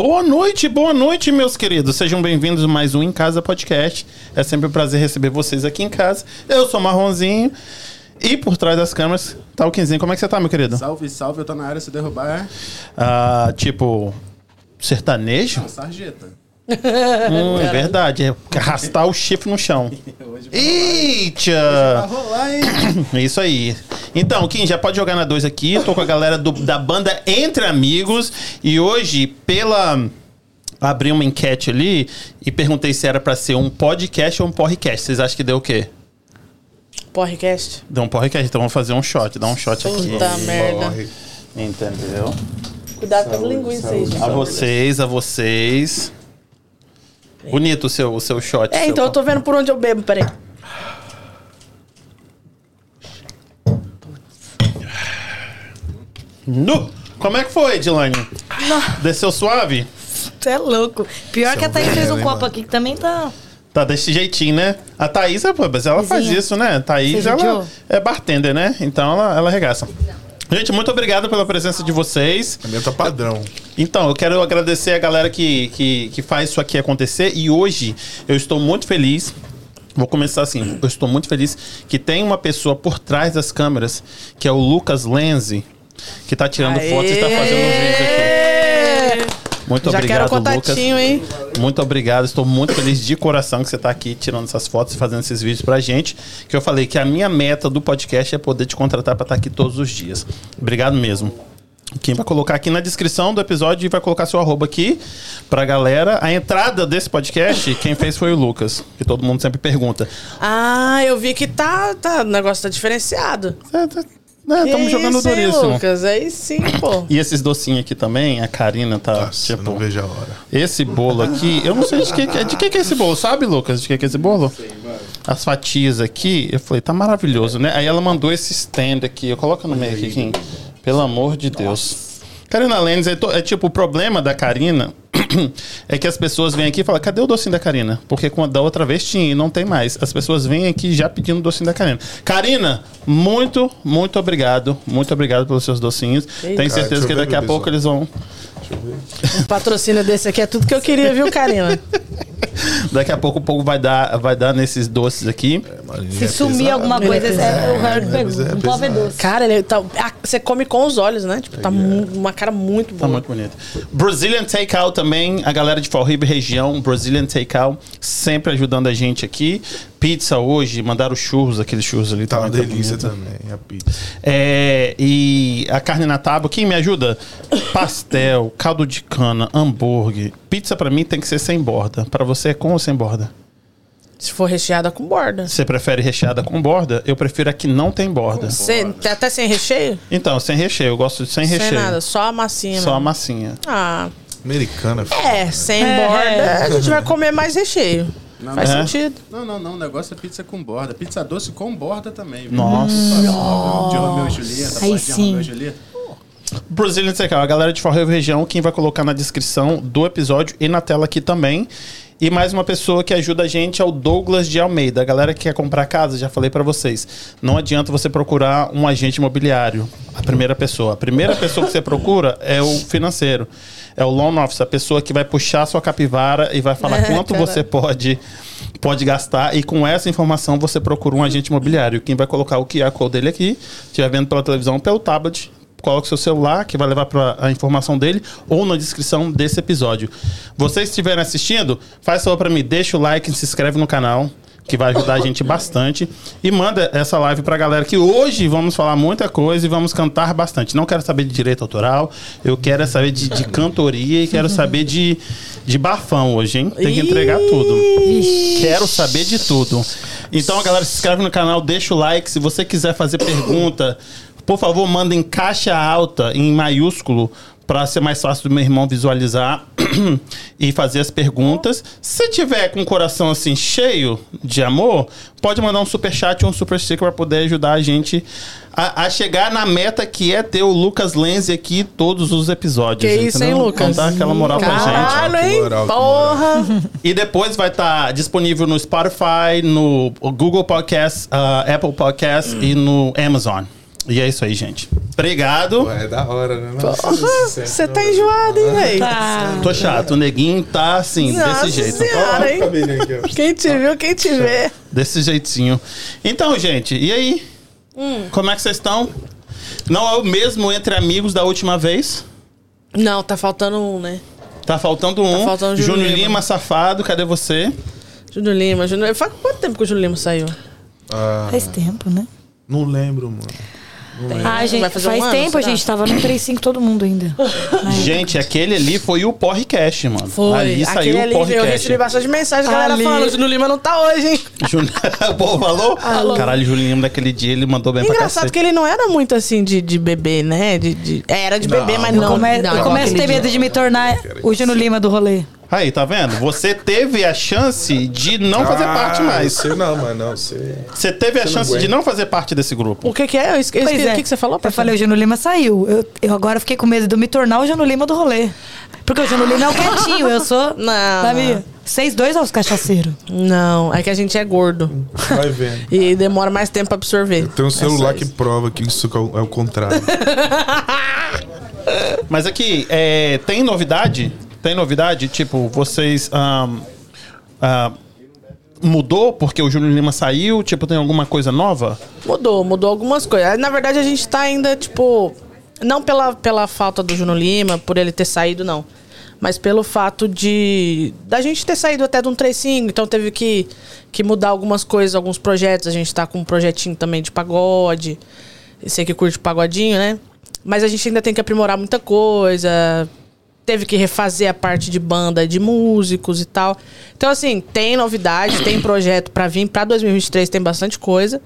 Boa noite, boa noite, meus queridos. Sejam bem-vindos a mais um Em Casa Podcast. É sempre um prazer receber vocês aqui em casa. Eu sou Marronzinho. E por trás das câmeras tá o Quinzinho. Como é que você tá, meu querido? Salve, salve, eu tô na área se derrubar. Ah, tipo, sertanejo? Não, sarjeta. Hum, é verdade. É arrastar o chifre no chão. Hoje vai Eita! rolar, hein? É Isso aí. Então, Kim, já pode jogar na 2 aqui. Tô com a galera do- da banda Entre Amigos. E hoje, pela. Abri uma enquete ali e perguntei se era pra ser um podcast ou um podcast. Vocês acham que deu o quê? Podcast. Deu um podcast, então vamos fazer um shot. Dá um shot aqui. Puta merda. Entendeu? Cuidado com a linguiça aí, gente. A vocês, a vocês. Bonito o seu, o seu shot. É, seu então eu tô vendo por onde eu bebo, peraí. Nu! Como é que foi, Edilane? Desceu suave? Você é louco. Pior que a Thaís fez um copo aqui que também tá. Tá desse jeitinho, né? A Thaís, pô, mas ela faz isso, né? A Thaís, Você ela judiou? é bartender, né? Então ela, ela arregaça. Gente, muito obrigado pela presença de vocês. A minha tá padrão. Então, eu quero agradecer a galera que, que, que faz isso aqui acontecer. E hoje eu estou muito feliz. Vou começar assim. Eu estou muito feliz que tem uma pessoa por trás das câmeras, que é o Lucas Lenzi, que tá tirando Aê! fotos e tá fazendo um vídeo aqui. Muito Já quero obrigado, o contatinho, Lucas. hein? Muito obrigado, estou muito feliz de coração que você está aqui tirando essas fotos e fazendo esses vídeos pra gente. Que eu falei que a minha meta do podcast é poder te contratar para estar aqui todos os dias. Obrigado mesmo. Quem vai colocar aqui na descrição do episódio e vai colocar seu arroba aqui pra galera. A entrada desse podcast, quem fez foi o Lucas, que todo mundo sempre pergunta. Ah, eu vi que tá, tá, o negócio tá diferenciado. Estamos Que jogando isso, hein, duríssimo. Lucas, aí sim, pô. E esses docinhos aqui também, a Karina tá, Nossa, eu tipo... não vejo a hora. Esse bolo aqui, eu não sei de que, é- de que, que é esse bolo, sabe, Lucas? De que, que é esse bolo? As fatias aqui, eu falei, tá maravilhoso, né? Aí ela mandou esse stand aqui, eu coloco no meio aqui, Kim. Pelo amor de Deus. Karina Lenz, é, to- é tipo, o problema da Karina é que as pessoas vêm aqui e falam, cadê o docinho da Karina? Porque quando da outra vez tinha e não tem mais. As pessoas vêm aqui já pedindo o docinho da Karina. Karina, muito, muito obrigado. Muito obrigado pelos seus docinhos. Tenho Cara, certeza deixa eu que daqui a pouco eles vão Um patrocínio desse aqui é tudo que eu queria, viu, Karina? Daqui a pouco o povo vai dar, vai dar nesses doces aqui. Marinha Se é sumir pesado. alguma coisa, É é, o Harry é pergunta. Um é doce. Cara, ele tá, ah, você come com os olhos, né? Tipo, tá uma cara muito Tá boa. muito bonito. Brazilian Takeout também, a galera de Fall River região, Brazilian Takeout, sempre ajudando a gente aqui. Pizza hoje, mandaram churros, aqueles churros ali. Tá uma também, delícia bonito. também, a pizza. É, e a carne na tábua, quem me ajuda? Pastel, caldo de cana, hambúrguer. Pizza pra mim tem que ser sem borda. Pra você é com ou sem borda? Se for recheada com borda. Você prefere recheada com borda? Eu prefiro a que não tem borda. Sem- tá até sem recheio? Então, sem recheio. Eu gosto de sem recheio. Sem nada, só a massinha. Só a massinha. Ah, Americana, filho. é, sem É, borda, é. a gente vai comer mais recheio. Não, Faz É. sentido. Não, não, não. O negócio é pizza com borda. Pizza doce com borda também. viu? Nossa. De Romeu e Julieta. Aí de sim. Romeu e Julieta. Brazilian Takeout, a galera de Forró Região, quem vai colocar na descrição do episódio e na tela aqui também. E mais uma pessoa que ajuda a gente é o Douglas de Almeida. A galera que quer comprar casa, já falei pra vocês. Não adianta você procurar um agente imobiliário. A primeira pessoa. A primeira pessoa que você procura é o financeiro. É o loan officer, a pessoa que vai puxar a sua capivara e vai falar É, quanto você pode pode gastar e com essa informação você procura um agente imobiliário. Quem vai colocar o QR Code dele aqui, estiver vendo pela televisão pelo tablet, coloca seu celular que vai levar para a informação dele ou na descrição desse episódio. Vocês estiverem assistindo, faz favor para mim, deixa o like, se inscreve no canal. Que vai ajudar a gente bastante. E manda essa live pra galera que hoje vamos falar muita coisa e vamos cantar bastante. Não quero saber de direito autoral, eu quero é saber de, de cantoria e quero saber de, de bafão hoje, hein? Tem que entregar tudo. Quero saber de tudo. Então, galera, se inscreve no canal, deixa o like. Se você quiser fazer pergunta, por favor, manda em caixa alta, em maiúsculo, para ser mais fácil do meu irmão visualizar e fazer as perguntas. Se tiver com o coração assim cheio de amor, pode mandar um super chat ou um super sticker para poder ajudar a gente a, a chegar na meta que é ter o Lucas Lenz aqui todos os episódios. Que isso, hein? Lucas? Então dá aquela moral pra gente. Caralho, hein? moral, Porra! E depois vai estar disponível no Spotify, no Google Podcast, ah, Apple Podcast e no Amazon. E é isso aí, gente. Obrigado. Pô, é da hora, né? Nossa, Porra, Você tá enjoado, hein, velho? Tá. Tô chato. O neguinho tá assim, Nossa desse jeito. Senhora, hein? Quem te viu, quem te vê. Desse jeitinho. Então, gente, e aí? Como é que vocês estão? Não é o mesmo entre amigos da última vez? Não, tá faltando um, né? Tá faltando um. faltando o Júnior Júnior Lima. Lima, safado, cadê você? Júnior Lima, Júnior... Faz quanto tempo que o Júnior Lima saiu? Ah, Faz tempo, né? não lembro, mano. Ah, gente, Vai fazer um faz ano, tempo, será? a gente tava no 3-5 todo mundo ainda. Gente, aquele ali foi o Porrecast, mano. Foi. Ali saiu Aquele o ali, eu recebi bastante mensagem, a galera Ali. falando, o Júnior Lima não tá hoje, hein? O povo falou? Caralho, o Júnior Lima daquele dia, ele mandou bem pra Engraçado que ele não era muito assim de, de bebê, né? De, de- é, Era de Não, bebê, mas Eu, não. come- não, eu começo a aquele ter medo de me tornar o Júnior Lima do rolê. Aí, tá vendo? Você teve a chance de não fazer Ah, parte mais. Você não, mas não, você. Você teve a Você não chance de não fazer parte desse grupo. O que que é? Eu esque- é. O que, que você falou? Eu falei, o Júnior Lima saiu. Eu, eu agora fiquei com medo de eu me tornar o Júnior Lima do rolê. Porque o Júnior Lima é o quietinho, eu sou. Não. Sabe? Vocês dois aos cachaceiros. Não, é que a gente é gordo. Vai vendo. E demora mais tempo pra absorver. Tem um celular É que prova que isso é o- é o contrário. Mas aqui, é, tem novidade? Tem novidade? Tipo, vocês. ahn, ah, mudou porque o Júnior Lima saiu? Tipo, tem alguma coisa nova? Mudou, mudou algumas coisas. Na verdade, a gente tá ainda, tipo. Não pela, pela falta do Juno Lima, por ele ter saído, não. Mas pelo fato de. Da gente ter saído até de um 3.5, então teve que, que mudar algumas coisas, alguns projetos. A gente tá com um projetinho também de pagode. Você que curte pagodinho, né? Mas a gente ainda tem que aprimorar muita coisa. Teve que refazer a parte de banda de músicos e tal. Então, assim, tem novidade, tem projeto pra vir. Pra 2023 tem bastante coisa.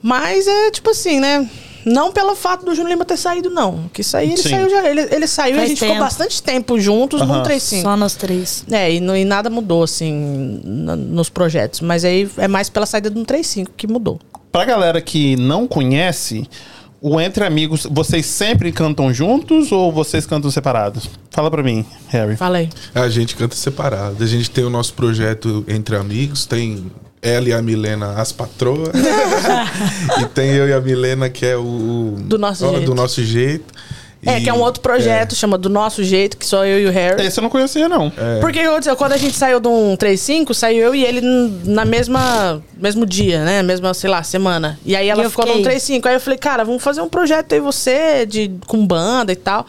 Mas é tipo assim, né? Não pelo fato do Júnior Lima ter saído, não. Que isso aí ele Sim. saiu já. Ele, ele saiu e a Faz gente ficou tempo. bastante tempo juntos Aham. num 3.5. Só nós três. É, e, não- e nada mudou, assim, na- nos projetos. Mas aí é mais pela saída do 3.5 que mudou. Pra galera que não conhece, o Entre Amigos, vocês sempre cantam juntos ou vocês cantam separados? Fala pra mim, Harry. Fala aí. A gente canta separado. A gente tem o nosso projeto Entre Amigos, tem ela e a Milena, as patroas. e tem eu e a Milena, que é o. o- Do nosso ó, jeito. Do nosso jeito. É, E- que é um outro projeto, chama Do Nosso Jeito, que sou eu e o Harry. Esse eu não conhecia, não. Porque o que aconteceu? quando a gente saiu de um 3.5, saiu eu e ele na mesma mesmo dia, né? Mesma, sei lá, semana. E aí ela E ficou fiquei- num 3.5. Aí eu falei, cara, vamos fazer um projeto aí você, de, com banda e tal.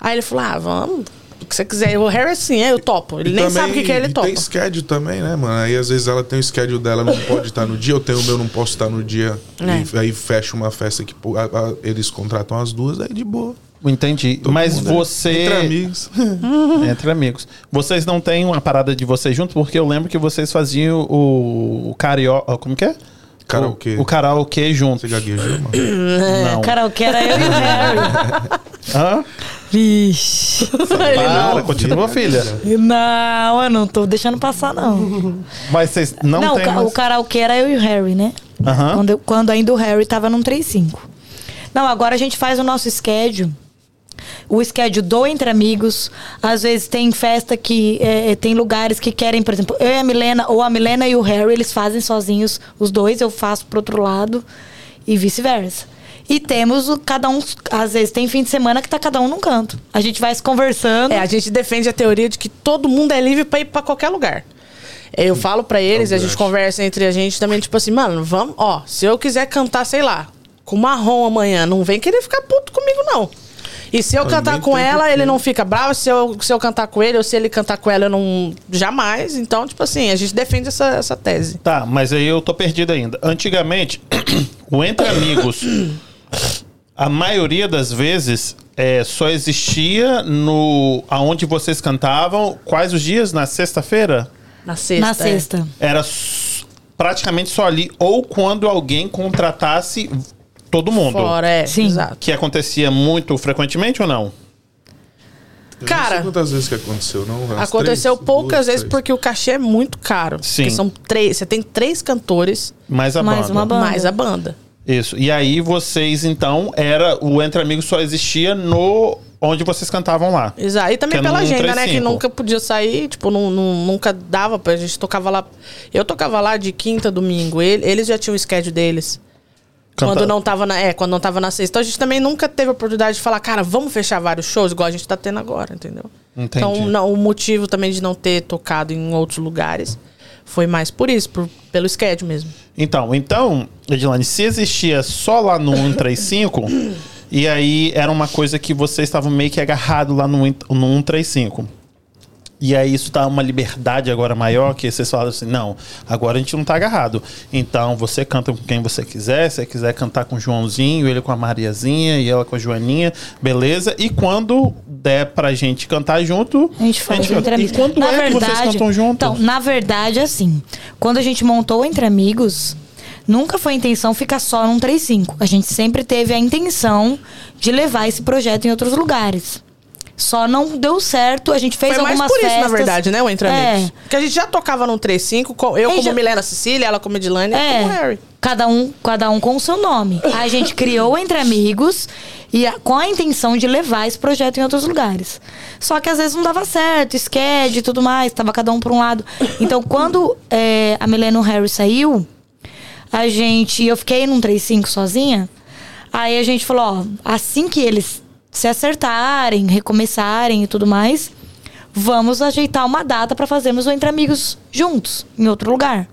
Aí ele falou, ah, vamos. O que você quiser. O Harry, assim, é, eu topo. Ele E nem também- sabe o que, que é, ele topa. Tem schedule também, né, mano? Aí às vezes ela tem o schedule dela, não pode estar no dia, eu tenho o meu, não posso estar no dia. É. E aí fecha uma festa que a- a- eles contratam as duas, aí de boa. Entendi. Todo Mas mundo é você. Entre amigos. Entre amigos. Vocês não têm uma parada de vocês juntos? Porque eu lembro que vocês faziam o, o carioca. Como que é? Karaokê. O, o karaokê juntos. Você gaguejou, mano? Não. Karaokê era eu e o Harry. Hã? Vixe. Para, continua, filha. Não, eu não tô deixando passar, não. Mas vocês não, Não, o, têm ca- mais... o karaokê era eu e o Harry, né? Quando, eu- quando ainda o Harry tava num 3-5. Não, agora a gente faz o nosso schedule. O schedule do Entre Amigos. Às vezes tem festa que é, tem lugares que querem, por exemplo, eu e a Milena, ou a Milena e o Harry, eles fazem sozinhos os dois, eu faço pro outro lado e vice-versa. E temos o, cada um, às vezes tem fim de semana que tá cada um num canto. A gente vai se conversando. É, a gente defende a teoria de que todo mundo é livre pra ir pra qualquer lugar. Eu falo pra eles, a gente conversa entre a gente também, tipo assim, mano, vamos, ó, se eu quiser cantar, sei lá, com marrom amanhã, não vem querer ficar puto comigo, não. E se eu Também cantar com ela, ele não fica bravo. Se eu, se eu cantar com ele, ou se ele cantar com ela, eu não. Jamais. Então, tipo assim, a gente defende essa, essa tese. Tá, mas aí eu tô perdido ainda. Antigamente, o Entre Amigos, a maioria das vezes, é, só existia no aonde vocês cantavam. Quais os dias? Na sexta-feira? Na sexta. na é. sexta. Era s- praticamente só ali. Ou quando alguém contratasse todo mundo. Fora, é. Sim. Exato. Que acontecia muito frequentemente ou não? Eu Cara, não sei quantas vezes que aconteceu, não? Umas Aconteceu três, poucas duas, vezes três. porque o cachê é muito caro. Sim. Porque são três. Você tem três cantores, Mais a Mais banda. uma banda. mais a banda. Isso. E aí vocês, então, era. O Entre Amigos só existia no. Onde vocês cantavam lá. Exato. E também é pela agenda, né? 3-5. Que nunca podia sair, tipo, não, não- nunca dava pra gente tocava lá. Eu tocava lá de quinta a domingo. Ele- eles já tinham o schedule deles. Cantar. Quando não tava na, é, quando não tava na sexta. Então a gente também nunca teve a oportunidade de falar, cara, vamos fechar vários shows, igual a gente tá tendo agora, entendeu? Entendi. Então não, o motivo também de não ter tocado em outros lugares foi mais por isso, por, pelo schedule mesmo. Então, então, Edilane, se existia só lá no 135, e aí era uma coisa que vocês estavam meio que agarrado lá no, no 135. E aí isso dá uma liberdade agora maior, que vocês falam assim, não, agora a gente não tá agarrado. Então você canta com quem você quiser, se você quiser cantar com o Joãozinho, ele com a Mariazinha e ela com a Joaninha, beleza? E quando der pra gente cantar junto, A gente faz canta. entre E amigos. quando na é que vocês cantam juntos? Então, na verdade, assim, quando a gente montou Entre Amigos, nunca foi a intenção ficar só num 3-5. A gente sempre teve a intenção de levar esse projeto em outros lugares. Só não deu certo, a gente fez foi mais algumas por festas. isso, na verdade, né, o Entre É. Amigos. Porque a gente já tocava num 3-5, com- eu É, como já- Milena Cecília, ela como Edilane, e É, como Harry. cada um, cada um com o seu nome. A gente criou Entre Amigos e a- com a intenção de levar esse projeto em outros lugares. Só que às vezes não dava certo, sketch e tudo mais, tava cada um por um lado. Então quando é, a Milena e o Harry saiu, a gente, eu fiquei num 3-5 sozinha. Aí a gente falou, ó, assim que eles se acertarem, recomeçarem e tudo mais, vamos ajeitar uma data pra fazermos o Entre Amigos juntos, em outro lugar.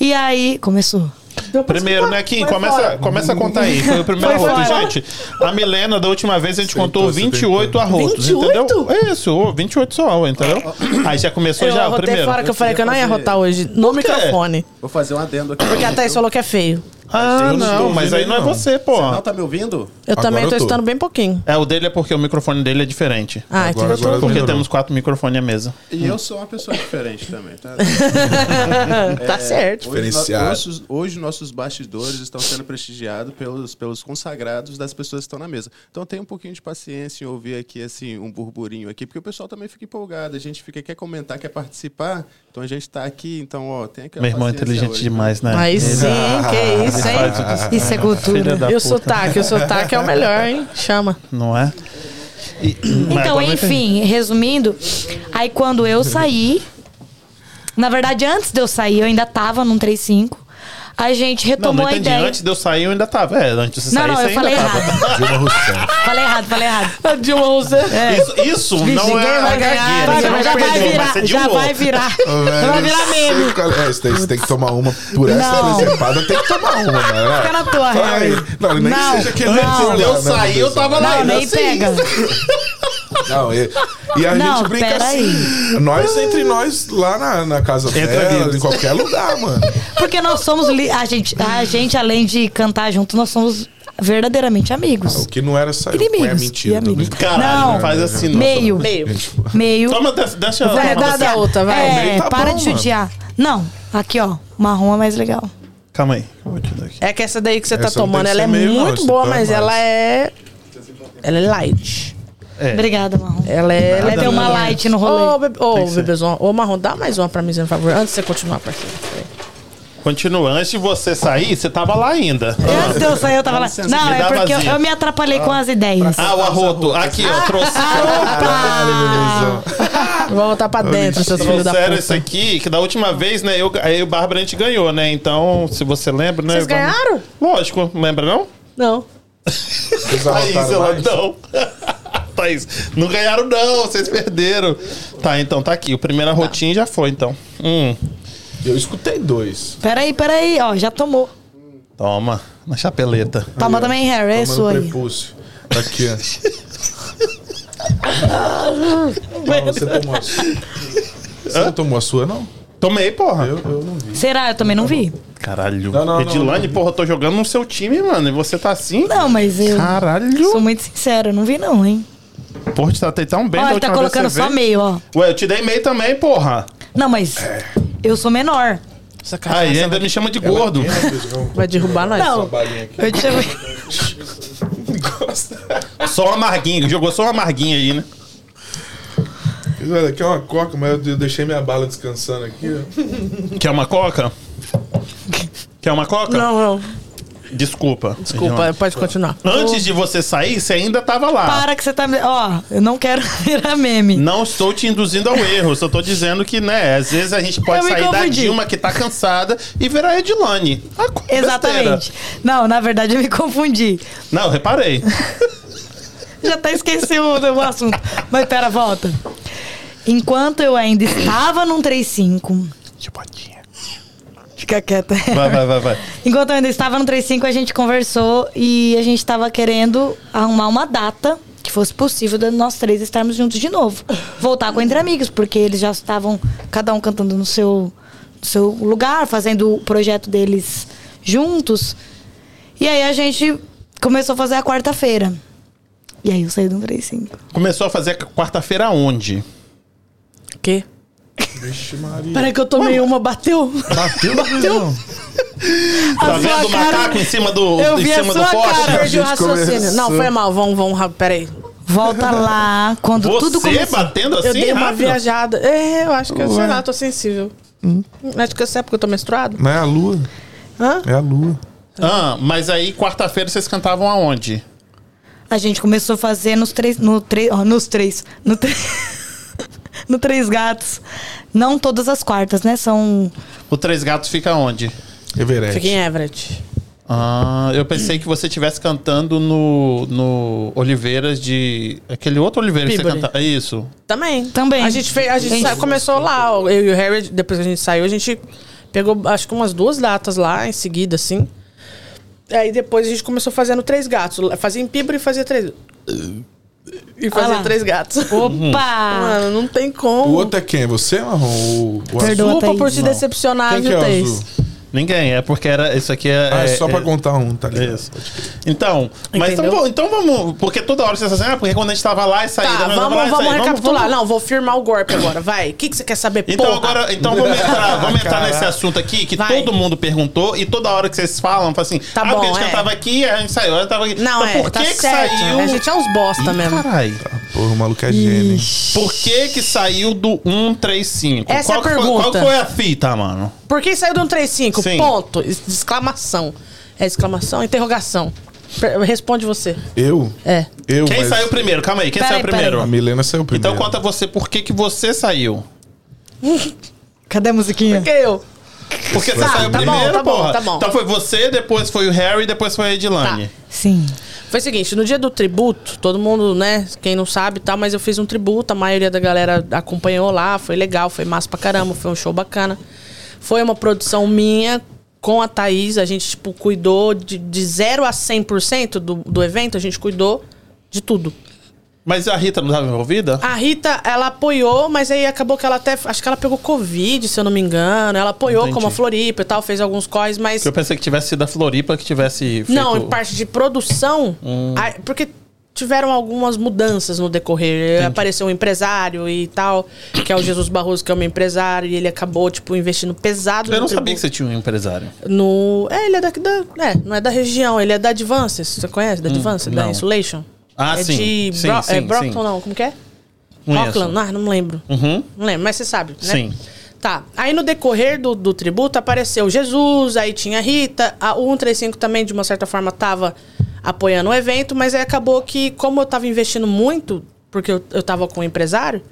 E aí, começou. Primeiro, né, Kim? Começa, começa a contar aí. Foi o primeiro Foi arroto. fora. Gente, a Milena, da última vez, a gente Sentou, contou você 28 tentou. arrotos, 28? entendeu? É isso, ô, 28 só, entendeu? Aí já começou Eu já o primeiro. fora que eu falei que eu não ia arrotar hoje no microfone. Vou fazer um adendo aqui. Porque a Thaís falou que é feio. Ah, Eu não tô mas aí não é você, pô. Você não tá me ouvindo? Eu Agora também tô eu tô. escutando bem pouquinho. É, o dele é porque o microfone dele é diferente. Ah, então Agora- eu tô... Porque melhorou. temos quatro microfones à mesa. E eu sou uma pessoa diferente também, tá? tá certo. Hoje, Diferenciado. no- nossos, hoje nossos bastidores estão sendo prestigiados pelos, pelos consagrados das pessoas que estão na mesa. Então tenha um pouquinho de paciência em ouvir aqui assim um burburinho aqui, porque o pessoal também fica empolgado. A gente fica quer comentar, quer participar. Então a gente tá aqui, então ó, tem aquela Meu irmão é inteligente hoje, demais, né? Aí Ele- sim, que isso, hein? Isso é cultura. E o sotaque, o sotaque é o melhor, hein? Chama. Não é? E- mas Então, entendi. enfim, resumindo, aí quando eu saí, na verdade, antes de eu sair, eu ainda tava num 3-5. A gente Não, retomou não a entendi. ideia. Antes de eu sair, eu ainda tava. É, antes de você Não, sair, não, você eu ainda falei tava. errado. Dilma Rousseff. Falei errado, falei errado. A Dilma Rousseff. Isso, isso não ninguém é vai a ganhar, gagueira. Você vai- não já vai virar, você já vai virar. Velho, Vai virar meme. qual- É, você tem, você tem que tomar uma por essa Não. presepada, tem que tomar uma, né? Fica na tua. Harry. Não, nem Não, seja que ele não. entrou lá, Eu né, saí, eu tava lá. Não, nem assim. pega. Não, e, e a Não, gente brinca assim. aí. Nós entre nós, lá na, na casa Entre dela, em qualquer lugar, mano. Porque nós somos. li- A gente, a gente, além de cantar junto, nós somos verdadeiramente amigos. O que não era saiu. Inimigos. É mentira. E amigos. também. Caralho, Não. não faz assim, não. Meio. Meio. Meio. Toma, deixa, deixa Vai, toma, da outra, vai. É, tá para bom, de mano. judiar. Não, aqui ó, marrom é mais legal. Calma aí. eu vou te dar aqui. É que essa daí que você tá Essa não tomando, ela é não, muito boa, tá mas mais. ela é. Ela é light. É. Obrigada, marrom. Ela é. ela é Tem uma light no rolê. Ô, ser. bebezão. Ô, Marrom, dá mais uma pra mim, por favor. Antes de você continuar, parceiro. Peraí. Continua. Antes de você sair, você tava lá ainda. Antes de eu sair, eu tava lá. Não, me é porque eu, eu me atrapalhei com as ideias. Ah, o arroto. Aqui, ó. Trouxe. Ah, Vou voltar pra dentro, seus filhos da Trouxeram puta. esse aqui, que da última vez, né, eu, aí o Bárbara a gente ganhou, né? Então, se você lembra, né? Vocês vamos- ganharam? Lógico, lembra não? Não. Vocês ela mais? não. Thaís, não ganharam não, vocês perderam. Tá, então tá aqui. O primeiro arrotinho já foi, então. Hum, Eu escutei dois. peraí, peraí, ó, já tomou. toma, na chapeleta. Toma também, Harry, é Toma no sua aí. prepúcio. Aqui, ó. Não, você tomou a sua. Você não tomou a sua, não? Tomei, porra. Eu, eu não vi. Será? Eu também não vi. Caralho. Não, não, não, Edilane, não. porra, eu tô jogando no seu time, mano. E você tá assim? Não, mas eu Caralho. sou muito sincera, eu não vi não, hein. Porra, te tratei tão bem Ó, ele tá colocando só veio. meio, ó. Ué, eu te dei meio também, porra. Não, mas eu sou menor. Essa Aí ainda me chama de gordo. vai derrubar nós. Não, eu te chamei. Só uma amarguinha. Jogou só uma amarguinha aí, né? Olha, aqui é uma coca, mas eu deixei minha bala descansando aqui, ó. Quer uma coca? Quer uma coca? Não, não. Desculpa. Desculpa, pode continuar. Antes de você sair, você ainda tava lá. Para que você tá. me- Ó, eu não quero virar meme. Não estou te induzindo ao erro, só tô dizendo que, né, às vezes a gente pode Eu me sair da confundi. Dilma que tá cansada e virar a Edilane. Ah, besteira. Exatamente. Não, na verdade eu me confundi. Não, reparei. Já até esqueci o, o assunto. Mas pera, volta. Enquanto eu ainda estava num 35. Fica quieta. Vai, vai, vai, vai. Enquanto eu ainda estava no 35, a gente conversou e a gente estava querendo arrumar uma data que fosse possível de nós três estarmos juntos de novo. Voltar com Entre Amigos, porque eles já estavam, cada um cantando no seu, no seu lugar, fazendo o projeto deles juntos. E aí a gente começou a fazer a quarta-feira. E aí eu saí do 35. Começou a fazer quarta-feira onde? O quê? Vixe, Maria. Peraí que eu tomei uma, bateu. Bateu, bateu. Tá sua vendo o cara- macaco em cima do, Eu em vi a cima do sua poste? cara. Perdi o raciocínio. começou. Não, foi mal. Vamos, vamos, rápido, peraí. Volta lá, quando tudo Você começou. batendo assim eu dei uma rápido? viajada. É, eu acho que eu, sei lá, tô sensível. Acho que eu sei porque eu tô menstruado. Não é a lua. Hã? É a lua. Ah, mas aí quarta-feira vocês cantavam aonde? A gente começou a fazer nos três. No três ó, nos três. No, tre- no Três Gatos. Não todas as quartas, né? São. O Três Gatos fica onde? Everett. Fiquei em Everett. Ah, eu pensei que você estivesse cantando no, no Oliveiras de. Aquele outro Oliveiras que você Peabody. canta. É isso. Também. Também. A gente, fez, a gente sa- começou lá, ó, eu e o Harry, depois que a gente saiu, a gente pegou acho que umas duas datas lá em seguida, assim. Aí depois a gente começou fazendo três gatos. Fazia em Pibra e fazia três. E fazia lá. três gatos. Opa! Mano, não tem O como. outro é quem? Você, Marrom? O, o Perdoa. azul? Desculpa por te Não. decepcionar, Quem que viu, é o Thaís? Ninguém, é porque era. Isso aqui é. Ah, é, só é- pra contar um, tá ligado? Isso. Então, mas então, Entendeu? vamos- então vamos. Porque toda hora você fala assim, ah, porque quando a gente tava lá e saía. Tá, tava vamos, lá vamos saía. recapitular. Não, vou firmar o golpe agora. Vai. O que, que você quer saber, Então porra? agora, então vamos entrar, vamos entrar Caraca. nesse assunto aqui que Vai. todo mundo perguntou e toda hora que vocês falam, fala assim, Tá ah, bom, porque a gente é. cantava aqui, a gente saiu, a gente tava aqui. Não, Então, é, por tá que que certo. saiu? A gente é uns bosta Ih, mesmo. Caralho. Porra, o maluco é gênio. Por que que saiu do 135? Essa é a qual que foi- pergunta. qual foi a fita, mano? Por que saiu do 135? Sim. Ponto. Exclamação. É exclamação? Interrogação. Responde você. Eu? É. Eu, Quem mas saiu primeiro? Calma aí, quem Peraí, saiu primeiro? A Milena saiu primeiro. Então conta você por que que você saiu. Cadê a musiquinha? Porque eu. Porque você Tá, saiu tá bom, primeiro, tá bom, porra. tá bom. Então foi você, depois foi o Harry, depois foi a Edilane. Tá. Sim. Foi o seguinte, no dia do tributo, todo mundo, né, quem não sabe e tal, mas eu fiz um tributo, a maioria da galera acompanhou lá, foi legal, foi massa pra caramba, foi um show bacana. Foi uma produção minha com a Thaís, a gente, tipo, cuidou de, de 0 a 100% do, do evento, a gente cuidou de tudo. Mas a Rita não estava envolvida? A Rita, ela apoiou, mas aí acabou que ela até. Acho que ela pegou Covid, se eu não me engano. Ela apoiou Entendi. como a Floripa e tal, fez alguns corres, mas. Eu pensei que tivesse sido a Floripa que tivesse feito... Não, em parte de produção. Hum. a- porque tiveram algumas mudanças no decorrer. Apareceu um empresário e tal, que é o Jesus Barroso, que é meu empresário, e ele acabou, tipo, investindo pesado Eu não sabia tributo. que você tinha um empresário. No. É, ele é daqui da. É, não é da região, ele é da Advances. Você conhece? Da Advances? Da Hum, não. Insulation? Ah, é sim, De sim, Bro- sim, é Brockton, sim. não, como que é? Auckland, ah, não lembro. Uhum. Não lembro, mas você sabe, né? Sim. Tá. Aí no decorrer do, do tributo apareceu Jesus, aí tinha a Rita, a 135 também, de uma certa forma, tava apoiando o evento, mas aí acabou que, como eu tava investindo muito, porque eu, eu tava com um empresário,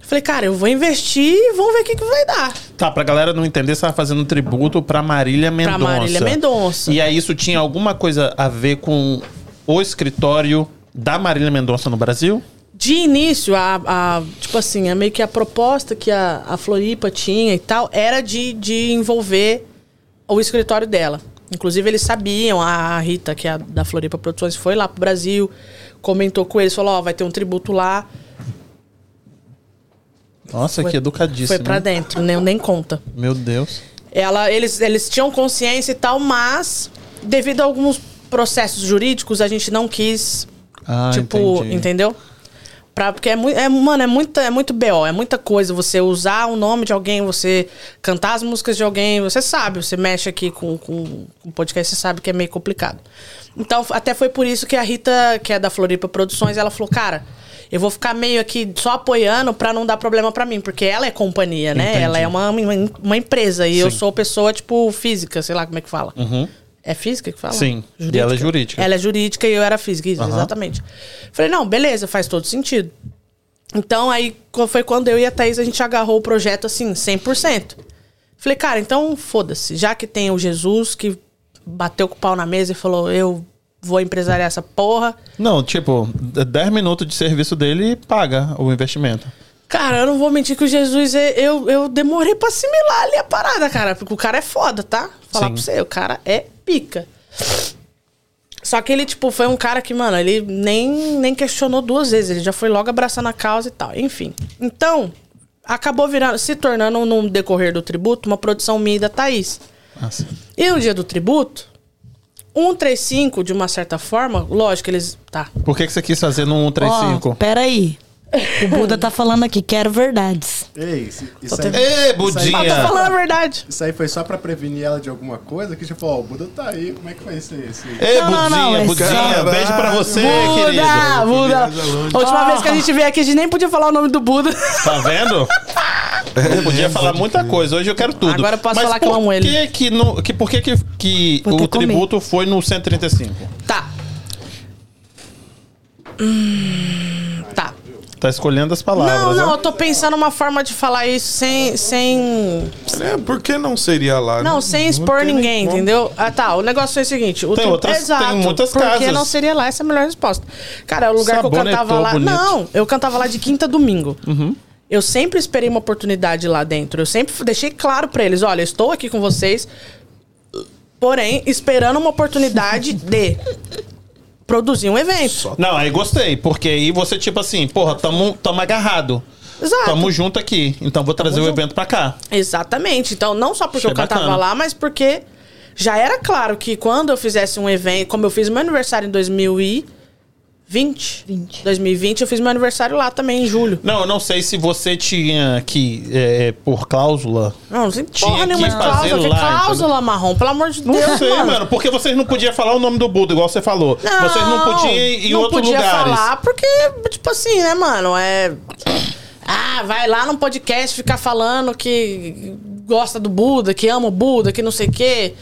eu falei, cara, eu vou investir e vamos ver o que, que vai dar. Tá, pra galera não entender, você tava fazendo um tributo pra Marília Mendonça. Marília Mendonça. E aí isso tinha alguma coisa a ver com o escritório da Marília Mendonça no Brasil? De início, a, a- tipo assim, é meio que a proposta que a, a Floripa tinha e tal era de, de envolver o escritório dela. Inclusive, eles sabiam, a Rita, que é a da Floripa Produções, foi lá pro Brasil, comentou com eles, falou, ó, vai ter um tributo lá. Nossa, Foi- que educadíssimo. Foi pra dentro, nem, nem conta. Meu Deus. Ela, eles, eles tinham consciência e tal, mas devido a alguns processos jurídicos, a gente não quis, Ah, tipo, entendi. entendeu? Pra, porque é, muito, é, mano, é, muita, é muito BO, é muita coisa. Você usar o nome de alguém, você cantar as músicas de alguém, você sabe, você mexe aqui com, com, com podcast, você sabe que é meio complicado. Então, até foi por isso que a Rita, que é da Floripa Produções, ela falou, cara, eu vou ficar meio aqui só apoiando pra não dar problema pra mim, porque ela é companhia, né? Entendi. Ela é uma, uma, uma empresa e eu Sim. sou pessoa, tipo, física, sei lá como é que fala. Uhum. É física que fala? Sim. E ela é jurídica. Ela é jurídica e eu era física, isso, Aham. exatamente. Falei, não, beleza, faz todo sentido. Então aí foi quando eu e a Thaís a gente agarrou o projeto assim, 100%. Falei, cara, então foda-se. Já que tem o Jesus que bateu com o pau na mesa e falou, eu vou empresariar essa porra. Não, tipo, 10 minutos de serviço dele paga o investimento. Cara, eu não vou mentir que o Jesus, é- eu, eu demorei pra assimilar ali a parada, cara. Porque o cara é foda, tá? Falar Sim. pra você, o cara é pica. Só que ele, tipo, foi um cara que, mano, ele nem, nem questionou duas vezes. Ele já foi logo abraçando a causa e tal. Enfim. Então, acabou virando, se tornando, no decorrer do tributo, uma produção minha e da Thaís. Nossa. E no dia do tributo, 135, de uma certa forma, lógico, eles. Tá. Por que, que você quis fazer no Ó, 135? peraí. O Buda tá falando aqui, quero verdades. Ei, isso, isso, aí, Ê, Ah, tô Budinha! falando a verdade. isso aí foi só pra prevenir ela de alguma coisa? Que tipo, ó, o Buda tá aí, como é que vai ser isso? aí? Ê, Não, não, não, Budinha, é Budinha, só- beijo pra você, Buda! querido. Buda! viaja longe. A última Ah. vez que a gente veio aqui, a gente nem podia falar o nome do Buda. Tá vendo? Eu podia falar muita coisa, hoje eu quero tudo. Agora eu posso Mas falar que eu amo ele. Que que no, que, por que, que, que o comer. tributo foi no 135? Tá. Hum, tá. Tá escolhendo as palavras. Não, não, ó. eu tô pensando uma forma de falar isso sem. sem. É, por que não seria lá? Não, sem expor ninguém, como. entendeu? Ah, tá. O negócio é o seguinte. O Tem tri- outras- Exato. tem muitas Porque casas. não seria lá? Essa é a melhor resposta. Cara, o lugar que eu Sabonetou cantava lá. bonito. Não, eu cantava lá de quinta a domingo. Eu sempre esperei uma oportunidade lá dentro. Eu sempre deixei claro pra eles: olha, eu estou aqui com vocês. Porém, esperando uma oportunidade de produzir um evento. Não, aí gostei, porque aí você, tipo assim, porra, tamo, tamo agarrado. Exato. Tamo junto aqui. Então vou trazer o junto. evento pra cá. Exatamente. Então, não só porque Achei eu cantava bacana. lá, mas porque já era claro que quando eu fizesse um evento, como eu fiz meu aniversário em 2020, 20. 2020, eu fiz meu aniversário lá também, em julho. Não, eu não sei se você tinha que, é, por cláusula. Não, não tem Tinha porra nenhuma que de fazer cláusula. Que lá, cláusula marrom, pelo amor de Não Deus, sei, mano. mano. Porque vocês não podiam falar o nome do Buda, igual você falou. vocês não podiam ir em não outros podia lugares. falar porque, tipo assim, né, mano? É. Ah, vai lá num podcast ficar falando que gosta do Buda, que ama o Buda, que não sei o quê.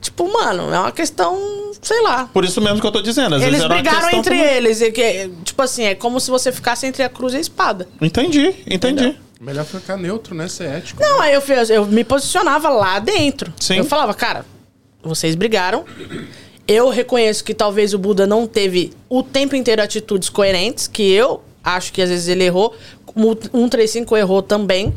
Tipo, mano, é uma questão, sei lá. Por isso mesmo que eu tô dizendo. Às Eles vezes era uma brigaram entre também. eles. E que, tipo assim, é como se você ficasse entre a cruz e a espada. Entendi, entendi. Melhor ficar neutro, né? Ser ético. Não, aí eu, fiz, eu me posicionava lá dentro. Sim. Eu falava, cara, vocês brigaram. Eu reconheço que talvez o Buda não teve o tempo inteiro atitudes coerentes, que eu acho que às vezes ele errou. O 135 errou também.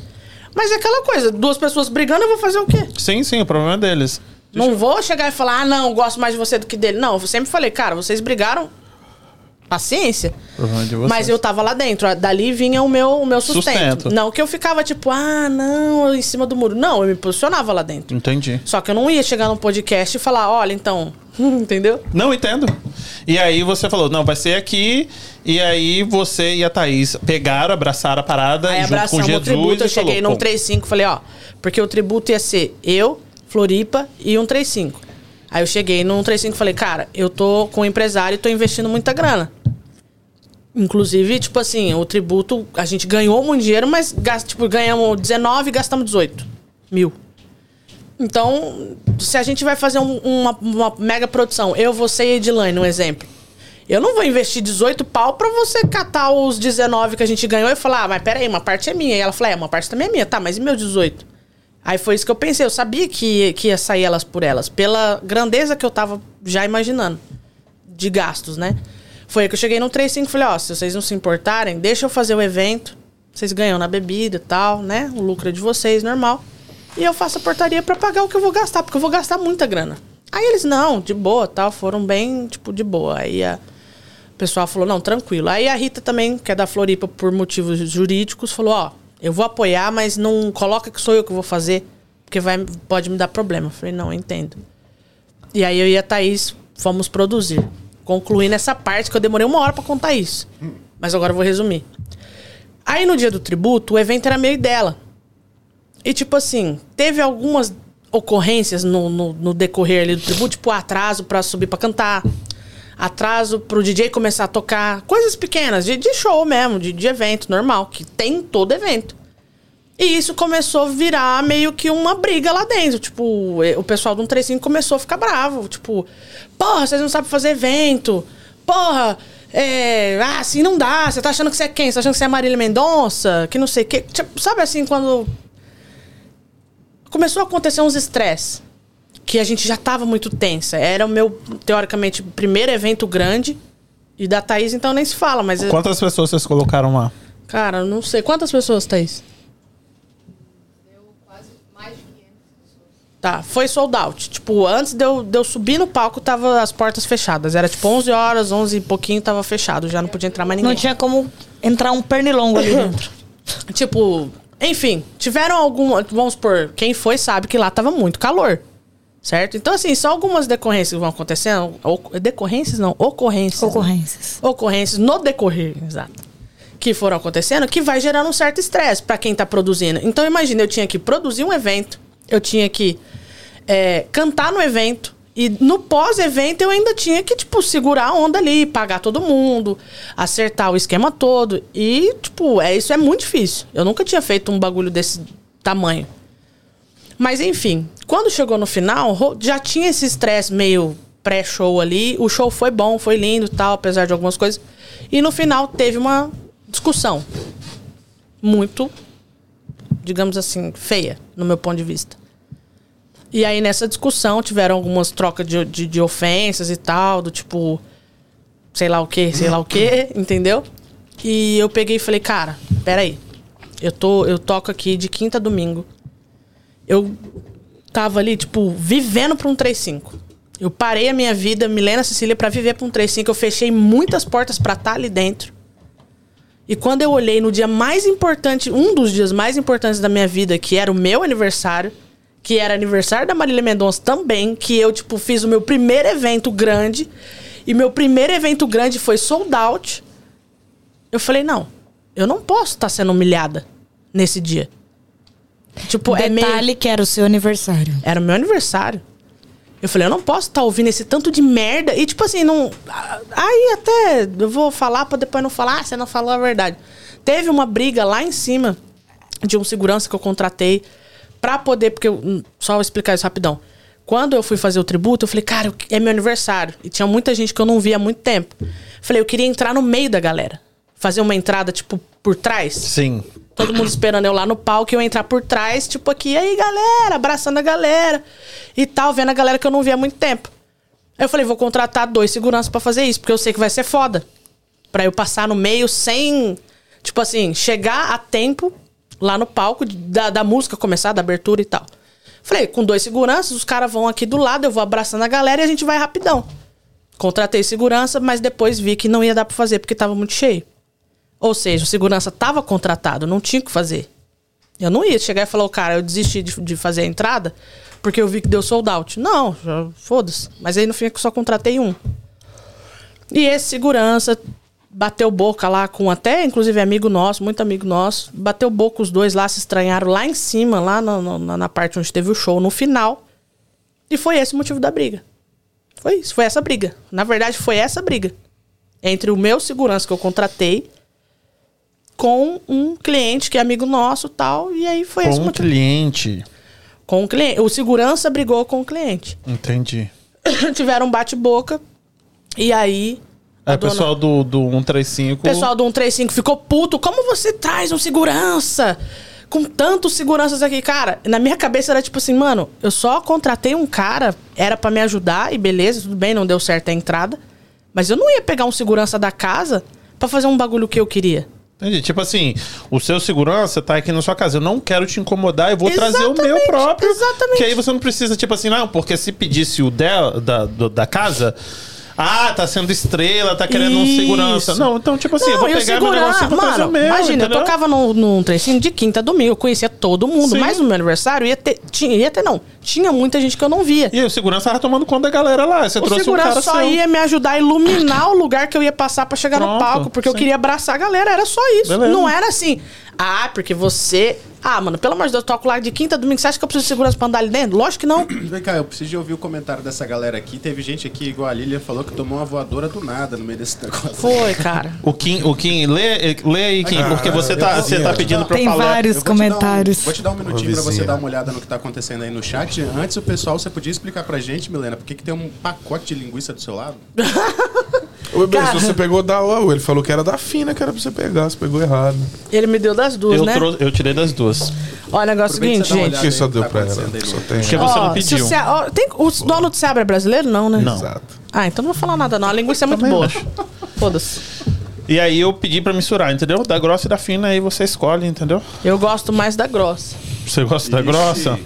Mas é aquela coisa, duas pessoas brigando, eu vou fazer o quê? Sim, sim, o problema é deles. Não vou chegar e falar, ah, não, gosto mais de você do que dele. Não, eu sempre falei, cara, vocês brigaram. Paciência. Mas eu tava lá dentro. Dali vinha o meu, o meu sustento. Sustento. Não que eu ficava tipo, ah, não, em cima do muro. Não, eu me posicionava lá dentro. Entendi. Só que eu não ia chegar num podcast e falar, olha, então. Entendeu? Não, entendo. E aí você falou, não, vai ser aqui. E aí você e a Thaís pegaram, abraçaram a parada Aí junto com Jesus. o tributo. e Eu cheguei falou, num pô, 35 falei, ó. Porque o tributo ia ser eu, Floripa e um 35. Aí eu cheguei num 35 e falei, cara, eu tô com um empresário e tô investindo muita grana. Inclusive, tipo assim, o tributo, a gente ganhou muito dinheiro, mas tipo, ganhamos 19 e gastamos 18 mil. Então, se a gente vai fazer um- uma, uma mega produção, eu, você e Edilane, um exemplo. Eu não vou investir 18 pau pra você catar os 19 que a gente ganhou e falar, ah, mas peraí, uma parte é minha. E ela falou, é, uma parte também é minha. Tá, mas e meu 18? Aí foi isso que eu pensei. Eu sabia que, que ia sair elas por elas, pela grandeza que eu tava já imaginando de gastos, né? Foi aí que eu cheguei no 35 e falei, ó, se vocês não se importarem, deixa eu fazer o evento. Vocês ganham na bebida e tal, né? O lucro é de vocês, normal. E eu faço a portaria pra pagar o que eu vou gastar, porque eu vou gastar muita grana. Aí eles, não, de boa, tal, foram bem, tipo, de boa. Aí a, o pessoal falou, não, tranquilo. Aí a Rita também, que é da Floripa por motivos jurídicos, falou, ó, eu vou apoiar, mas não coloca que sou eu que vou fazer, porque vai, pode me dar problema. Eu falei, não, eu entendo. E aí eu e a Thaís fomos produzir. Concluindo essa parte que eu demorei uma hora pra contar isso. Mas agora eu vou resumir. Aí no dia do tributo, o evento era meio dela. E tipo assim, teve algumas ocorrências no, no, no decorrer ali do tributo, tipo atraso pra subir pra cantar, atraso pro DJ começar a tocar, coisas pequenas, de, de show mesmo, de, de evento normal, que tem em todo evento. E isso começou a virar meio que uma briga lá dentro. Tipo, eh, o pessoal do 135 começou a ficar bravo. Tipo, porra, vocês não sabem fazer evento. Porra, é, assim não dá. Você tá achando que você é quem? Você tá achando que você é Marília Mendonça? Que não sei o quê. Tipo, sabe assim, quando. Começou a acontecer uns estresse. Que a gente já tava muito tensa. Era o meu, teoricamente, primeiro evento grande. E da Thaís, então nem se fala, mas. Quantas pessoas vocês colocaram lá? Cara, eu não sei. Quantas pessoas, Thaís? Tá, foi sold out. Tipo, antes de eu, de eu subir no palco, tava as portas fechadas. Era tipo 11 horas, 11 e pouquinho, tava fechado. Já não podia entrar mais ninguém. Não tinha como entrar um pernilongo ali dentro. Tipo, enfim, tiveram algum. Vamos supor, quem foi sabe que lá tava muito calor. Certo? Então, assim, só algumas decorrências vão acontecendo. Decorrências não, ocorrências. né? Ocorrências. Ocorrências no decorrer, exato. Que foram acontecendo, que vai gerando um certo estresse pra quem tá produzindo. Então, imagina, eu tinha que produzir um evento, eu tinha que é, cantar no evento. E no pós-evento eu ainda tinha que, tipo, segurar a onda ali, pagar todo mundo, acertar o esquema todo. E, tipo, é, isso é muito difícil. Eu nunca tinha feito um bagulho desse tamanho. Mas enfim, quando chegou no final, já tinha esse estresse meio pré-show ali. O show foi bom, foi lindo e tal, apesar de algumas coisas. E no final teve uma discussão. Muito, digamos assim, feia, no meu ponto de vista. E aí nessa discussão tiveram algumas trocas de, de, de ofensas e tal, do tipo, sei lá o que, sei lá o que, entendeu? E eu peguei e falei, cara, peraí. Eu, tô, eu toco aqui de quinta a domingo. Eu tava ali, tipo, vivendo pra um 35. Eu parei a minha vida, Milena Cecília, pra viver pra um 35. Eu fechei muitas portas pra estar ali dentro. E quando eu olhei no dia mais importante, um dos dias mais importantes da minha vida, que era o meu aniversário, que era aniversário da Marília Mendonça também, que eu, tipo, fiz o meu primeiro evento grande. E meu primeiro evento grande foi sold out. Eu falei, não, eu não posso estar sendo humilhada nesse dia. Tipo, é meio... Detalhe que era o seu aniversário. Era o meu aniversário. Eu falei, eu não posso estar ouvindo esse tanto de merda. E, tipo assim, não. Aí até eu vou falar pra depois não falar, ah, você não falou a verdade. Teve uma briga lá em cima de um segurança que eu contratei pra poder. Porque, eu, hum, só vou explicar isso rapidão. Quando eu fui fazer o tributo, eu falei, cara, é meu aniversário. E tinha muita gente que eu não via há muito tempo. Falei, eu queria entrar no meio da galera. Fazer uma entrada, tipo, por trás. Sim. Todo mundo esperando eu lá no palco e eu entrar por trás, tipo aqui, aí galera, abraçando a galera e tal, vendo a galera que eu não via há muito tempo. Aí eu falei, vou contratar dois seguranças pra fazer isso, porque eu sei que vai ser foda. Pra eu passar no meio sem, tipo assim, chegar a tempo lá no palco da, da música começar, da abertura e tal. Falei, com dois seguranças, os caras vão aqui do lado, eu vou abraçando a galera e a gente vai rapidão. Contratei segurança, mas depois vi que não ia dar pra fazer porque tava muito cheio. Ou seja, o segurança tava contratado, não tinha o que fazer. Eu não ia chegar e falar, "Ô, cara, eu desisti de, de fazer a entrada porque eu vi que deu sold out. Não, foda-se. Mas aí no fim eu só contratei um. E esse segurança bateu boca lá com até, inclusive, amigo nosso, muito amigo nosso. Bateu boca os dois lá, se estranharam lá em cima, lá no- no- na parte onde teve o show, no final. E foi esse o motivo da briga. Foi isso, foi essa briga. Na verdade, foi essa briga. Entre o meu segurança que eu contratei com um cliente que é amigo nosso tal. E aí foi esse Com o um motivo. cliente. Com o cliente. O segurança brigou com o cliente. Entendi. Tiveram um bate-boca. E aí. Aí o dona- pessoal do, do 135. o pessoal do 135 ficou puto. Como você traz um segurança? Com tantos seguranças aqui, cara, na minha cabeça era tipo assim, mano, eu só contratei um cara, era pra me ajudar, e beleza, tudo bem, não deu certo a entrada. Mas eu não ia pegar um segurança da casa pra fazer um bagulho que eu queria. Entendi. Tipo assim, o seu segurança tá aqui na sua casa. Eu não quero te incomodar, eu vou trazer o meu Exatamente, próprio. exatamente. Que aí você não precisa, tipo assim, não, porque se pedisse o dela, da, do- da casa. Ah, tá sendo estrela, tá querendo um segurança. Não, então, tipo assim, eu vou pegar meu negócio e vou o meu. imagina, entendeu? eu tocava num, num trecinho de quinta a domingo, eu conhecia todo mundo, Sim. mas no meu aniversário ia ter, tinha, ia ter não, tinha muita gente que eu não via. E o segurança tava tomando conta da galera lá. Você O trouxe um segurança cara só seu. ia me ajudar a iluminar o lugar que eu ia passar pra chegar no Pronto, palco, porque eu sim. queria abraçar a galera, era só isso. Beleza. Não era assim, ah, porque você Ah, mano, pelo amor de Deus, eu toco lá de quinta a domingo. Você acha que eu preciso de segurança pra andar ali dentro? Lógico que não. Vem cá, eu preciso de ouvir o comentário dessa galera aqui. Teve gente aqui, igual a Lilian, falou que tomou uma voadora do nada no meio desse negócio. Foi, cara. O Kim, o Kim, lê, lê aí, Kim, porque você tá, você tá pedindo pra Tem falar. vários Eu vou te dar um- comentários. vou te dar um minutinho pra você dar uma olhada no que tá acontecendo aí no chat. Antes, o pessoal, você podia explicar pra gente, Milena, por que, que tem um pacote de linguiça do seu lado? Cara. se você pegou da UAU, ele falou que era da fina, que era pra você pegar, você pegou errado. Ele me deu das duas, Eu, né? trouxe- eu tirei das duas. Olha, o negócio é o Aproveita seguinte, gente. Quem só deu tá pra ela? Só tem. Porque você não Ó, se pediu. você- ó, tem, o dono do Seabra é brasileiro? Não, né? Não. Exato. Ah, então não vou falar nada, não. A linguiça é muito Também boa. Foda-se. E aí eu pedi pra misturar, entendeu? Da grossa e da fina, aí você escolhe, entendeu? Eu gosto mais da grossa. Você gosta da Ixi. grossa?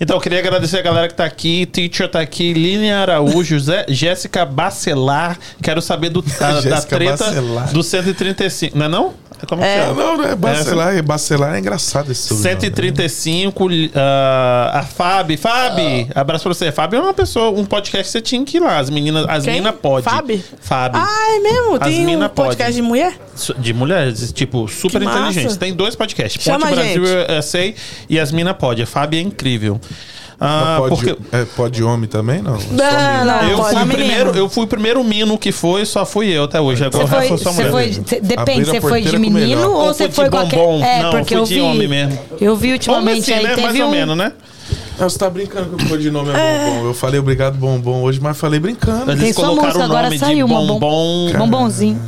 Então, eu queria agradecer a galera que tá aqui. Teacher tá aqui, Línia Araújo, Zé, Jéssica Bacelar. Quero saber do, da, treta Bacelar. do 135. Não é não? É como É. que Ah, é? não, não é Bacelar. É, Bacelar é engraçado esse sobrenome. 135, ah, a Fábio. Fábio, abraço pra você. Fábio é uma pessoa, um podcast que você tinha que ir lá. As meninas, as Quem? minas podem. Fábio? Fábio. Ah, é mesmo? As Tem mina um podcast podem. de mulher? De mulheres, tipo, super Que massa. inteligentes. Tem dois podcasts. Chama Ponte a Brasil gente. USA e as Mina Pode. A Fábio é incrível. Ah, pode, porque é, pode homem também, não? Não, menino. não. eu pode. fui, menino. primeiro, eu fui o primeiro mino que foi, só fui eu até hoje. Agora foi, resto só mulher. foi, cê- depende, você foi de menino ou Ou você foi de foi qualquer... É, Não, porque fui eu de vi... homem mesmo. Eu vi ultimamente assim, aí, né? teve Mais ou um... menos, né? Ah, Você tá brincando que o codinome é bombom. Eu falei obrigado bombom hoje, mas falei brincando. Eles Tem colocaram música, o nome de bombom. bombom. Bombonzinho.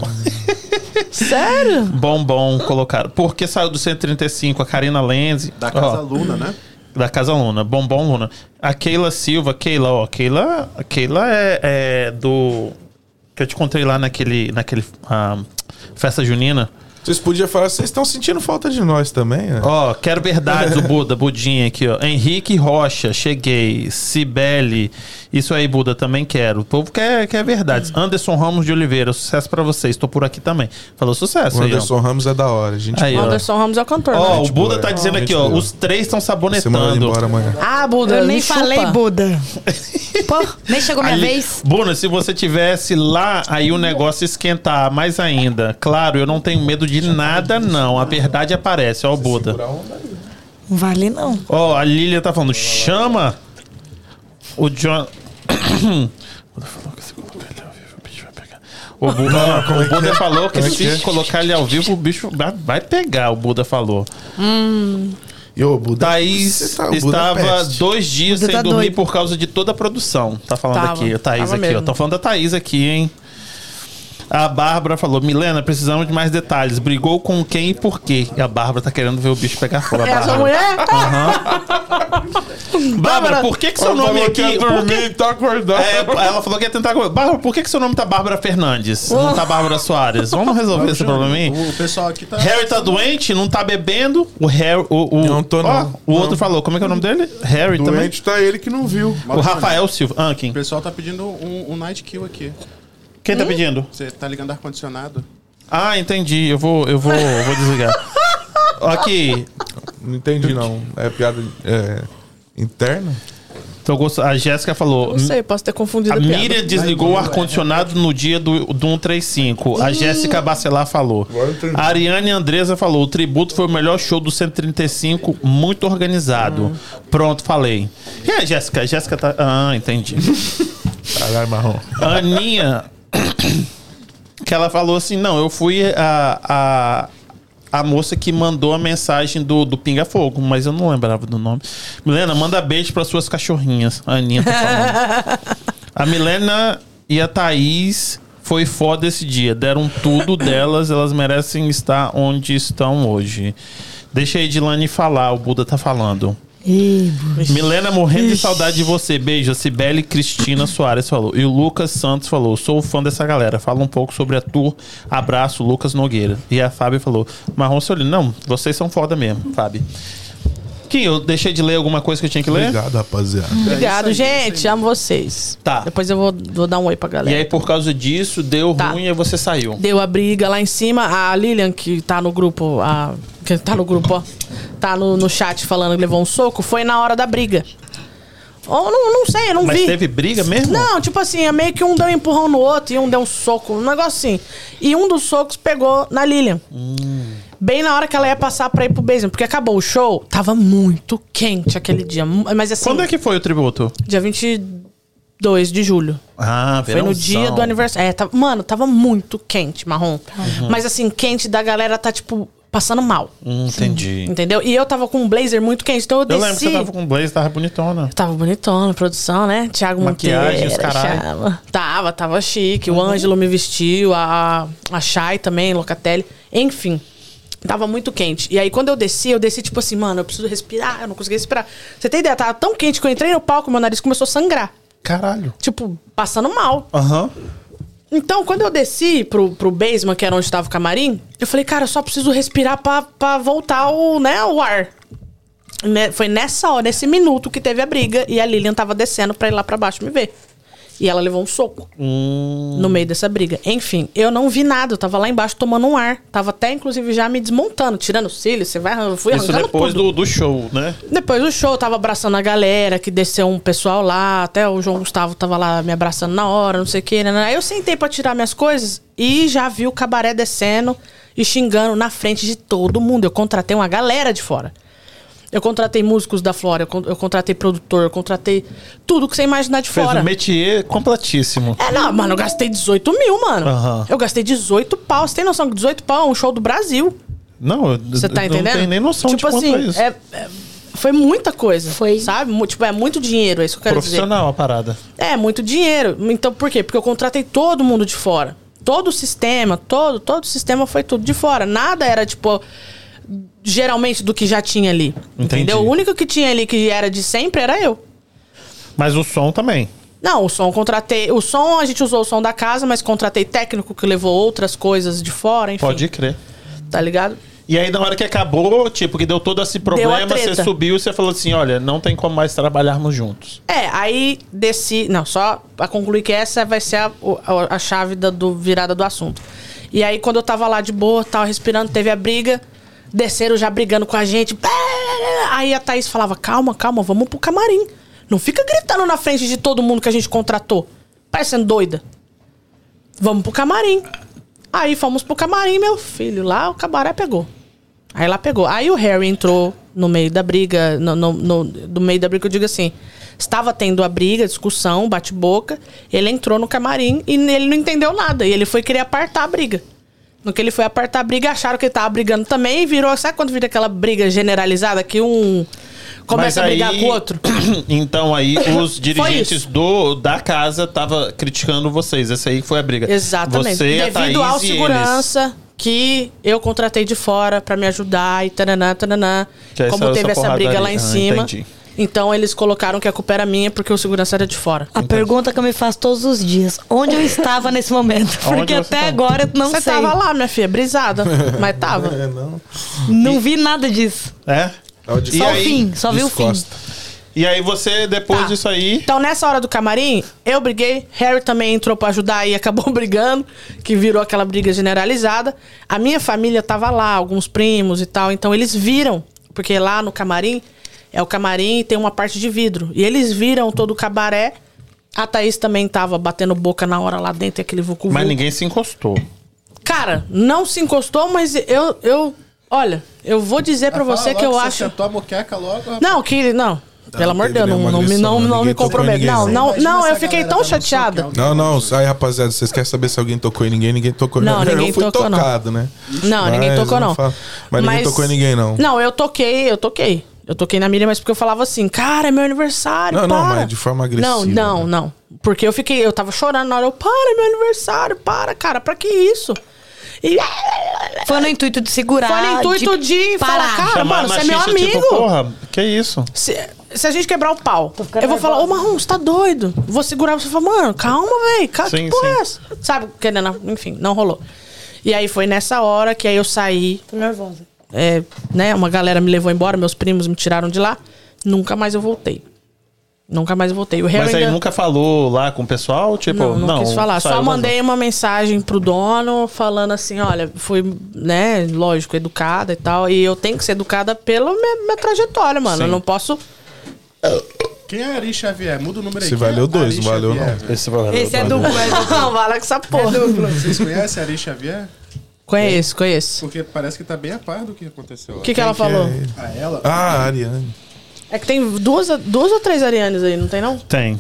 Sério? Bombom colocaram. Porque saiu do 135 a Karina Lenz. Da Casa ó, Luna, né? Da Casa Luna, Bombom Luna. A Keila Silva, Keila, ó, Keila, Keila é, é do. Que eu te contei lá naquele. naquele ah, festa junina. Vocês podiam falar, vocês estão sentindo falta de nós também, né? Ó, quero verdades, o Buda, Budinha aqui, ó. Henrique Rocha, cheguei. Cibele, isso aí, Buda, também quero. O povo quer, quer verdades. Anderson Ramos de Oliveira, sucesso pra vocês, tô por aqui também. Falou sucesso O aí. Anderson Ramos é da hora. Gente Aí, ó. Anderson Ramos é o cantor, Ó, né? o Buda boa, tá dizendo aqui, ó, boa. os três estão sabonetando. embora amanhã. Ah, Buda, Eu nem chupa. falei Buda. Pô, nem chegou minha Ali- vez. Buna, se você tivesse lá, aí o negócio esquentar mais ainda. Claro, eu não tenho medo de nada, não. A verdade aparece, ó, o Buda. Não vale não. Ó, a Lilia tá falando, chama o John. Buda falou que se colocar ele ao vivo, o bicho vai pegar. O Buda, o Buda falou que Como é se que é? colocar ele ao vivo, o bicho vai- vai pegar, o Buda falou. E ô, Buda, Thaís você tá- o Buda é estava peste. dois dias Buda sem tá dormir doido. por causa de toda a produção. Tá falando Tava, aqui, a Thaís tava aqui, ó. mesmo. Tô falando da Thaís aqui, hein? A Bárbara falou: Milena, precisamos de mais detalhes. Brigou com quem e por quê? E a Bárbara tá querendo ver o bicho pegar fogo. a É essa Bárbara. mulher? Bárbara, por que, que seu nome aqui. dormir que- tá acordado. É, ela falou que ia tentar. Bárbara, por que, que seu nome tá Bárbara Fernandes? Não tá Bárbara Soares? Vamos resolver esse problema aí? O pessoal aqui tá. Harry tá doente, não tá bebendo. O Harry. O, o, Não tô, não. o Não. outro falou. Como é que é o nome dele? Harry também. Doente tá ele que não viu. O Rafael Silva. Ah, quem? O pessoal tá pedindo um, um night kill aqui. Quem tá pedindo? Você tá ligando ar-condicionado? Ah, entendi. Eu vou, eu vou, eu vou desligar. Aqui. Não entendi, não. É piada é, interna? Gost... A Jéssica falou. Não sei, posso ter confundido A a piada. Miriam desligou o ar-condicionado no dia do, do 135. A Jéssica Bacelar falou. A Ariane Andresa falou: o tributo foi o melhor show do 135, muito organizado. Pronto, falei. E a Jéssica? A Jéssica tá. Ah, entendi. Caralho, marrom. Aninha, que ela falou assim: não, eu fui a, a, a moça que mandou a mensagem do, do Pinga Fogo, mas eu não lembrava do nome. Milena, manda beijo para suas cachorrinhas. A Aninha tá falando. a Milena e a Thaís foi foda esse dia. Deram tudo delas, elas merecem estar onde estão hoje. Deixa a Edilane falar, o Buda tá falando. Buda. Milena morrendo de saudade de você. Beijo. Cibele Cristina Soares falou. E o Lucas Santos falou: sou fã dessa galera. Fala um pouco sobre a tour. Abraço, Lucas Nogueira. E a Fábio falou: Marrom Solino. Não, vocês são foda mesmo, Fábio. Kim, eu deixei de ler alguma coisa que eu tinha que ler? Obrigado, rapaziada. Obrigado, É isso aí, é gente. Amo vocês. Tá. Depois eu vou, vou dar um oi pra E galera. aí, por causa disso, deu Tá. ruim e você saiu. Deu a briga lá em cima. A Lilian, que tá no grupo, a, que tá no grupo, ó, tá no, no chat falando que levou um soco, foi na hora da briga. Ou não, não sei, eu não Mas vi. teve briga mesmo? Não, tipo assim, é meio que um deu um empurrão no outro e um deu um soco, um negócio assim. E um dos socos pegou na Lilian. Bem na hora que ela ia passar pra ir pro basement, porque acabou o show, tava muito quente aquele dia. Mas assim, Quando é que foi o tributo? dia 22 de julho. Ah, Foi no dia do aniversário. É, tava, mano, tava muito quente, marrom. Mas assim, quente da galera tá, tipo, passando mal. Hum, entendi. Entendeu? E eu tava com um blazer muito quente, então eu Eu desci. lembro que você tava com um blazer, tava bonitona. Tava bonitona, produção, né? Tiago Maquiagem, Monteiro. os caralho. Tava, tava chique. O Ângelo me vestiu, a, a Shai também, Locatelli. Enfim, tava muito quente. E aí, quando eu desci, eu desci tipo assim, mano, eu preciso respirar. Eu não conseguia respirar. Você tem ideia? Tava tão quente que eu entrei no palco, meu nariz começou a sangrar. Caralho. Tipo, passando mal. Aham. Então, quando eu desci pro, pro basement, que era onde tava o camarim, eu falei, cara, eu só preciso respirar pra, pra voltar o, né, o ar. Foi nessa hora, nesse minuto que teve a briga e a Lilian tava descendo pra ir lá pra baixo me ver. E ela levou um soco no meio dessa briga. Enfim, eu não vi nada, eu tava lá embaixo tomando um ar. Tava até, inclusive, já me desmontando, tirando os cílios, você vai, eu fui Isso arrancando depois do, do show, né? Depois do show, eu tava abraçando a galera, que desceu um pessoal lá, até o João Gustavo tava lá me abraçando na hora, não sei o que, né? Aí eu sentei pra tirar minhas coisas e já vi o cabaré descendo e xingando na frente de todo mundo. Eu contratei uma galera de fora. Eu contratei músicos da Flora, eu, con- eu contratei produtor, eu contratei tudo que você imaginar de Fez fora. um métier completíssimo. É, não, mano, eu gastei 18 mil, mano. Aham. Eu gastei 18 pau. Você tem noção que 18 pau é um show do Brasil? Não, eu Você tá eu entendendo? não tenho nem noção tipo de quanto assim, é isso. é- é- foi muita coisa. Foi. Sabe? Mu- Tipo, é muito dinheiro, é isso que eu quero dizer. Profissional a parada. É, muito dinheiro. Então, por quê? Porque eu contratei todo mundo de fora. Todo o sistema, todo, todo o sistema foi tudo de fora. Nada era, tipo, geralmente do que já tinha ali. Entendi. Entendeu? O único que tinha ali que era de sempre era eu. Mas o som também. Não, o som contratei. O som, a gente usou o som da casa, mas contratei técnico que levou outras coisas de fora, enfim. Pode crer. Tá ligado? E aí, na hora que acabou, tipo, que deu todo esse problema, você subiu e você falou assim: olha, não tem como mais trabalharmos juntos. É, aí desci. Não, só pra concluir que essa vai ser a, a, a chave da do virada do assunto. E aí, quando eu tava lá de boa, tava respirando, teve a briga, desceram já brigando com a gente. Aí a Thaís falava: calma, calma, vamos pro camarim. Não fica gritando na frente de todo mundo que a gente contratou. Parecendo doida. Vamos pro camarim. Aí fomos pro camarim, meu filho. Lá o cabaré pegou. Aí lá pegou. Aí o Harry entrou no meio da briga, no, no, no- do meio da briga, eu digo assim. Estava tendo a briga, discussão, bate-boca. Ele entrou no camarim e ele não entendeu nada. E ele foi querer apartar a briga. No que ele foi apartar a briga, acharam que ele tava brigando também e virou. Sabe quando vira aquela briga generalizada que um começa Mas a brigar aí- com o outro? então aí os dirigentes do, da casa tava criticando vocês. Essa aí foi a briga. Exatamente. Você, Devido ao e eles. segurança que eu contratei de fora pra me ajudar e tananã, tananã. Que Como teve essa essa briga lá em. Ah, cima. entendi. Então eles colocaram que a culpa era minha porque o segurança era de fora. A pergunta que eu me faço todos os dias: onde eu estava nesse momento? Porque você até tava? agora eu não Você sei. tava lá, minha filha, brisada. mas tava. É, não. Não vi nada disso. É? É o de E Só aí, o fim, só vi o fim. E aí você, depois Tá. disso aí. Então, nessa hora do camarim, eu briguei, Harry também entrou pra ajudar e acabou brigando, que virou aquela briga generalizada. A minha família tava lá, alguns primos e tal, então eles viram, porque lá no camarim é o camarim e tem uma parte de vidro. E eles viram todo o cabaré. A Thaís também tava batendo boca na hora lá dentro, aquele vucu Mas ninguém se encostou. Cara, não se encostou, mas eu, eu olha, eu vou dizer pra você que eu acho. Você sentou a moqueca logo, rapaz. Não, que não. Pelo amor de Deus, não, não, não, não me Ninguém tocou ninguém, Não, não, não, eu fiquei tão chateada. Não, não, aí rapaziada, vocês querem saber se alguém tocou em ninguém? Ninguém tocou em Não, ninguém Eu fui tocou, não. tocado, né? Não, ninguém Mas tocou, eu não. falo- Mas, ninguém tocou em ninguém, não. Não, eu toquei, eu toquei. Eu toquei na Miriam, mas porque eu falava assim, cara, é meu aniversário, Não, para. não, mas de forma agressiva, Não, não, né? não. Porque eu fiquei, eu tava chorando na hora, eu, para, é meu aniversário, para, cara, pra que isso? E Foi no intuito de segurar. Foi no intuito de falar, parar. cara, Chamar mano, você é meu machista, amigo. Tipo, porra, que isso? Se, se a gente quebrar o pau, eu vou falar, ô nervosa. Marrom, você tá doido? Vou segurar você e falar, mano, calma, velho. Que Sim, porra sim. é essa? Sabe? Querendo, enfim, não rolou. E aí foi nessa hora que aí eu saí. Tô nervosa. É, né, uma galera me levou embora, meus primos me tiraram de lá. Nunca mais eu voltei. Nunca mais eu voltei. O Harry Mas aí ainda- nunca falou lá com o pessoal? Tipo, não, não, quis falar. Só mandei uma mensagem pro dono falando assim, olha, fui, né, lógico, educada e tal. E eu tenho que ser educada pela minha, minha trajetória, mano. Sim. Eu não posso. Quem é Ari Xavier? Muda o número aí. Se Quem é valeu dois, Ari não valeu Xavier, não. Esse, vai- Esse é duplo, é duplo. Não, vai lá com essa porra. Vocês conhecem Ari Xavier? Conheço, conheço. Porque parece que tá bem a par do que aconteceu. O que, que ela que falou? é? Ah, ela? Ah, a Ariane. É que tem duas, duas ou três Arianes aí, não tem não? Tem.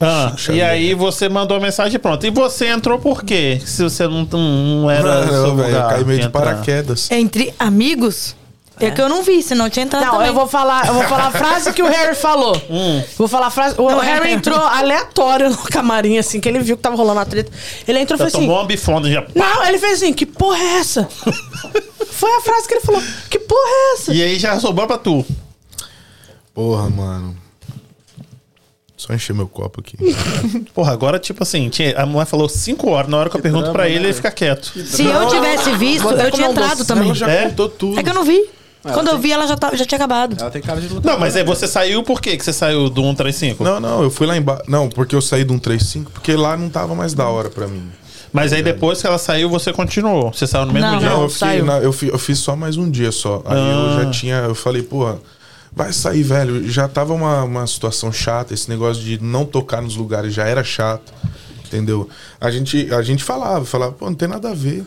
Ah, Puxa e vida. aí você mandou a mensagem pronto. E você entrou por quê? Se você não, não era. Não, seu velho, lugar caiu meio de entrar. paraquedas. Entre amigos? É. que eu não vi, senão tinha entrado Não, também. eu vou falar, eu vou falar a frase que o Harry falou. Vou falar a frase. O Não é Harry entrou aleatório no camarim, assim, que ele viu que tava rolando a treta. Ele entrou e falou assim. tomou uma bifona já. Não, ele fez assim, que porra é essa? Foi a frase que ele falou, que porra é essa? E aí já sobrou pra tu. Porra, mano. Só encher meu copo aqui. Porra, agora, tipo assim, a mulher falou cinco horas. Na hora que eu pergunto drama, pra ele, né? ele fica quieto. Se eu tivesse visto, eu tinha entrado doce. também. Já É? contou tudo. É que eu não vi. Ela Quando eu tem- vi, ela já, tá- já tinha acabado. Ela tem cara de lutar. Não, mas aí você saiu por quê que você saiu do 135? Não, não, eu fui lá embaixo. Não, porque eu saí de um 35, porque lá não tava mais da hora pra mim. Mas aí depois que ela saiu, você continuou. Você saiu no mesmo Não, dia? Não, não. eu, fiquei saiu. na- eu, fi- eu fiz só mais um dia só. Aí Ah. eu já tinha. Eu falei, porra, vai sair, velho. Já tava uma, uma situação chata. Esse negócio de não tocar nos lugares já era chato. Entendeu? A gente, a gente falava, falava, pô, não tem nada a ver.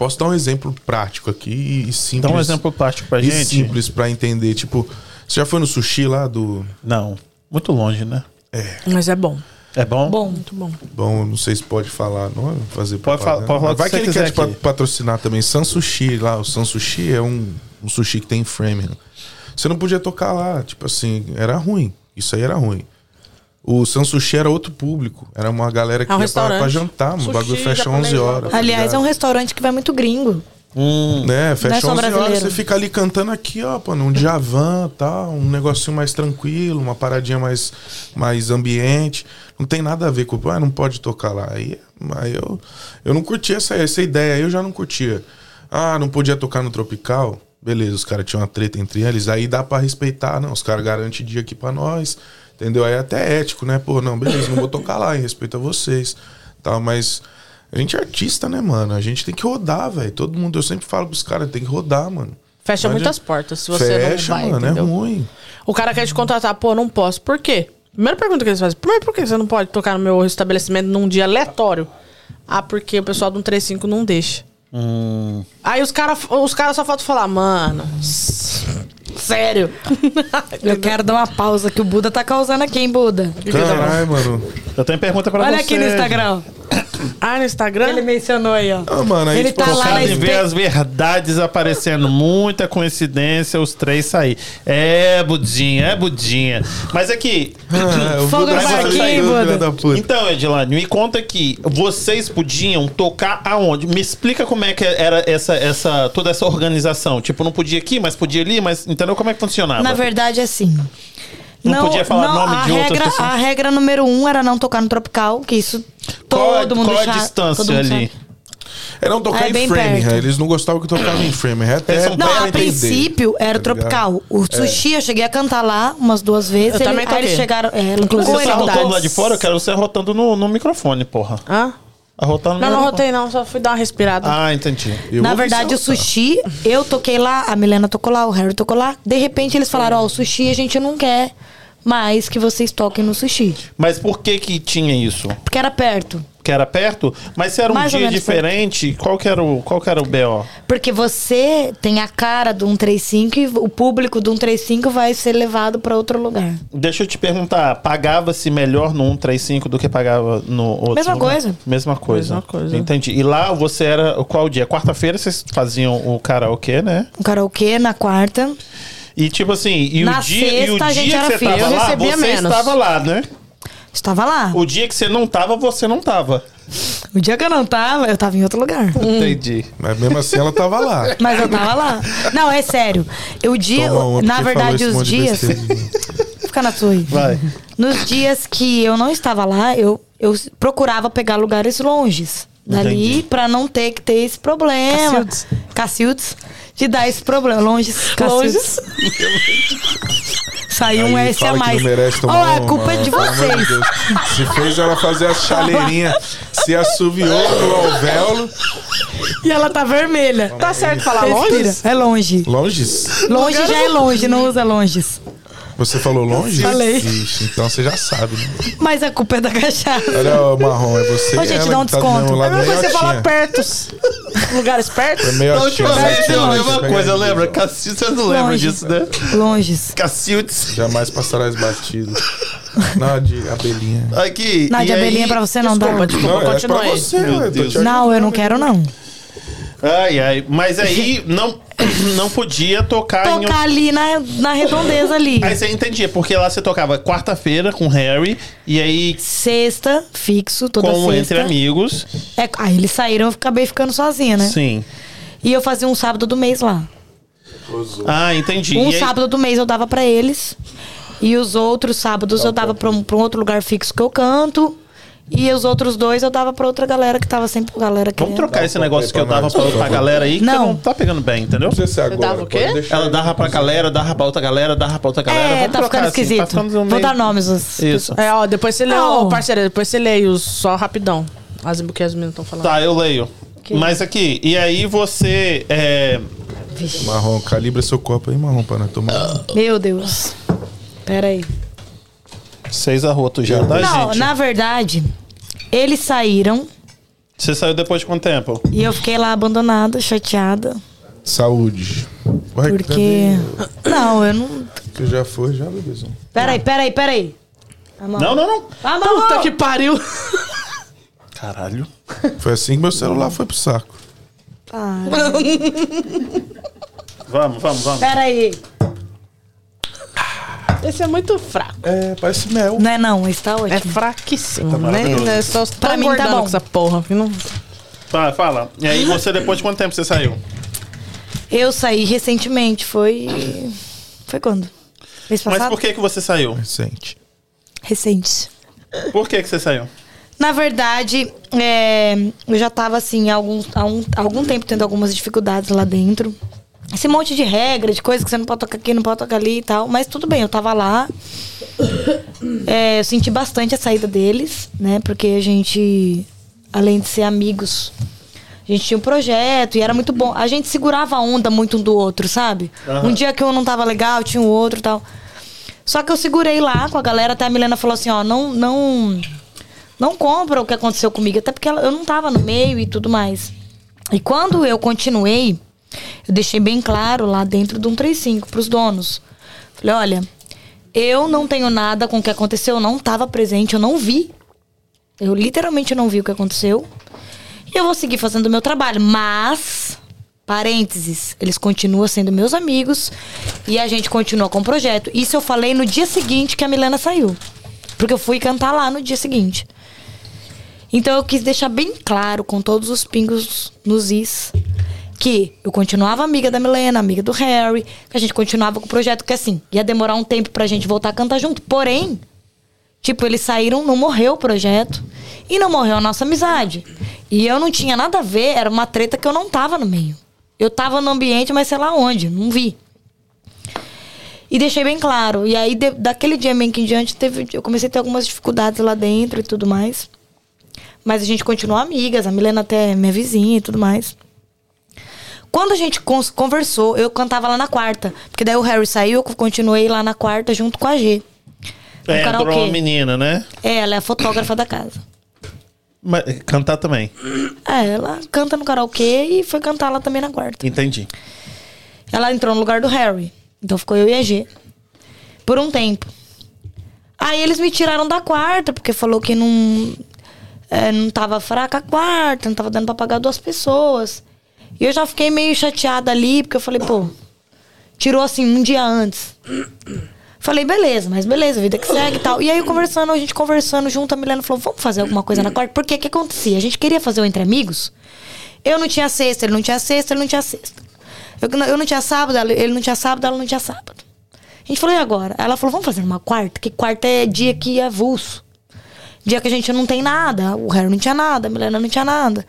Posso dar um exemplo prático aqui e, simples. Dá um exemplo prático pra e gente. simples pra entender. Tipo, você já foi no sushi lá do. Não, muito longe, né? Mas é bom. É bom? Bom, Muito bom. Bom, não sei se pode falar, não fazer Pode falar- pode falar que Vai você que ele quer te patrocinar também. San Sushi lá, o San Sushi é um, um sushi que tem em Framingham. Você não podia tocar lá, tipo assim, era ruim. Isso aí era ruim. O San Sushi era outro público. Era uma galera que É um ia pra, pra jantar, mano. O bagulho Sushi fecha japonês 11 lá. horas. tá aliás, é um restaurante que vai muito gringo. Hum. Né, fecha só 11 horas, você fica ali cantando aqui, ó, pô, num Djavan, tal, um negocinho mais tranquilo, uma paradinha mais, mais ambiente. Não tem nada a ver com, ah, não pode tocar lá. Aí, aí eu, eu não curtia essa, essa ideia, aí eu já não curtia. Ah, não podia tocar no Tropical? Beleza, os caras tinham uma treta entre eles, aí dá pra respeitar, não, os caras garantem dia aqui pra nós, entendeu? Aí é até ético, né? Pô, não, beleza, não vou tocar lá, em respeito a vocês, tal, mas... A gente é artista, né, mano? A gente tem que rodar, velho. Todo mundo, eu sempre falo pros caras, tem que rodar, mano. Fecha muitas portas se você Fecha, não vai, mano, entendeu? é ruim. O cara quer te contratar, pô, não posso. Por quê? Primeira pergunta que eles fazem, primeiro, por que você não pode tocar no meu estabelecimento num dia aleatório? Ah, porque o pessoal do 135 não deixa. Hum. Aí os caras os cara só faltam falar, mano. Sério. Eu quero dar uma pausa que o Buda tá causando aqui, hein, Buda? Caralho, mano. Eu tenho pergunta pra Olha você. aqui no Instagram. Ah, no Instagram? Ele mencionou aí, ó. Ah, mano, aí Ele tipo, tá lá Focado na em ver as verdades aparecendo. Muita coincidência os três sair. É, Budinha, é Budinha. Mas aqui. Ah, o Fogo no puta. Então, Edilane, me conta aqui. Vocês podiam tocar aonde? Me explica como é que era essa, essa, toda essa organização. Tipo, não podia aqui, mas podia ali, mas entendeu como é que funcionava? Na verdade, é assim. Não podia falar nome a de outras regra, pessoas? A regra número um era não tocar no tropical, que isso qual a, todo mundo qual a já- distância todo mundo ali? sabe. É não tocar É em Framingham. perto. Eles não gostavam que tocava em Framingham. Até Não, a princípio era o tá tropical. O sushi eu cheguei a cantar lá umas duas vezes. Eu também aí toquei. eles chegaram. É, Inclusive, você tá ele, arrotando tá? lá de fora? Eu quero você arrotando no, no microfone, porra. Hã? No Não, não microfone. rotei não, só fui dar uma respirada. Ah, entendi. Eu Na verdade, o sushi, eu toquei lá, a Milena tocou lá, o Harry tocou lá. De repente eles falaram: Ó, o sushi a gente não quer mais que vocês toquem no sushi. Mas por que que tinha isso? Porque era perto. Que era perto? Mas se era um Mais dia diferente, qual que, era o, qual que era o BO? Porque você tem a cara do 135 e o público do 135 vai ser levado pra outro lugar. Deixa eu te perguntar, pagava-se melhor no 135 do que pagava no outro? Mesma lugar? coisa. Mesma coisa. Mesma coisa. Entendi. E lá você era. Qual dia? Quarta-feira vocês faziam o karaokê, né? Um karaokê na quarta. E tipo assim, e Na o dia, e o sexta, a gente dia era que você frio. tava Eu lá, você menos. estava lá, né? Estava lá. O dia que você não tava, você não tava. O dia que eu não tava, eu tava em outro lugar. Entendi. Mas mesmo assim ela tava lá. Mas eu tava lá. Não, é sério. O dia, Toma na verdade, os dias. Fica na sua aí. Vai. Nos dias que eu não estava lá, eu, eu procurava pegar lugares longes dali pra não ter que ter esse problema. Cacildes. Cacildes. De dar esse problema. Longes. Longes. Saiu um S a mais. não merece Ó, tomar a uma, culpa é de vocês. Deus. Se fez ela fazer as chaleirinhas, se assoviou no alvéolo. E ela tá vermelha. Tá certo falar longe? É longe. Longes? Longe já é longe, não usa longes. Você falou longe? Falei. Ixi, então você já sabe, né? Mas a culpa é da cachaça. Olha o marrom, é você Ô, gente, dá um tá desconto. mesmo lado, Mas você meiotinha. fala pertos. Lugares pertos? É meio Da última vez eu lembro Você uma coisa, aí. lembra? Cacildes, você não lembra disso, né? Longes. Cacildes. Jamais passarás batido. Não, de abelhinha. Aqui. Não, de aí- abelhinha pra você não dá. Desculpa, desculpa, Não, é continua aí. você, Não, eu não quero, não. Ai, ai. Mas aí não, não podia tocar, em. Tocar ali na, na redondeza ali. Aí você entendia, porque lá você tocava quarta-feira com o Harry, e aí Sexta, fixo, toda com sexta. Entre Amigos. É, aí eles saíram, eu acabei ficando sozinha, né? Sim. E eu fazia um sábado do mês lá. Ah, entendi. Um aí- sábado do mês eu dava pra eles. E os outros sábados eu dava pra um, pra um outro lugar fixo que eu canto. E os outros dois eu dava pra outra galera que tava sempre com a galera Vamos querendo. trocar esse um negócio copo que eu pra dava pra, pra favor. galera aí, que Não. não tá pegando bem, entendeu? Não precisa ser agora. dava o quê? Ela dava pra galera, dava pra outra galera, dava pra outra galera. É, Vamos tá trocar ficando assim, esquisito. tá ficando Vou meio- dar nomes. Os, Isso. É, ó, depois você lê, Não. ô parceiro, depois você lê os só rapidão. As que as meninas estão falando. Tá, eu leio. Ok. Mas aqui, e aí você. É... Marrom, calibra seu copo aí, marrom, pra nós tomar. Meu Deus. Pera aí. Seis arrotos já, tá, Não, gente? na verdade, eles saíram Você saiu depois de quanto tempo? e eu fiquei lá abandonada, chateada. Saúde. Vai, Porque. Não, eu não. cadê? Você já foi, já, bebezão? Pera aí, pera aí, pera aí. A mão. Não, não, não. A mão. Puta que pariu. Caralho. Foi assim que meu celular foi pro saco. Para. Vamos, vamos, vamos. Pera aí. Esse é muito fraco. É, parece mel. Não é não, está ótimo. É fraquíssimo, né? maravilhoso. né? Só Pra tá mim tá bom. com essa porra. que Não... Fala, fala. E aí você, depois de quanto tempo você saiu? Eu saí recentemente, foi. Foi quando? Mês Mas passado? por que que você saiu? Recente. Recente. Por que que você saiu? Na verdade, é, eu já tava assim, há algum, há, um- há algum tempo tendo algumas dificuldades lá dentro. Esse monte de regra, de coisa que você não pode tocar aqui, não pode tocar ali e tal. Mas tudo bem, eu tava lá. É, eu senti bastante a saída deles, né? Porque a gente, além de ser amigos, a gente tinha um projeto e era muito bom. A gente segurava a onda muito um do outro, sabe? Um dia que eu não tava legal, tinha o outro e tal. Só que eu segurei lá com a galera, até a Milena falou assim, ó, não, não, não compra o que aconteceu comigo, até porque eu não tava no meio e tudo mais. E quando eu continuei, eu deixei bem claro lá dentro de um 35 pros donos. Falei, olha, eu não tenho nada com o que aconteceu, eu não tava presente, eu não vi. Eu literalmente não vi o que aconteceu. E eu vou seguir fazendo o meu trabalho, mas parênteses, eles continuam sendo meus amigos e a gente continua com o projeto. Isso eu falei no dia seguinte que a Milena saiu. Porque eu fui cantar lá no dia seguinte. Então eu quis deixar bem claro, com todos os pingos nos is, que eu continuava amiga da Milena, amiga do Harry, que a gente continuava com o projeto, que assim, ia demorar um tempo pra gente voltar a cantar junto. Porém, tipo, eles saíram, não morreu o projeto. E não morreu a nossa amizade. E eu não tinha nada a ver, era uma treta que eu não tava no meio. Eu tava no ambiente, mas sei lá onde, não vi. E deixei bem claro. E aí, de- daquele dia meio que em diante, teve, eu comecei a ter algumas dificuldades lá dentro e tudo mais. Mas a gente continuou amigas, a Milena até é minha vizinha e tudo mais. Quando a gente conversou, eu cantava lá na quarta. Porque daí o Harry saiu, eu continuei lá na quarta junto com a G. No É, karaokê. uma menina, né? É, ela é a fotógrafa da casa. Mas, cantar também. É, ela canta no karaokê e foi cantar lá também na quarta. Entendi. Ela entrou no lugar do Harry. Então ficou eu e a G. Por um tempo. Aí eles me tiraram da quarta, porque falou que não. é, não tava fraca a quarta, não tava dando pra pagar duas pessoas. E eu já fiquei meio chateada ali, porque eu falei, pô, tirou assim um dia antes. Falei, beleza, mas beleza, vida que segue e tal. E aí, conversando, a gente conversando junto, a Milena falou, vamos fazer alguma coisa na quarta. Porque o que acontecia? A gente queria fazer o Entre Amigos. Eu não tinha sexta, ele não tinha sexta, ele não tinha sexta. Eu, eu não tinha sábado, ele não tinha sábado, ela não tinha sábado. A gente falou, e agora? Ela falou, vamos fazer uma quarta? Que quarta é dia que é avulso. Dia que a gente não tem nada. O Harry não tinha nada, a Milena não tinha nada.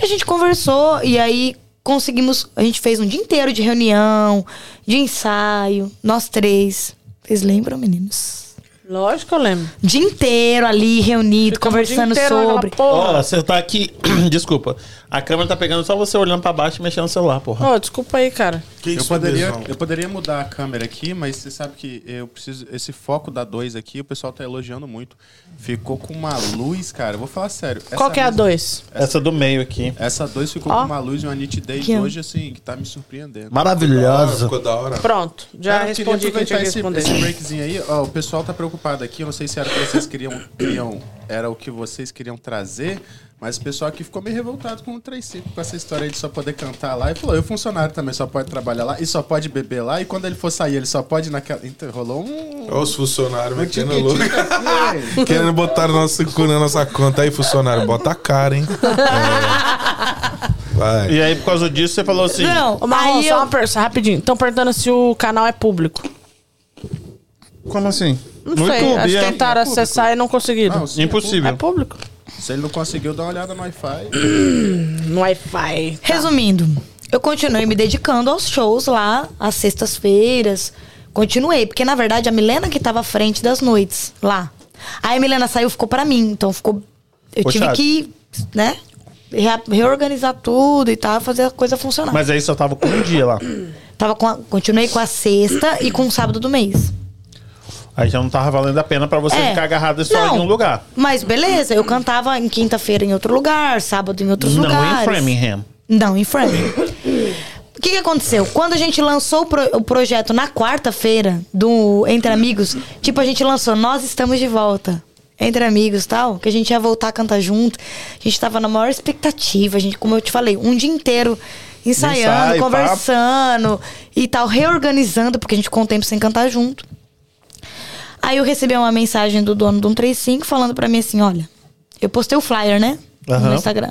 E a gente conversou, e aí conseguimos. A gente fez um dia inteiro de reunião, de ensaio, nós três. Vocês lembram, meninos? Lógico que eu lembro. Dia inteiro ali, reunido, Ficamos conversando sobre. Porra. Ó, você tá aqui. Desculpa. A câmera tá pegando só você olhando pra baixo e mexendo no celular, porra. Ô, desculpa aí, cara. Que Eu isso, poderia, Bezão? eu poderia mudar a câmera aqui, mas você sabe que eu preciso. Esse foco da 2 aqui, o pessoal tá elogiando muito. Ficou com uma luz, cara. Eu vou falar sério. Qual que é a luz- 2? Essa do meio aqui. Essa 2 ficou Ó. com uma luz e uma nitidez ó. hoje, assim, que tá me surpreendendo. Maravilhosa. Ficou da hora. Pronto, já Cara, eu queria respondi quem tinha aproveitar que esse, responder. esse breakzinho aí. Ó, o pessoal tá preocupado aqui. Eu não sei se era o que vocês queriam, queriam. Era o que vocês queriam trazer. Mas o pessoal aqui ficou meio revoltado com o 35, com essa história de só poder cantar lá. E falou: e o funcionário também só pode trabalhar lá e só pode beber lá. E quando ele for sair, ele só pode naquela. Então, rolou um. Olha os funcionários um metendo tiquitico louco. Querendo botar nosso cu na nossa conta aí, funcionário. Bota a cara, hein? É. Vai. E aí, por causa disso, você falou assim. Não, Marrom, aí só eu... uma pergunta, rapidinho. Estão perguntando se o canal é público. Como assim? Não no sei, YouTube, acho que é tentaram é público. acessar e não conseguiram. Não, sim, impossível. é público. Se ele não conseguiu, dá uma olhada no Wi-Fi. No Wi-Fi. Resumindo, eu continuei me dedicando aos shows lá, às sextas-feiras. Continuei, porque na verdade a Milena que tava à frente das noites lá. Aí a Milena saiu, ficou pra mim. Então ficou. Eu tive que, né? Reorganizar tudo e tal, fazer a coisa funcionar. Mas aí só tava com um dia lá. Tava com a- continuei com a sexta e com o sábado do mês. Aí já não tava valendo a pena pra você É. ficar agarrado só Não, em um lugar. Mas beleza, eu cantava em quinta-feira em outro lugar, sábado em outros não lugares. em Framingham. Não, em Framingham. O que, que aconteceu? Quando a gente lançou o, pro- o projeto na quarta-feira do Entre Amigos, tipo, a gente lançou Nós Estamos de Volta. Entre amigos e tal, que a gente ia voltar a cantar junto. A gente tava na maior expectativa. A gente, como eu te falei, um dia inteiro ensaiando, Ensaio, conversando e tal, reorganizando, porque a gente ficou um tempo sem cantar junto. Aí eu recebi uma mensagem do dono do 135 falando pra mim assim: olha, eu postei o flyer, né? Aham. No Instagram.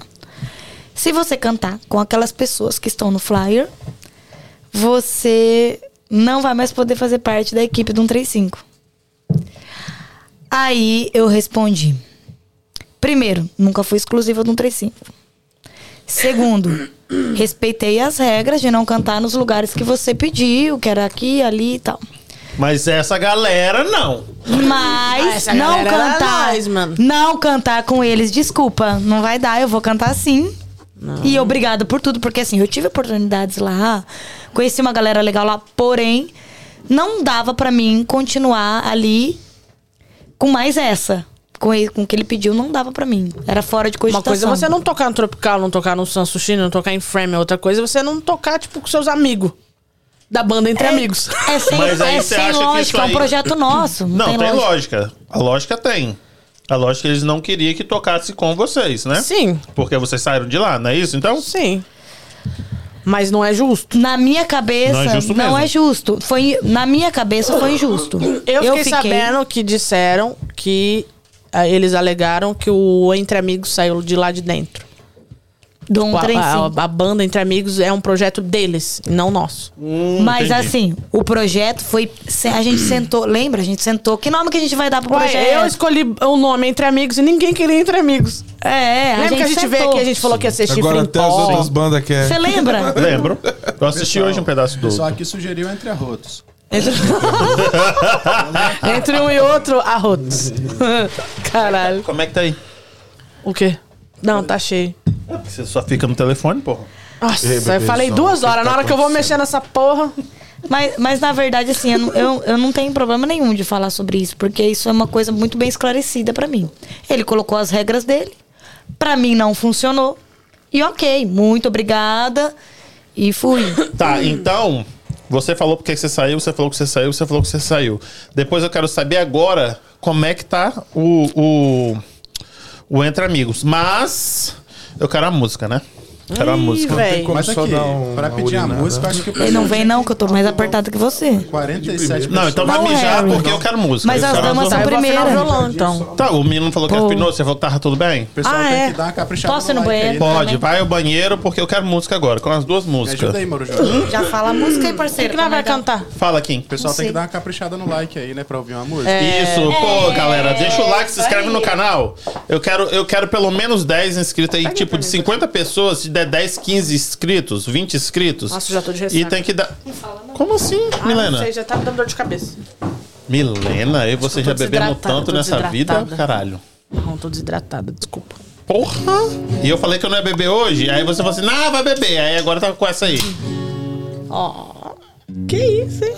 Se você cantar com aquelas pessoas que estão no flyer, você não vai mais poder fazer parte da equipe do 135. Aí eu respondi: primeiro, nunca fui exclusiva do 135. Segundo, respeitei as regras de não cantar nos lugares que você pediu, que era aqui, ali e tal. Mas essa galera, não. Ah, Mas essa não galera era cantar, nós, mano. não cantar com eles, desculpa, não vai dar, eu vou cantar sim. E obrigado por tudo, porque assim, eu tive oportunidades lá, conheci uma galera legal lá, porém não dava pra mim continuar ali com mais essa. Com, ele, com o que ele pediu, não dava pra mim. Era fora de Uma cogitação. coisa é você não tocar no Tropical, não tocar no Sansushine, não tocar em Frame. Outra coisa é você não tocar, tipo, com seus amigos. Da banda Entre Amigos. É sem, Mas aí é você sem acha que lógica, isso é um aí- projeto nosso. Não, tem, lógica. lógica. A lógica tem. A lógica é que eles não queriam que tocasse com vocês, né? Sim, Porque vocês saíram de lá, não é isso? Então, sim. Mas não é justo. Na minha cabeça, Não não é é justo justo. mesmo. Foi, na minha cabeça, foi injusto. Eu fiquei, sabendo que disseram que ah, eles alegaram que o Entre Amigos saiu de lá de dentro. Tipo, a- 135. a, a banda Entre Amigos é um projeto deles, não nosso. Mas entendi. assim, o projeto foi. A gente sentou, lembra? A gente sentou. Que nome que a gente vai dar pro Ué, projeto? eu escolhi o nome Entre Amigos e ninguém queria Entre Amigos. É, a Lembra gente que a gente veio aqui e a gente falou que ia ser chifre Agora até as outras bandas querem. Você lembra? lembro. Eu assisti hoje um pedaço do. Só que sugeriu entre arrotos. Entre... Entre um e outro, arrotos. Caralho. Como é que tá aí? O quê? Não, tá cheio. Você só fica no telefone, porra. Nossa, eu falei duas horas. Na hora que eu vou mexer nessa porra. Mas, mas na verdade, assim, eu não, eu, eu não tenho problema nenhum de falar sobre isso, porque isso é uma coisa muito bem esclarecida pra mim. Ele colocou as regras dele, pra mim não funcionou. E ok, muito obrigada. E fui. Tá, então. Você falou porque você saiu, você falou que você saiu, você falou que você saiu. Depois eu quero saber agora como é que tá o. o, o Entre Amigos. Mas. Eu quero a música, né? Quero a música. véi. como Mas só aqui, dar um- pra pedir a música, eu acho que o Ele não vem, não, que eu tô mais apertada que você. 47 Não, então vai Não, mijar Harry. porque eu quero música. Mas Eu as quero damas são música. Primeira. violão, então. Tá, o menino falou que Pô. afinou, você falou que tava tudo bem? O pessoal Ah, tem é? que dar uma caprichada Posso ir no like banheiro? aí. Pode, Também. vai ao banheiro porque eu quero música agora, com as duas Me músicas. ajuda aí, Jorge. Já fala a música aí, O parceiro. que nós vai cantar? Fala, Kim. O pessoal Não tem que dar uma caprichada no like aí, né? Pra ouvir uma música. É. Isso, pô, galera, deixa o like, se inscreve no canal. Eu quero, eu quero pelo menos 10 inscritos aí, tipo, de 50 pessoas, se der 10, 15 inscritos, 20 inscritos. Nossa, já tô de ressaca. E tem que dar. Como assim, Ah, Milena? Não sei, já tá me dando dor de cabeça. Milena, e você já bebendo desidratada, tanto nessa vida, caralho. Não, tô desidratada, desculpa. Porra! E eu falei que eu não ia beber hoje, aí você falou assim, não, vai beber. Aí agora tá com essa aí. Ó. Que isso, hein?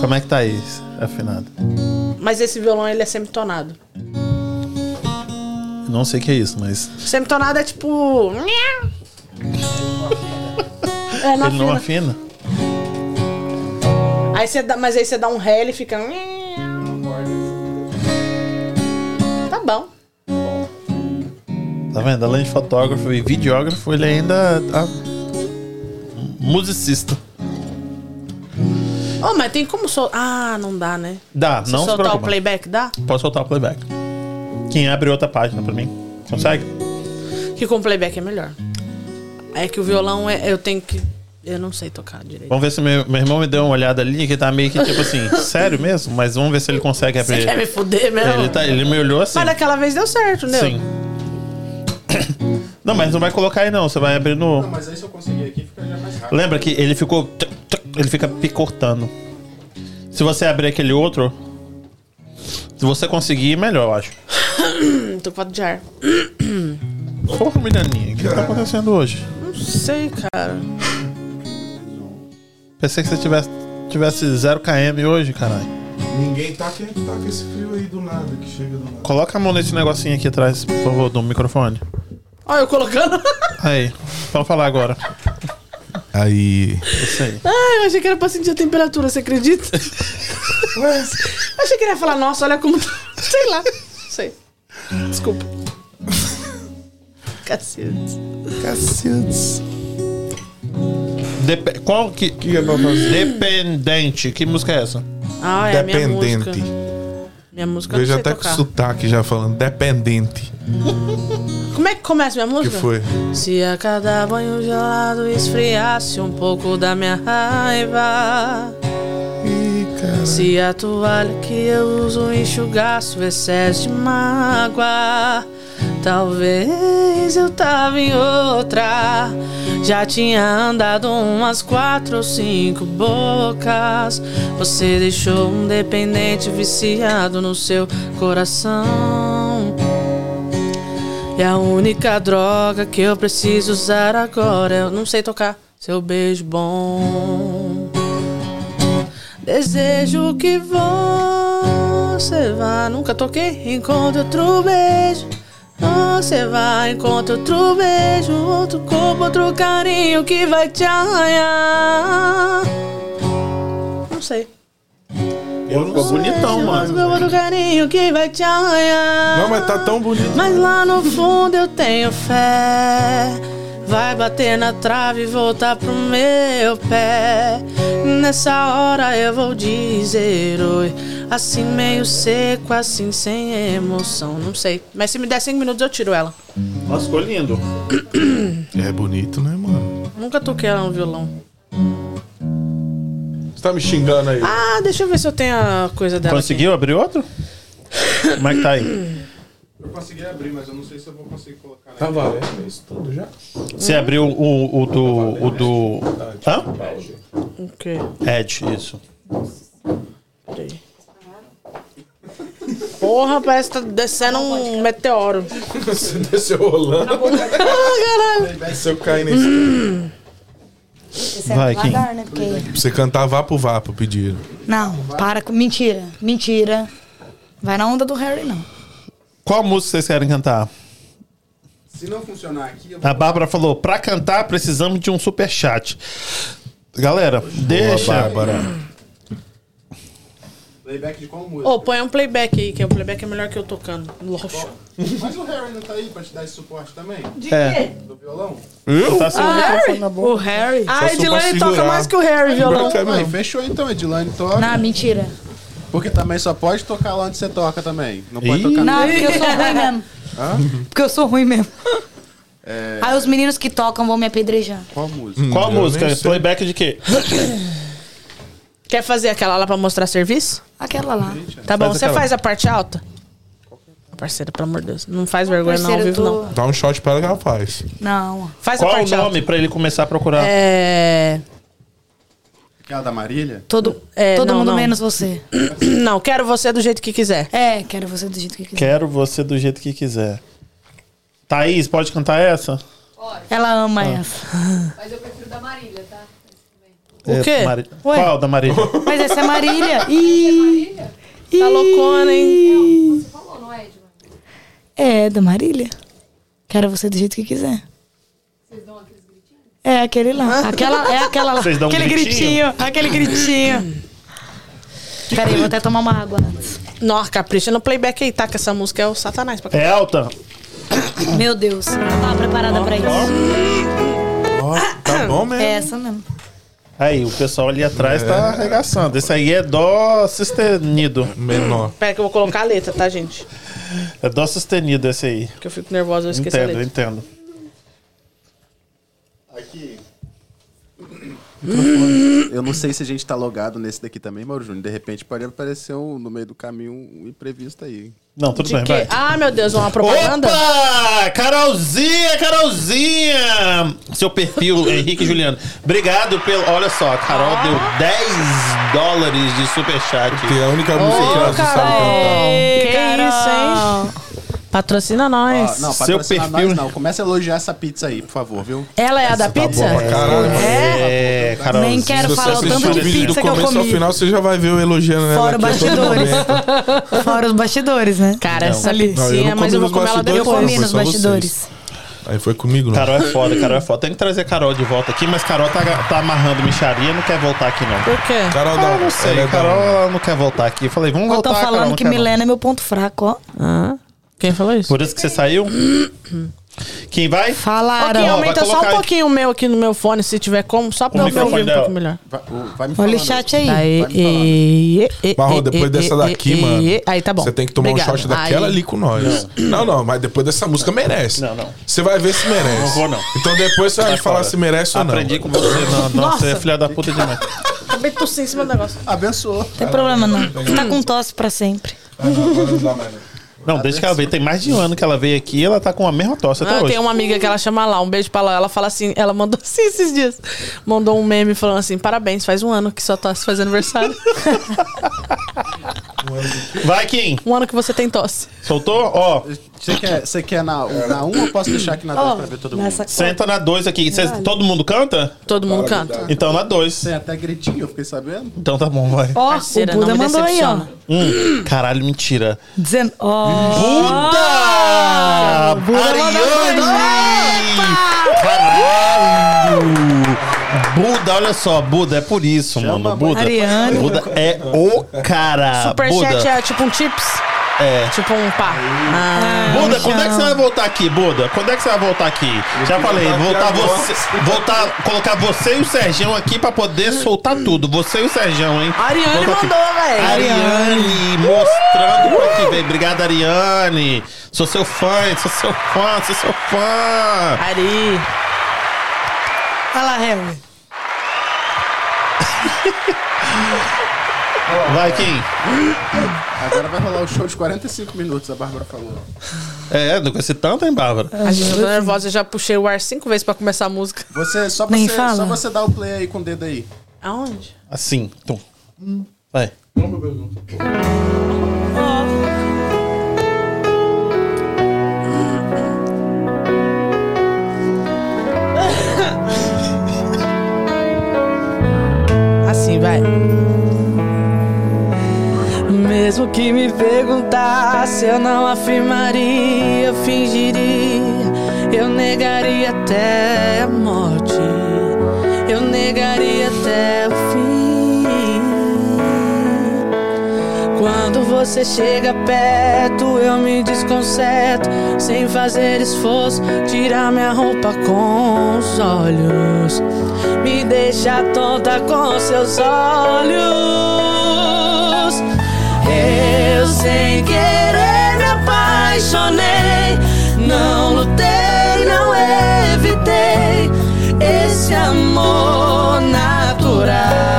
Como é que tá isso, afinado? Mas esse violão, ele é semitonado. Não sei o que é isso, mas. Semitonado é tipo. É, não Ele não afina. afina. Aí você dá, mas aí você dá um ré, ele fica. Tá bom. Tá vendo? Além de fotógrafo e videógrafo, ele ainda é musicista. Oh, mas tem como soltar. Ah, não dá, né? Dá, Se não se soltar o playback, dá? Pode soltar o playback. Quem abre outra página pra mim? Consegue? Que com playback é melhor. É que o violão é, eu tenho que. Eu não sei tocar direito. Vamos ver se meu, meu irmão me deu uma olhada ali, que tá meio que tipo assim, sério mesmo? Mas vamos ver se ele consegue Você abrir. quer me fuder mesmo? Ele, tá, ele me olhou assim. Mas daquela vez deu certo, né? Sim. Não, mas não vai colocar aí não, você vai abrir no. Não, mas aí se eu conseguir aqui, fica já mais rápido. Lembra que ele ficou. Ele fica picortando. Se você abrir aquele outro. Se você conseguir, melhor, eu acho. Tô com falta de ar. Porra, Milhaninha, o que tá acontecendo hoje? Não sei, cara. Pensei que você tivesse, tivesse 0 km hoje, caralho. Ninguém tá quem tá com esse frio aí do nada, que chega do nada. Coloca a mão nesse negocinho aqui atrás, por favor, do microfone. Olha eu colocando. Aí, pode falar agora. Aí. Isso aí. Ai, eu achei que era pra sentir a temperatura, você acredita? Ué, Eu achei que ele ia falar, nossa, olha como. tá. Sei lá. Sei. Desculpa. Cacete. cacete. Dep qual que. que é pra fazer? Dependente. Que música é essa? Ah, é a minha música. Dependente. Minha música eu Veja até com tocar. sotaque já falando. Dependente. Como é que começa minha Que música? foi? Se a cada banho gelado esfriasse um pouco da minha raiva. Cara. Se a toalha que eu uso enxugasse o excesso de mágoa, talvez eu tava em outra. Já tinha andado umas quatro ou cinco bocas. Você deixou um dependente viciado no seu coração. E a única droga que eu preciso usar agora eu não sei tocar seu beijo bom. Desejo que você vá. Nunca toquei. Encontre outro beijo. Você vai, encontre outro beijo. Outro corpo, outro carinho que vai te arranhar. Não sei. Ficou bonitão, mano. outro carinho que vai te arranhar. Não, mas tá tão bonito. Mas lá no fundo eu tenho fé. Vai bater na trave e voltar pro meu pé. Nessa hora eu vou dizer oi. Assim meio seco, assim sem emoção. Não sei. Mas se me der cinco minutos eu tiro ela. Nossa, ficou lindo. É bonito, né, mano? Nunca toquei ela no violão. Você tá me xingando aí. Ah, deixa eu ver se eu tenho a coisa dela. Conseguiu abrir outro? Como é que tá aí? Eu consegui abrir, mas eu não sei se eu vou conseguir colocar Tá valendo isso tudo já? Você abriu o, o do. O do. Hã? aqui. O quê? Ed, isso. Peraí. Porra, parece que tá descendo um meteoro. Você desceu rolando. Ah, caralho. Se eu cair nesse. Esse é Vai, devagar, né? Porque... Pra você cantar vapo vapo, pediram. Não, para com. Mentira. Mentira. Vai na onda do Harry, não. Qual música vocês querem cantar? Se não funcionar aqui, eu vou A Bárbara falou: pra cantar precisamos de um super chat. Galera, deixa. Boa, Bárbara. playback de qual música? Ô, põe um playback aí, que o playback é melhor que eu tocando. Lógico. Mas o Harry não tá aí pra te dar esse suporte também? É. Do violão? Eu? Tá sem o microfone na boca. O Harry? Ah, Edilane toca mais que o Harry, violão. Aí, fechou então, Edilane toca. Não, mentira. Porque também só pode tocar lá onde você toca também. Não pode Ih. tocar Não, porque eu sou ruim mesmo. Porque eu sou ruim mesmo. É, Aí os meninos que tocam vão me apedrejar. Qual música? Qual Eu música? Playback de quê? Quer fazer aquela lá pra mostrar serviço? Aquela lá. Tá bom, Faz você aquela. faz a parte alta? Parceira, pelo amor de Deus. Não faz vergonha não, ao vivo tô- não. Dá um shot pra ela que ela faz. Não. Faz Qual a o parte nome alta. pra ele começar a procurar? É... Aquela da Marília? Todo, É, todo não, mundo não. menos você. Não, quero você do jeito que quiser. É, quero você do jeito que quiser. Quero você do jeito que quiser. Thaís, pode cantar essa? Ela ama essa. Mas eu prefiro da Marília, tá? O quê? É? Qual da Marília? Mas essa é Marília. Ih, Marília? Tá loucona, hein? Você falou, não é, Edmar? é, da Marília. Quero você do jeito que quiser. Vocês dão aqueles gritinhos? É aquele lá. Aquela, é aquela lá. Vocês dão um aquele gritinho? gritinho. Aquele gritinho. Peraí, vou até tomar uma água antes. Nossa, capricha no playback aí, tá? Que essa música é o satanás pra É alta? Meu Deus, eu não tava preparada pra isso. Ó, tá bom mesmo. É essa mesmo. Aí, o pessoal ali atrás tá arregaçando. Esse aí é dó sustenido. Menor. Pera que eu vou colocar a letra, tá, gente? É dó sustenido esse aí. Porque eu fico nervosa, eu esqueço a Entendo, letra. entendo. Aqui. Eu não sei se a gente tá logado nesse daqui também, Mauro Júnior. De repente pode aparecer um- no meio do caminho um imprevisto aí. Não, tudo De bem, vai. Ah, meu Deus, uma propaganda? Opa! Carolzinha, Carolzinha! Seu perfil, Henrique Juliano. Obrigado pelo. Olha só, a Carol deu 10 dólares de superchat. Que é a única música que ela sabe cantar. Que isso, hein? Patrocina nós. não, Seu patrocinar perfil- nós não. Começa a elogiar essa pizza aí, por favor, viu? Ela é a da Tá pizza? bom pra caralho, mano. É, Carolzinha. Nem quero falar o tanto de o vídeo do pizza que eu começo ao comi. final, você já vai ver eu elogiando ela Fora a todo bastidores. Fora os bastidores, né? Cara, essa pizzinha, Não, eu não mas eu comi vou nos comer ela bastidores, Eu depois. comi nos bastidores. Aí foi comigo, não. Carol é foda, Carol é foda. Tem que trazer Carol de volta aqui, mas Carol tá, tá amarrando micharia não quer voltar aqui, não. Por quê? Carol Ah, dá. não sei, é da- Carol não quer voltar aqui. Eu falei, vamos Eu voltar, tô Carol, falando não que não. Milena é meu ponto fraco, ó. Ah, quem falou isso? Por isso que você saiu? Quem vai? Falaram. Ok, Ó, aumenta vai só um colocar pouquinho o meu aqui no meu fone, se tiver como, só pra O eu ouvir microfone um dela. pouco melhor. Vai, vai me Olha o falando. chat aí. Aí, Vai me falando. e, e, Marrom, depois e, dessa e, daqui, e, mano. e- Aí tá bom. Você tem que tomar Obrigado. um shot daquela Aí- ali com nós. Não, não, mas depois dessa música merece. Não, não. Você vai ver se merece. Não vou, não. Então depois você vai falar fora. se merece ou não. Aprendi com você. Não, nossa, Nossa. você é filha da puta demais. Acabei de tossir em cima do negócio. Abençoou. Não tem problema, não. Você tá com tosse pra sempre. Ah, não, agora não dá mais, não. Não, desde que ela veio, tem mais de um ano que ela veio aqui e ela tá com a mesma tosse até Ah, hoje. tem uma amiga que ela chama lá, um beijo pra ela. Ela fala assim, ela mandou assim esses dias. Mandou um meme falando assim: parabéns, faz um ano que sua tosse faz aniversário. Vai, Kim. um ano que você tem tosse. Soltou? Ó, Você quer, você quer na, na 1 ou posso deixar aqui na 2 pra ver todo mundo? Nessa senta na 2 aqui. Cês- todo mundo canta? Todo mundo canta. Então na 2. Tem até gritinho, eu fiquei sabendo. Então tá bom, vai. Ó, Parceira, o Buda não me mandou aí, ó. decepciona. Hum, caralho, mentira. Dizendo, ó. Buda! Ariane! Caralho! Buda, olha só, Buda, é por isso, mano. Buda. Ariane. Buda é o cara. Superchat Buda. é tipo um chips. É. Tipo um pá. Ah, Buda, quando é que você vai voltar aqui, Buda? Quando é que você vai voltar aqui? Já falei, voltar você, voltar, colocar você e o Sergião aqui pra poder soltar tudo. Você e o Sergião, hein? Ariane Volta mandou, velho. Ariane, mostrando pra que veio. Obrigado, Ariane. Sou seu fã, sou seu fã, sou seu fã. Ari. Olha lá, Harry. Vai, Kim. Agora vai rolar o show de 45 minutos, a Bárbara falou. É, não conheci tanto, hein, Bárbara? A gente tá nervosa, eu já puxei o ar cinco vezes pra começar a música. Você, só, Nem você, fala. só você dar o play aí com o dedo aí. Aonde? Assim, tum. Vai. Assim, vai. Mesmo que me perguntasse, eu não afirmaria, eu fingiria, eu negaria até a morte, eu negaria até o fim. Você chega perto, eu me desconcerto, sem fazer esforço, tirar minha roupa com os olhos, me deixa tonta com seus olhos. Eu sem querer me apaixonei, não lutei, não evitei esse amor natural.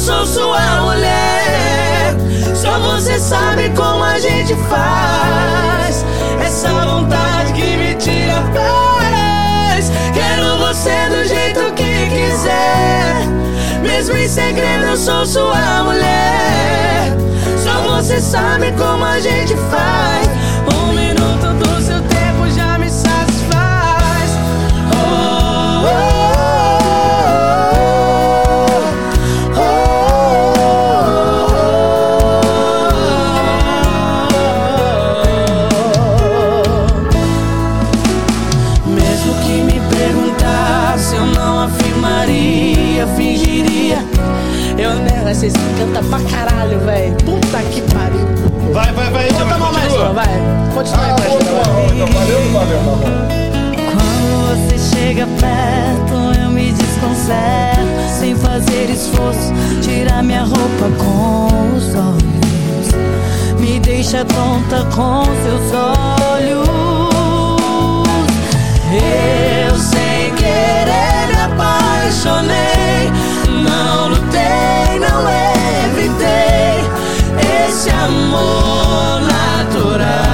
Sou sua mulher. Sou você sabe como a gente faz. Essa vontade que me tira a paz. Quero você do jeito que quiser. Mesmo em segredo, eu sou sua mulher. Só você sabe como a gente faz. Chega perto, eu me desconcerto. Sem fazer esforço, tira minha roupa com os olhos. Me deixa tonta com seus olhos. Eu sem querer me apaixonei. Não lutei, não evitei esse amor natural.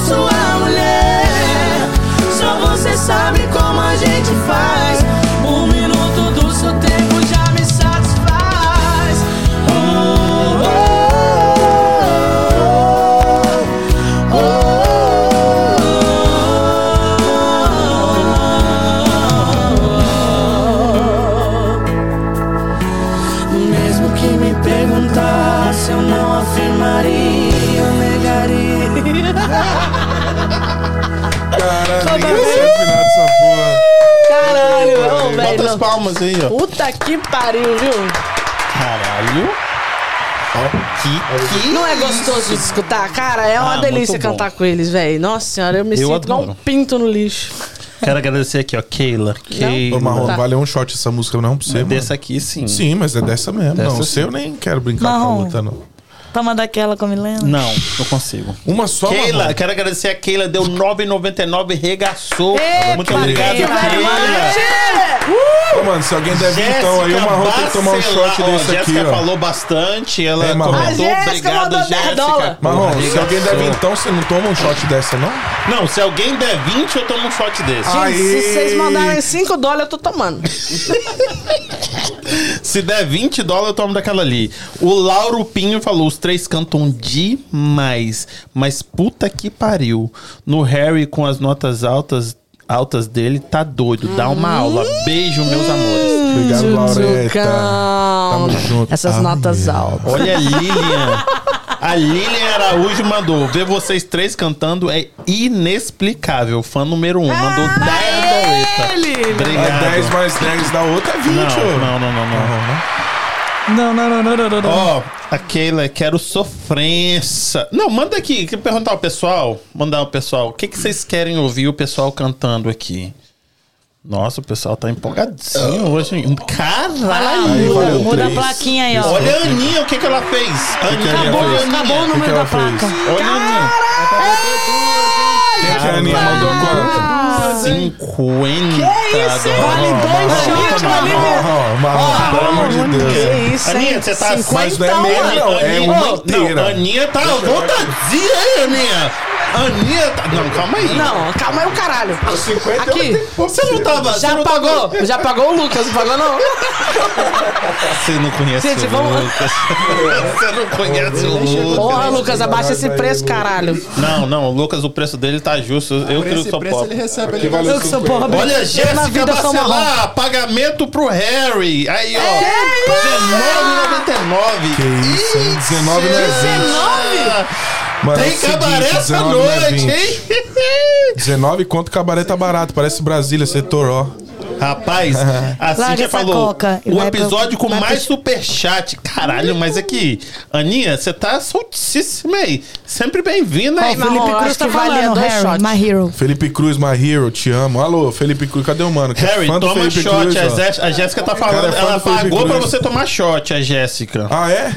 Sou sua mulher. Só você sabe como a gente faz. Palmas aí, ó. Puta que pariu, viu? Caralho. Que, que Não é gostoso de escutar? Cara, é uma Ah, delícia cantar com eles, velho. Nossa senhora, eu me Eu sinto igual um pinto no lixo. Quero agradecer aqui, ó, Keila. Keila. Ô, Marrom, Tá. valeu um shot essa música não pra você, mano. Dessa aqui, sim. Sim, mas é dessa mesmo. Dessa não, sim. eu nem quero brincar com a Marrom. outra, não. Toma daquela com a Milena. Não, não consigo. Uma só, Keila, Marrom. quero agradecer a Keila, deu 9,99, regaçou. Epa, Muito obrigado, Keila, Keila. Ô, mano, se alguém der vintão aí, o Marrom tem que tomar um shot Ó, desse aqui, Jéssica ó. falou bastante, ela É, Marrom. Comentou. Jéssica Obrigado, Jéssica. 10 dólares. Marrom, se alguém der vintão, você não toma um shot dessa, não? Não, se alguém der 20, eu tomo um shot desse. Gente, se vocês mandarem 5 dólares, eu tô tomando. Se der 20 dólares, eu tomo daquela ali. O Lauro Pinho falou: os três cantam demais. Mas puta que pariu. No Harry, com as notas altas, altas dele, tá doido. Dá uma aula. Beijo, meus amores. Obrigado, Laureta. Tamo junto. Essas Ah, notas é. altas. Olha a Lilian. A Lilian Araújo mandou. Ver vocês três cantando é inexplicável. Fã número um. Mandou 10 doletas. Lilian. Obrigado. É 10 mais 10 da outra é 20, Não, não, não, não, não. Não, não, não, não, não, não, não. Ó, a Keila, quero sofrência. Não, manda aqui, quer perguntar ao pessoal, mandar ao pessoal, o que, que vocês querem ouvir o pessoal cantando aqui? Nossa, o pessoal tá empolgadinho hoje. hein? Caralho! Aí, Muda a plaquinha aí, ó. Olha a Aninha, o que, que ela fez? Aninha, Acabou, olha a Acabou o número que da ela fez? placa. Olha a Aninha. Quem que é a Aninha mandou quanto? 50 Vale dois shots, vale Marrom, Marrom, pelo amor de Deus. Que isso, hein? Aninha, você tá... Mas não é meia, não, é Aninha- uma inteira. Aninha tá à vontade, hein, Aninha? Aninha tá... Não, calma aí. Não, calma aí o caralho. 50 Aqui. Você não tava... você Já não pagou? Já pagou o Lucas, não pagou não? Você não conhece Gente, o vamos- Lucas. Você não conhece o Lucas. Porra, Lucas, abaixa esse preço, caralho. Não, não, o Lucas, o preço dele tá justo. Eu Por que esse sou preço ele pobre. recebe Valeu Eu que sou 50. pobre. Olha, Jéssica. Bacelar, pagamento pro Harry. Aí, ó. Que R$19,99. isso, hein? 19 não é 20. Mano, é Tem o seguinte, cabaré essa 19 é noite, 20. hein? 19 conto, cabaré tá barato. Parece Brasília, setor, ó. Rapaz, a Larga Cíntia falou coca o episódio com mais superchat. Caralho, mas aqui, Aninha, você tá soltíssima aí. Sempre bem-vinda aí. Felipe Cruz tá que vale falando, dois Harry, my hero. Felipe Cruz, my hero, te amo. Alô, Felipe Cruz, cadê o mano? Que é Harry, do toma Felipe shot. Cruz, a, Jéssica tá Cara, falando. é ela pagou pra você tomar shot, a Jéssica. Ah, é?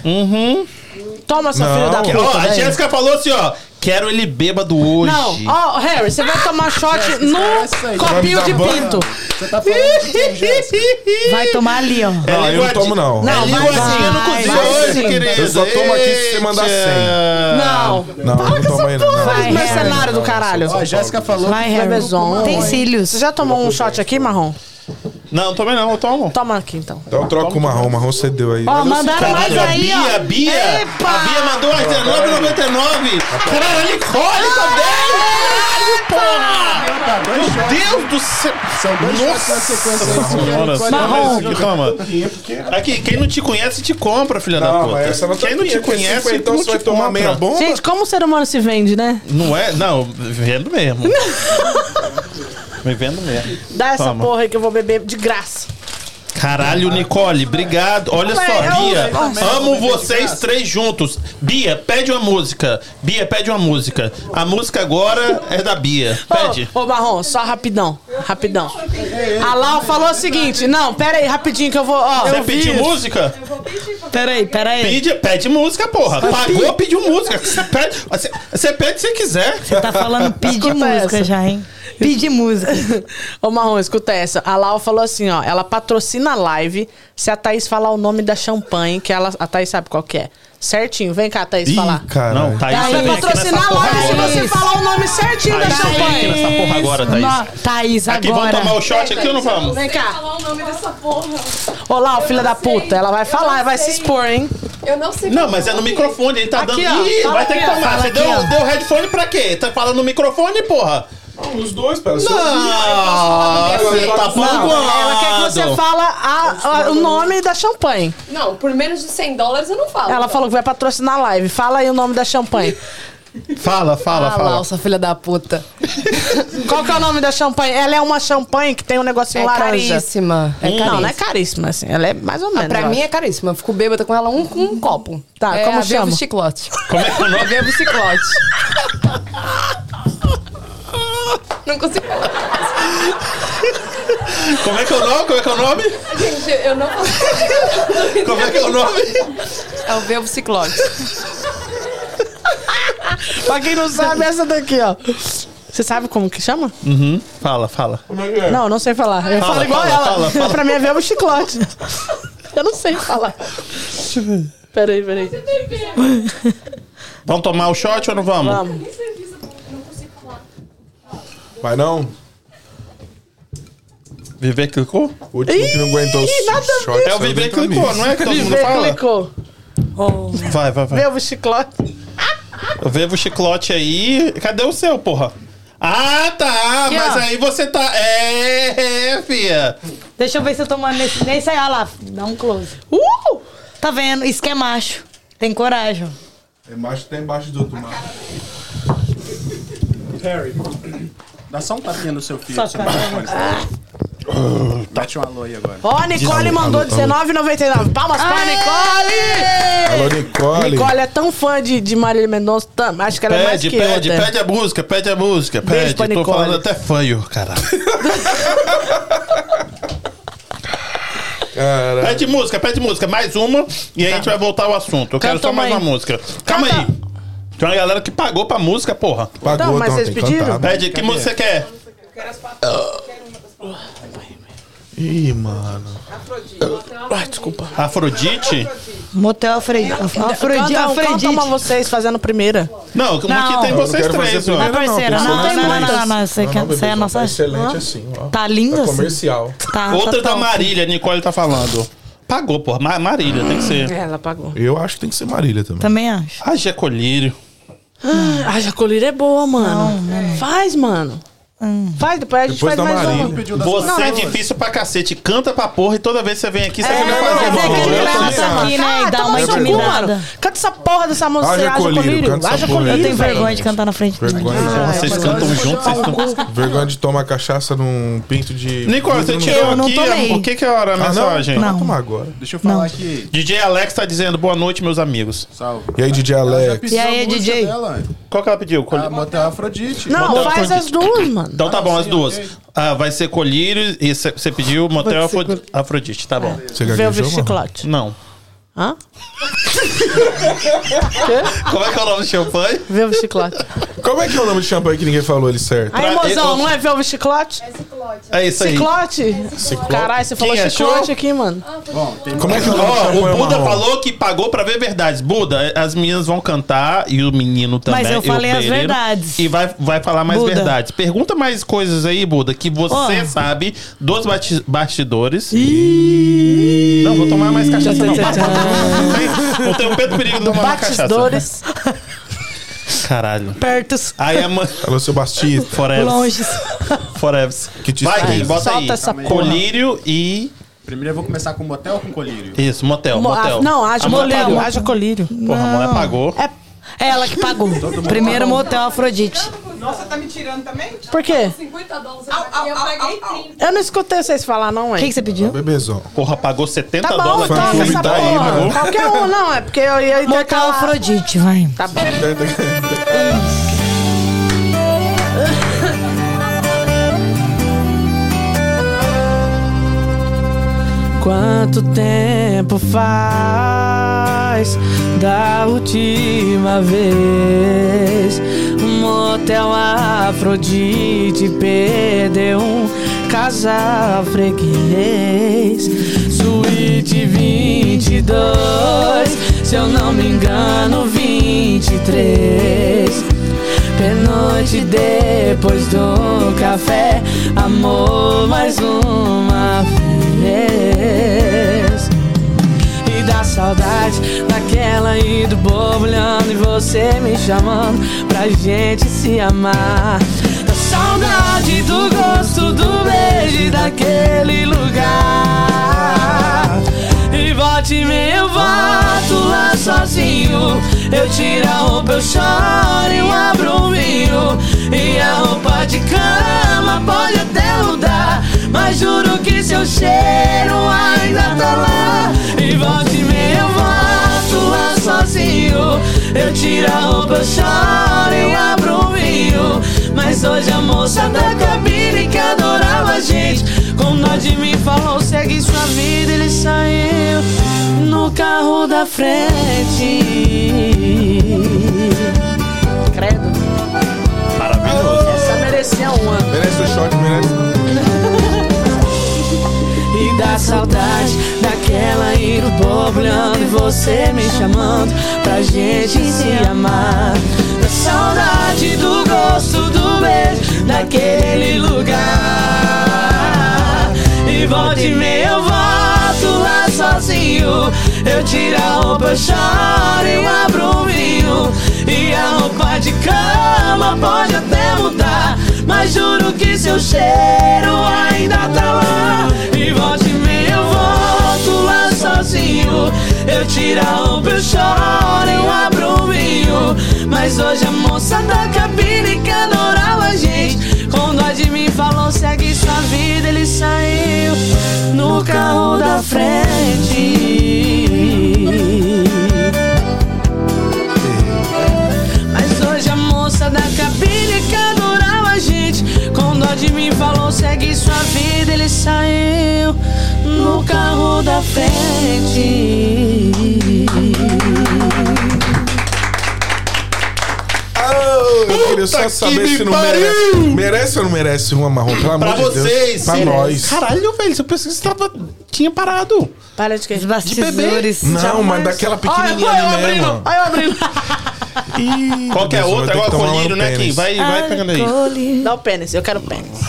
Toma, seu filho da puta. Ó, a. Jéssica falou assim, ó. Quero ele bêbado hoje. Não, ó, Harry, você vai tomar shot no copinho Vai de banho? pinto. Você tá falando de quem, Jéssica? Vai tomar ali, ó. É Não, eu não tomo, não. Não, é vai, no vai, cozinho vai hoje, sim. querida. Eu só tomo aqui se você mandar Eita. 100. Não. Não, não toma aí, não. Vai, mercenário do caralho. Ó, a Jéssica falou Vai, que Harry. Tem cílios. Você já tomou um shot aqui, Marrom? Não, também não, eu tomo. Toma aqui, então. Então troca o marrom, o marrom cedeu aí. Ó, mandaram mais Caralho, a aí, Bia, ó. a Bia, Epa! a Bia mandou as R$19,99. Caralho, a Nicole também! Caralho, porra! Tá, Meu. Deus do céu! São dois aí. Senhora, toma esse aqui, toma. Aqui, quem não te conhece, te compra, filha da puta. mas essa não tá Quem não te conhece, então não você vai tomar meia bomba? Gente, como o ser humano se vende, né? Não é? Não, vendo mesmo. Me vendo mesmo. Dá essa Toma. porra aí que eu vou beber de graça. Caralho, Nicole, obrigado. Olha só, é Bia, Nossa. amo vocês três juntos. Bia, pede uma música. Bia, pede uma música. A música agora é da Bia. Pede. Ô, ô, Marrom, só rapidão. Rapidão. A Lau falou o seguinte. Não, pera aí, rapidinho que eu vou. Ó, Você pediu música? Peraí, peraí. Pede, pede música, porra. Pagou, pediu música. Você pede, você, você pede se quiser. Tá falando Escuta música essa. já, hein? Pedir música. Ô, Marrom, escuta essa. A Lau falou assim, ó. Ela patrocina a live se a Thaís falar o nome da champanhe, que ela, a Thaís sabe qual que é. Certinho. Vem cá, Thaís, Ih, falar. cara. Não, Thaís Vai também aqui patrocinar a live se agora. você falar o nome certinho da Thaís aqui champanhe. nessa porra agora, Thaís. No- Thaís, Aqui, vamos agora. tomar o shot aqui ou não vamos? Vem cá. falar o nome dessa porra. Ô, Lau, filha da puta. Ela vai falar, vai se expor, hein? Eu não sei Não, mas é no microfone, ele tá Aqui, dando. ó. Ih, vai ter que tomar. Você aqui, deu, deu headphone pra quê? Tá falando no microfone, porra? Os dois, pera. Não. Você tá Não, falando. ela quer que você fala a- a- o nome da champanhe. Não, por menos de 100 dólares eu não falo. Ela falou que vai patrocinar a live. Fala aí o nome da champanhe. Fala, fala, Ah, fala. sua filha da puta. Qual que é o nome da champanhe? Ela é uma champanhe que tem um negocinho É laranja. caríssima. É caríssima. Não, não é caríssima, assim. Ela é mais ou menos. Pra eu mim acho. é caríssima. Eu fico bêbada com ela um, com um copo. Tá, é como a chama? Vivo Chiclote. Como é que é o nome? Vivo Chiclote. Não consigo falar. Como é que é o nome? Como é que é o nome? Gente, eu não consigo. Como é que é o nome? É o Vivo Chiclote. Pra quem não sabe, essa daqui, ó. Você sabe como que chama? Uhum. Fala, fala. Não, não sei falar. Eu Fala, falo igual fala, ela. fala, fala. Pra mim é verbo chiclote. Eu não sei falar. Peraí, peraí. Vamos tomar o shot ou não vamos? Vamos. Vai não? Viver clicou? O último que não aguentou os nada a shots. É o Viver clicou, não é que todo mundo Vê, fala? clicou. Vai, vai, vai. Verbo chiclote. Eu vejo o chiclote aí. Cadê o seu, porra? Ah, tá. Aqui, mas ó. aí você tá. É, é, fia. Deixa eu ver se eu tô nesse, nesse aí. Olha lá, dá um close. Uh! Tá vendo? Isso que é macho. Tem coragem. ó. Embaixo tem embaixo do outro mano. Dá só um tapinha no seu filho. Só seu microfone. Mete um alô aí agora. Ó, Nicole mandou R$19,99. Palmas pra Nicole! Alô, Nicole. Nicole é tão fã de, de Marília Mendonça. tam- Acho que ela é mais Pede, que eu. pede, até. pede a música, pede a música, Beijo pede. pra Tô Nicole. falando até fanho, caralho. Cara, Pede música, pede música. Mais uma e aí a gente vai voltar ao assunto. Eu quero Canta só mais uma uma música. Calma Canta. aí. Tem uma galera que pagou pra música, porra. pagou, Então, mas então, vocês tem que pediram? cantar. Pede, que música você quer? Ih, mano. Ai, desculpa. Afrodite? Motel Afrodite. Afrodite. Canta, canta Afrodite. uma vocês fazendo primeira. Não, Não. que tem Eu não vocês quero três, Não, que não, não, mais não, não, não. Você Não, quer, não, você é a nossa. tá excelente assim, ó. Tá linda. Tá assim. comercial. Tá, Outra tá da. Marília, a Nicole tá falando. Pagou, porra. Ma- Marília, tem que ser. Ela pagou. Eu acho que tem que ser Marília também. Também acho. Haja colírio. A Jacolira é boa, mano. Faz, mano. Faz, depois a gente Depois faz mais Marília. uma. Você Não, é difícil pra cacete. Canta pra porra e toda vez que você vem aqui, você É, quer fazer uma acho. aqui, né? E dá toma uma intimidada. mano. Canta essa porra dessa música, Haja Haja colírio, Colírio. Haja porra aí. Eu Colírio. tenho vergonha de cantar na frente. Vergonha. Ah, Vocês é, cantam juntos, vocês estão... Vergonha de tomar cachaça num pinto de. Nicola, você tirou aqui, tomei. o que que é a hora da Ah, não? mensagem? Não. tomar agora. Deixa eu falar aqui. DJ Alex tá dizendo boa noite, meus amigos. Salve. E aí, DJ Alex? E aí, a DJ? Qual que ela pediu? A Motel Afrodite. Não, faz as duas, mano. Então tá Ah, bom, sim, as duas. Ah, vai ser colírio e cê- você pediu motel Afrodite, tá bom. Você Velvet gaguejou, mano? Chiclote. Não. Hã? Como é que é o nome do champanhe? Velvet Chiclote. Como é que é o nome de champanhe que ninguém falou ele certo? Aí, mozão, não é Velvet Chiclote? É isso aí. Ciclote? Caralho, você falou Quem achou? chiclote aqui, mano. Bom, tem Como é que é o nome do champanhe o Buda marrom? falou que pagou pra ver verdades. Buda, as meninas vão cantar e o menino também. Mas eu falei as Pereira, verdades. E vai, vai falar mais Buda. verdades. Pergunta mais coisas aí, Buda, que você Ó. sabe dos bastidores. Não, vou tomar mais cachaça não. Não tem- Não tem o pedo perigo cachaça. Batidores, Caralho. pertos. Aí a mãe... Falou seu Bastista. Forever. Longe. Forever. Que te Vai. Gui, bota Solta aí. essa porra. Colírio e... Primeiro eu vou começar com motel ou com colírio? Isso, motel, Mo- motel. ah, Não, haja A mulher colírio. Haja colírio. Porra, a mulher pagou. É, Ela que pagou. Primeiro motel Afrodite. Nossa, tá me tirando também? por quê? 50 dólares. Au, eu au, paguei au, au. 30. Eu não escutei vocês falar, não, O ué. que, que você pediu? Bebezão. Porra, pagou 70 Tá bom, dólares. então essa tá aí, porra. mano. Qualquer um, não, é porque eu ia Motel intercalar. Afrodite, vai. Tá bom. Quanto tempo faz da última vez? Um motel Afrodite perdeu um casal freguês. Suíte 22, se eu não me engano, 23. Pernoite depois do café, amor mais uma vez. E da saudade daquela do borbulhando e você me chamando pra gente se amar. Da saudade do gosto do beijo daquele lugar. E volte e meia eu volto lá sozinho. Eu tiro a roupa, eu choro e abro o vinho E a roupa de cama pode até mudar Mas juro que seu cheiro ainda tá lá. E volte e meia eu volto lá sozinho. Eu tiro a roupa, eu choro e abro o vinho Mas hoje a moça da cabine que adorava a gente Dó de mim falou, segue sua vida Ele saiu no carro da frente. Credo, Maravilhoso. essa merecia uma Merece o shot, merece. E da saudade daquela ir no borbulhando E você me chamando pra gente se amar. Da saudade do gosto do beijo daquele lugar E volta e meia eu volto lá sozinho. Eu tiro a roupa, eu choro e eu abro o vinho. E a roupa de cama pode até mudar Mas juro que seu cheiro ainda tá lá. E volta e meia eu volto lá sozinho Eu tiro a eu choro, eu abro o vinho. Mas hoje a moça da cabine adorava a gente. Com dó de mim falou, segue sua vida Ele saiu no carro da frente. Mas hoje a moça da cabine que gente Com dó de mim falou, segue sua vida Ele saiu no carro da frente Ah, eu queria só saber que se não me merece. Merece ou não merece uma marrom? Pelo amor Pra de Deus. vocês. Pra Merece. nós. Caralho, velho, eu pensei que você tava... tinha parado. Para de quê? Os bastidores. Não, mas daquela pequenininha ali mesmo. Olha eu abrindo Ih, Qualquer Deus, outra, agora colírio, né, Kim? Vai, vai pegando aí. Dá o pênis, eu quero pênis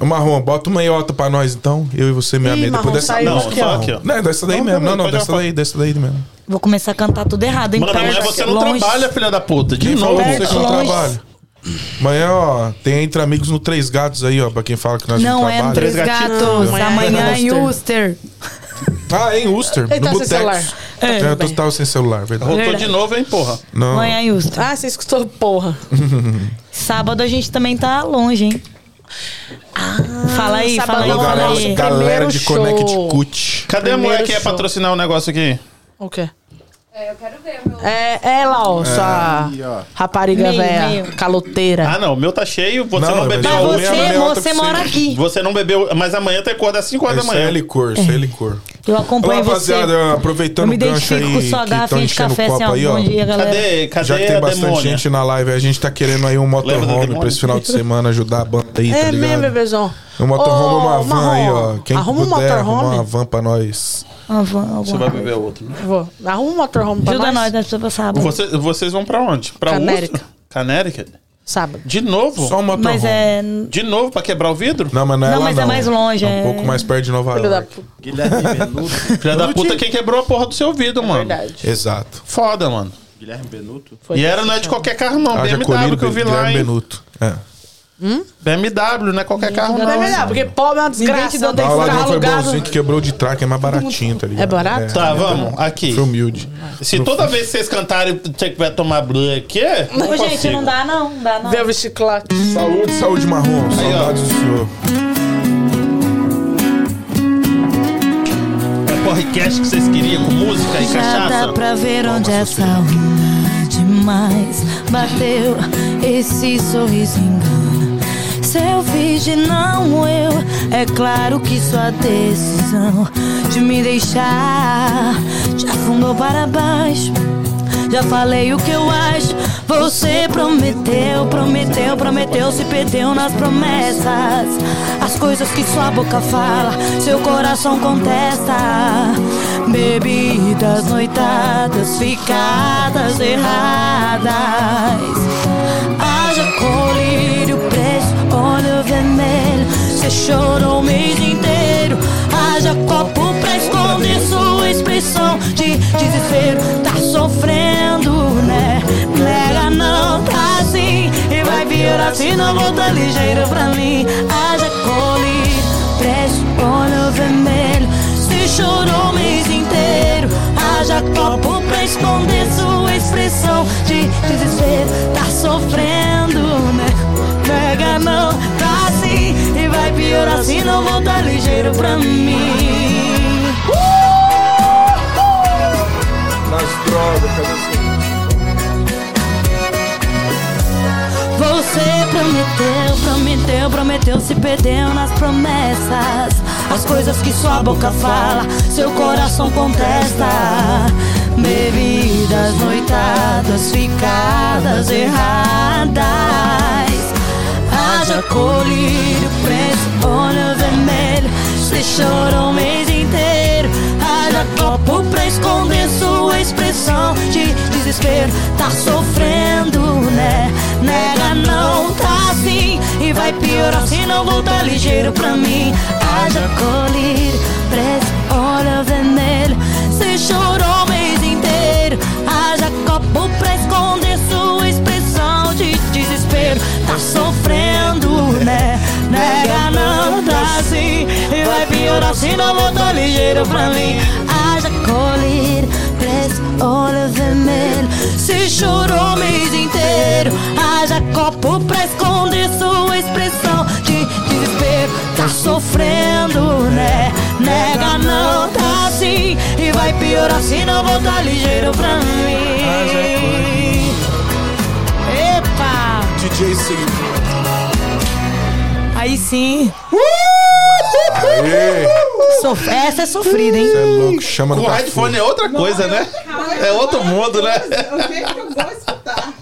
Ô, Marrom, bota uma iota pra nós então. Eu e você, minha Ih, amiga. Depois Marrom, dessa. saiu Não, aqui, só ó. aqui, ó. Não, é dessa daí Não, mesmo. não, Não, não, pode dessa daí, dessa daí mesmo. Vou começar a cantar tudo errado, hein? Mano, amanhã Perto, você não longe. trabalha, filha da puta. De Quem novo. falou pra você que não longe. trabalha? Amanhã, ó, tem Entre Amigos no Três Gatos aí, ó, pra quem fala que nós Não é no trabalha. Três Três. Gatos. Amanhã Amanhã é em em Uster. Ah, é em Uster, Ele no tá sem Boteco. celular. É, eu tô, bem. tava sem celular, verdade. Voltou Verdade. de novo, hein, porra. Não. Amanhã em Uster. Ah, você escutou, porra. Sábado a gente também tá longe, hein? fala aí, sábado fala aí, fala aí. galera primeiro de. Connect Cut. Cadê a mulher que ia patrocinar o negócio aqui? O quê? É, eu quero ver o meu. É ela, ó, sua Aí, ó. rapariga Meio, velha, meio. caloteira. Ah, não, o meu tá cheio, você não, Não, bebeu. mas eu- meia- você, você pra mora você. aqui. Você não bebeu, mas amanhã tem que acordar às 5 horas da Isso aí manhã. é licor, isso aí é licor. Eu Olá, acompanho você. rapaziada, Eu aproveitando me o gancho identifico aí com que sua garrafinha de enchendo o café, assim, copo ó. aí, ó. Bom dia, galera. Cadê, cadê Já que tem a bastante demônia? gente na live, a gente tá querendo aí um Lembra motorhome pra esse final de semana ajudar a banda aí, tá É ligado? mesmo, bebezão. Um motorhome, Ô, uma van aí, ó. Quem Arruma um puder, arruma motorhome. uma van pra nós. Ah, vamos, Você alguma vai coisa. beber outro, né? Vou. Arruma um motorhome pra Ajuda nós. nós, nós precisamos passar. Você- vocês vão pra onde? Pra Canérica. Canérica? Sábado. De novo? Só um motorhome. Mas é. De novo pra quebrar o vidro? Não, mas não é Não, lá mas é não. mais longe, É um é- pouco mais perto de Nova Filho da York. puta. Guilherme Benuto. Filha da puta, quem quebrou a porra do seu vidro, mano? Verdade. Exato. Foda, mano. Guilherme Benuto. Foi e era não é de qualquer carro, não. Haja BMW que eu vi lá, Guilherme hein? Benuto. É. BMW, não é qualquer carro, Não não. é verdade, porque pobre é uma desgraça. Não tem o carro ladrão foi alugado. bonzinho que quebrou de track, é mais baratinho, tá ligado? É barato? Tá, vamos, aqui. Foi humilde. Se toda vez que vocês cantarem você que vai tomar blue aqui, não Ô, gente, não dá não, não dá não. O chiclete. Saúde, saúde marrom. Aí, ó. Saudades do senhor. É podcast que vocês queriam com música e Já cachaça? dá pra ver onde essa uma demais bateu. Esse sorriso engana. Seu de não eu, é claro que sua decisão de me deixar te afundou para baixo. Já falei o que eu acho. Você prometeu, prometeu, prometeu, se perdeu nas promessas. As coisas que sua boca fala, seu coração contesta. Bebidas, noitadas, ficadas erradas. Você chorou o mês inteiro. Haja copo pra esconder sua expressão de desespero. Tá sofrendo, né? Nega não, tá assim. E vai piorar se não voltar ligeiro pra mim. Haja colírio preto, olho vermelho. Você chorou o mês inteiro. Haja copo pra esconder sua expressão de desespero. Tá sofrendo, né? Pega não, tá assim Piorar se não voltar ligeiro pra mim. Nas drogas, cadê Você prometeu, prometeu, prometeu Se perdeu nas promessas. As coisas que sua boca fala Seu coração contesta. Bebidas, noitadas, ficadas erradas. Haja colírio olho vermelho Você chorou o mês inteiro. Haja copo pra esconder sua expressão de desespero. Tá sofrendo, né? Nega não, tá assim. E vai piorar se não voltar ligeiro pra mim. Haja colírio preto, olho vermelho Você chorou o mês inteiro. Haja copo pra esconder sua expressão de desespero. Tá sofrendo, né? Nega não tá assim. E vai piorar se não voltar ligeiro pra mim. Haja colírio, preto, olho vermelho. Se chorou o mês inteiro. Haja copo pra esconder sua expressão de desespero. Tá sofrendo, né? Nega não tá assim. E vai piorar se não voltar ligeiro pra mim. Epa! DJ Sim. Aí sim. Aê! Sof- Essa é sofrida, hein? Você é louco, chama no O headphone é outra coisa, né? É outro mundo, né? O jeito que eu vou escutar.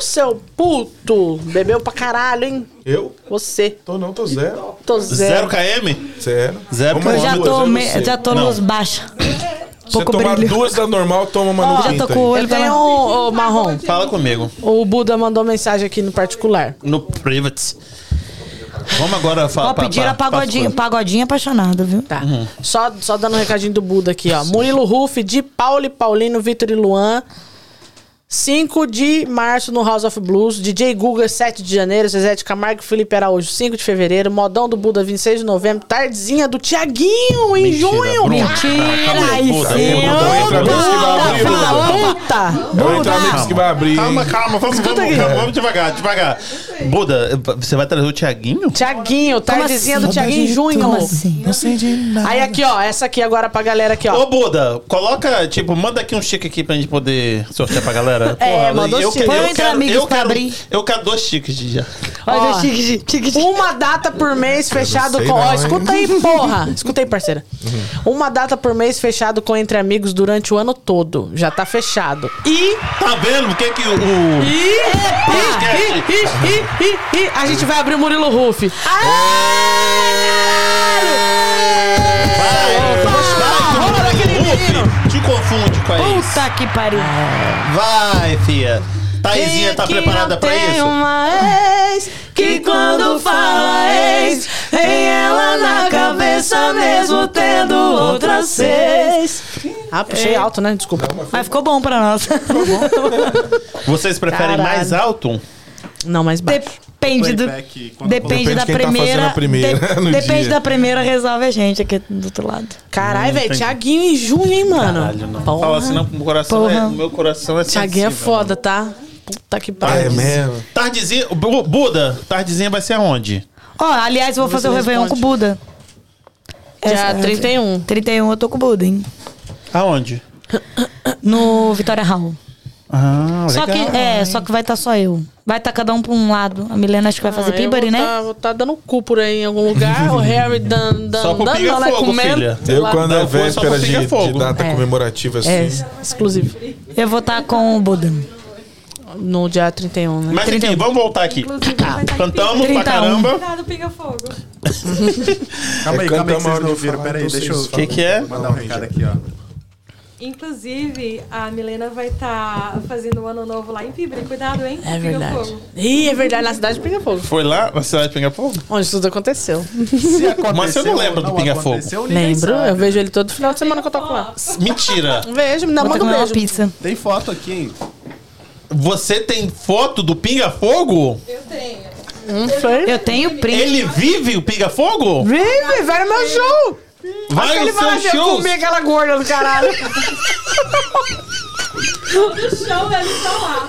Seu puto. Bebeu pra caralho, hein? Eu? Você. Tô não, tô zero. Tô Zero zero. KM? Zero. Zero Eu já tô, me- já tô Não. luz baixa. Se pouco tomar brilho. duas da normal, toma uma no Já tô com o olho pela... um, ô, Marrom. Fala comigo. O Buda mandou mensagem aqui no particular. No private. Vamos agora falar. Ó, pediram a pagodinha, pagodinha apaixonado, viu? Tá. Só, só dando um recadinho do Buda aqui, ó. Murilo Ruff, de Paulo e Paulino, Vitor e Luan. 5 de março no House of Blues, DJ Guga 7 de janeiro, Zezé de Camargo e Felipe Araújo 5 de fevereiro, Modão do Buda 26 de novembro, Tardezinha do Tiaguinho em Mentira, junho. Bruno. Mentira, Aí Buda, sim, Buda, ô, Buda, Buda, que vai abrir, puta. Calma, calma, vamos, vamos, aqui. vamos, vamos devagar, devagar. Buda, você vai trazer o Tiaguinho? Tiaguinho, Tardezinha do Tiaguinho em junho. Como assim? Não sei de nada. Aí aqui, ó, essa aqui agora pra galera aqui, ó. Ô, Buda, coloca, tipo, manda aqui um chique aqui pra gente poder sortear pra galera. É, manda um eu, chique. que- Põe eu Entre quero, Amigos eu pra quero, abrir. eu quero dois chiques de já. Olha, Ó. chique, chique, chique. Uma data por mês fechado com. não, Ó, escuta aí, porra. Escuta aí, parceira. Uma data por mês fechado com Entre Amigos durante o ano todo. Já tá fechado. E. Tá vendo o que que o... o- E. E, e, e, e, e, a gente vai abrir o Murilo Ruff. Vai, confunde com a ex. Puta que pariu. Vai, fia. Taizinha tá preparada não pra tem isso? uma ex que quando fala ex, tem ela na cabeça mesmo tendo outras seis. Ah, puxei alto, né? Desculpa. Mas ficou bom pra nós. Vocês preferem Caralho. mais alto? Não, mais baixo. Depende do. Depende Depende da tá primeira. de- depende dia. da primeira, resolve a gente aqui do outro lado. Caralho, velho. Tiaguinho em junho, hein, mano? Caralho, não. Porra. Fala assim, não, o coração Porra. é, meu coração é Tiaguinho é foda, tá? Puta que Ah, pariu. é mesmo? Tardezinha, Bu- Buda, tardezinha vai ser aonde? Ó, aliás, eu vou fazer o você Réveillon com o. Buda. Dia Essa- 31. 31 eu tô com o Buda, hein? Aonde? No Vitória Hall. Ah, Só que, é, só que vai estar só eu. Vai estar cada um pra um lado. A Milena acho que vai fazer Ah, vou né? Tá, vou tá dando cu por aí em algum lugar. o Harry dando, dando, Só dando, Pinga né, Fogo, comendo. filha. Eu, lá. quando é véspera de, de data É. comemorativa assim. É, exclusivo. Eu vou estar com o Buda. No dia 31, né? Mas enfim, 31. vamos voltar aqui. Estar em Cantamos pra 31. caramba. Cuidado, pinga fogo. Calma aí, calma aí, É, que vocês não ouviram. falar, Pera aí, então deixa eu O que que é? mandar um recado aqui, ó. Inclusive, a Milena vai estar fazendo o ano novo lá em Pibre. Cuidado, hein? É verdade. Ih, é verdade, na cidade de Pinga Fogo. Foi lá na cidade de Pinga Fogo? Onde tudo aconteceu. Se aconteceu, Mas você não lembra do Pinga Fogo? Lembro, sabe. eu vejo ele todo final de semana que eu toco lá. Mentira. Vejo, me dá Vou manda um uma beijo. pizza. Tem foto aqui, hein? Você tem foto do Pinga Fogo? Não sei. Eu tenho print. Ele vive o Pinga Fogo? Vive, vai no meu show. Vai ele no vai seu eu show? comer aquela gorda do caralho. Todo show eles estão lá.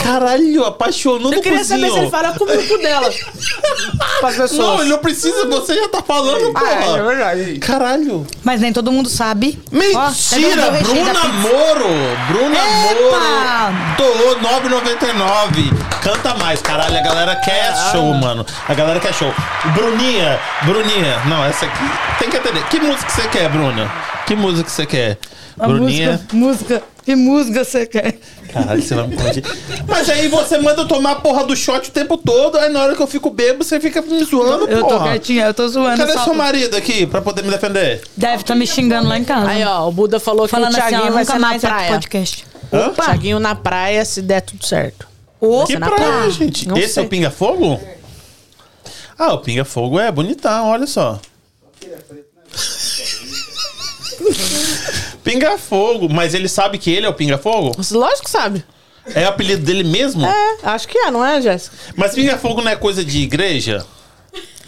Caralho, apaixonou Eu no queria saber se ele cozinho. fala com o grupo dela. Pessoas. Não, ele não precisa, você já tá falando, Ah, é, é porra. verdade. Caralho. Mas nem todo mundo sabe. Ó, tá Mentira, vendo o recheio da Bruna pizza? Moro. Bruna Epa! Moro doou 9,99. Canta mais, caralho. A galera quer show, mano. A galera quer show. Bruninha, Bruninha. Não, essa aqui tem que entender. Que música você quer, Bruna? Que música você quer? A Bruninha. música, música. Que música você quer? Caralho, você vai me corrigir. Mas aí você manda eu tomar a porra do shot o tempo todo. Aí na hora que eu fico bêbado, você fica me zoando, Eu tô porra. quietinha, eu tô zoando. Cadê só. seu marido aqui pra poder me defender? Deve estar me xingando lá em casa. Aí, ó, o Buda falou que Falando o assim, Thiaguinho ó, vai nunca ser na mais praia. podcast. Hã? Thiaguinho na praia, se der tudo certo. Opa! Que na praia, praia? gente? Não Esse sei. é o Pinga Fogo? Ah, o Pinga Fogo é bonitão, olha só. Pinga Fogo, mas ele sabe que ele é o Pinga Fogo? Lógico que sabe. É o apelido dele mesmo? É, acho que é, não é, Jéssica? Mas Pinga Fogo não é coisa de igreja?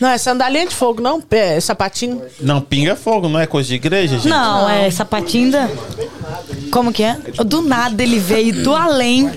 Não, é sandalinha de fogo, não? É sapatinho. Não, Pinga Fogo não é coisa de igreja, gente? Não, é sapatinda. Como que é? Do nada ele veio do além,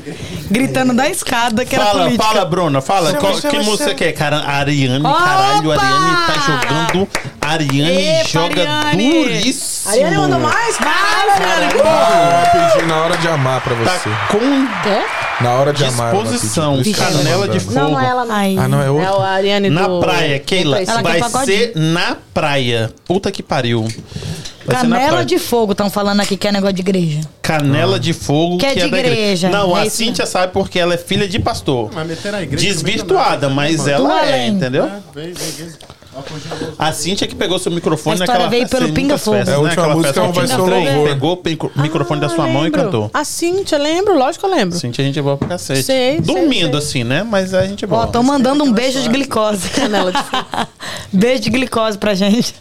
gritando da escada que era Fala, política. fala, Bruna, fala. Qual, que música você quer? Cara, Ariane, caralho, Opa! Ariane tá jogando. Ariane Epa, joga Ariane! duríssimo. Ariane mandou mais? Caralho, Ariane. Eu pedi na hora de amar pra você. Tá com É? Na hora de amar. disposição, que canela de fogo. Não, não é ela, não. Ai. Ah, não, é É outro? o Ariane Na do... praia, Keila. Ela vai ser na praia. Puta que pariu. Vai Canela de fogo, estão falando aqui que é negócio de igreja. Canela de fogo Que é de da igreja, Não, é a Cíntia sabe porque ela é filha de pastor. Mas meter na igreja. Desvirtuada, mas ela é, entendeu? Vem, A Cíntia que pegou seu microfone A história naquela veio festa, pelo Pinga Fogo. festas, É, a né? última Aquela música festa vai ser louvor. Pegou o microfone da sua Ah, mão e cantou. A Cíntia, lembro, lógico que eu lembro. Cíntia a gente é boa pra cacete. Sei, sei, Dormindo assim, né? Mas a gente é boa. Ó, estão mandando um beijo de glicose. Canela de fogo. beijo de glicose pra gente.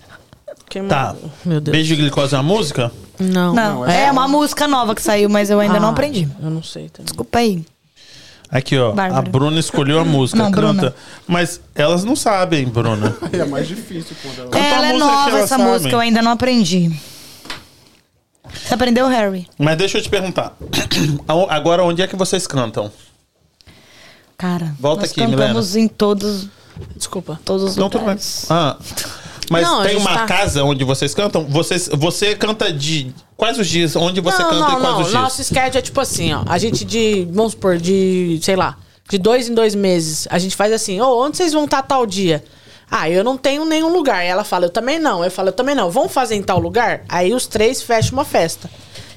Quem Tá. Meu Deus. Beijo de glicose é uma música? Não. Não, é, uma música nova que saiu, mas eu ainda não Ah, aprendi. Eu não sei também. Desculpa aí. Aqui, ó. Bárbara. A Bruna escolheu a música, Não, canta. Bruna. Mas elas não sabem, Bruna. É mais difícil quando ela... Canta uma ela é nova, essa sabe. música, eu ainda não aprendi. Você aprendeu, Harry? Mas deixa eu te perguntar. Agora, onde é que vocês cantam? Cara, Volta nós aqui, cantamos em todos, Desculpa. todos os Não, lugares. Ah. Mas Não, tem uma tá- casa onde vocês cantam? Vocês, você canta de quais os dias? Onde você não, canta não, e quais não. os dias? Nosso schedule é tipo assim, ó. A gente de, vamos supor, de, sei lá, de dois em dois meses, a gente faz assim, ô, onde vocês vão estar tal dia? Ah, eu não tenho nenhum lugar. E ela fala, eu também não. Eu falo, eu também não. Vamos fazer em tal lugar? Aí os três fecham uma festa.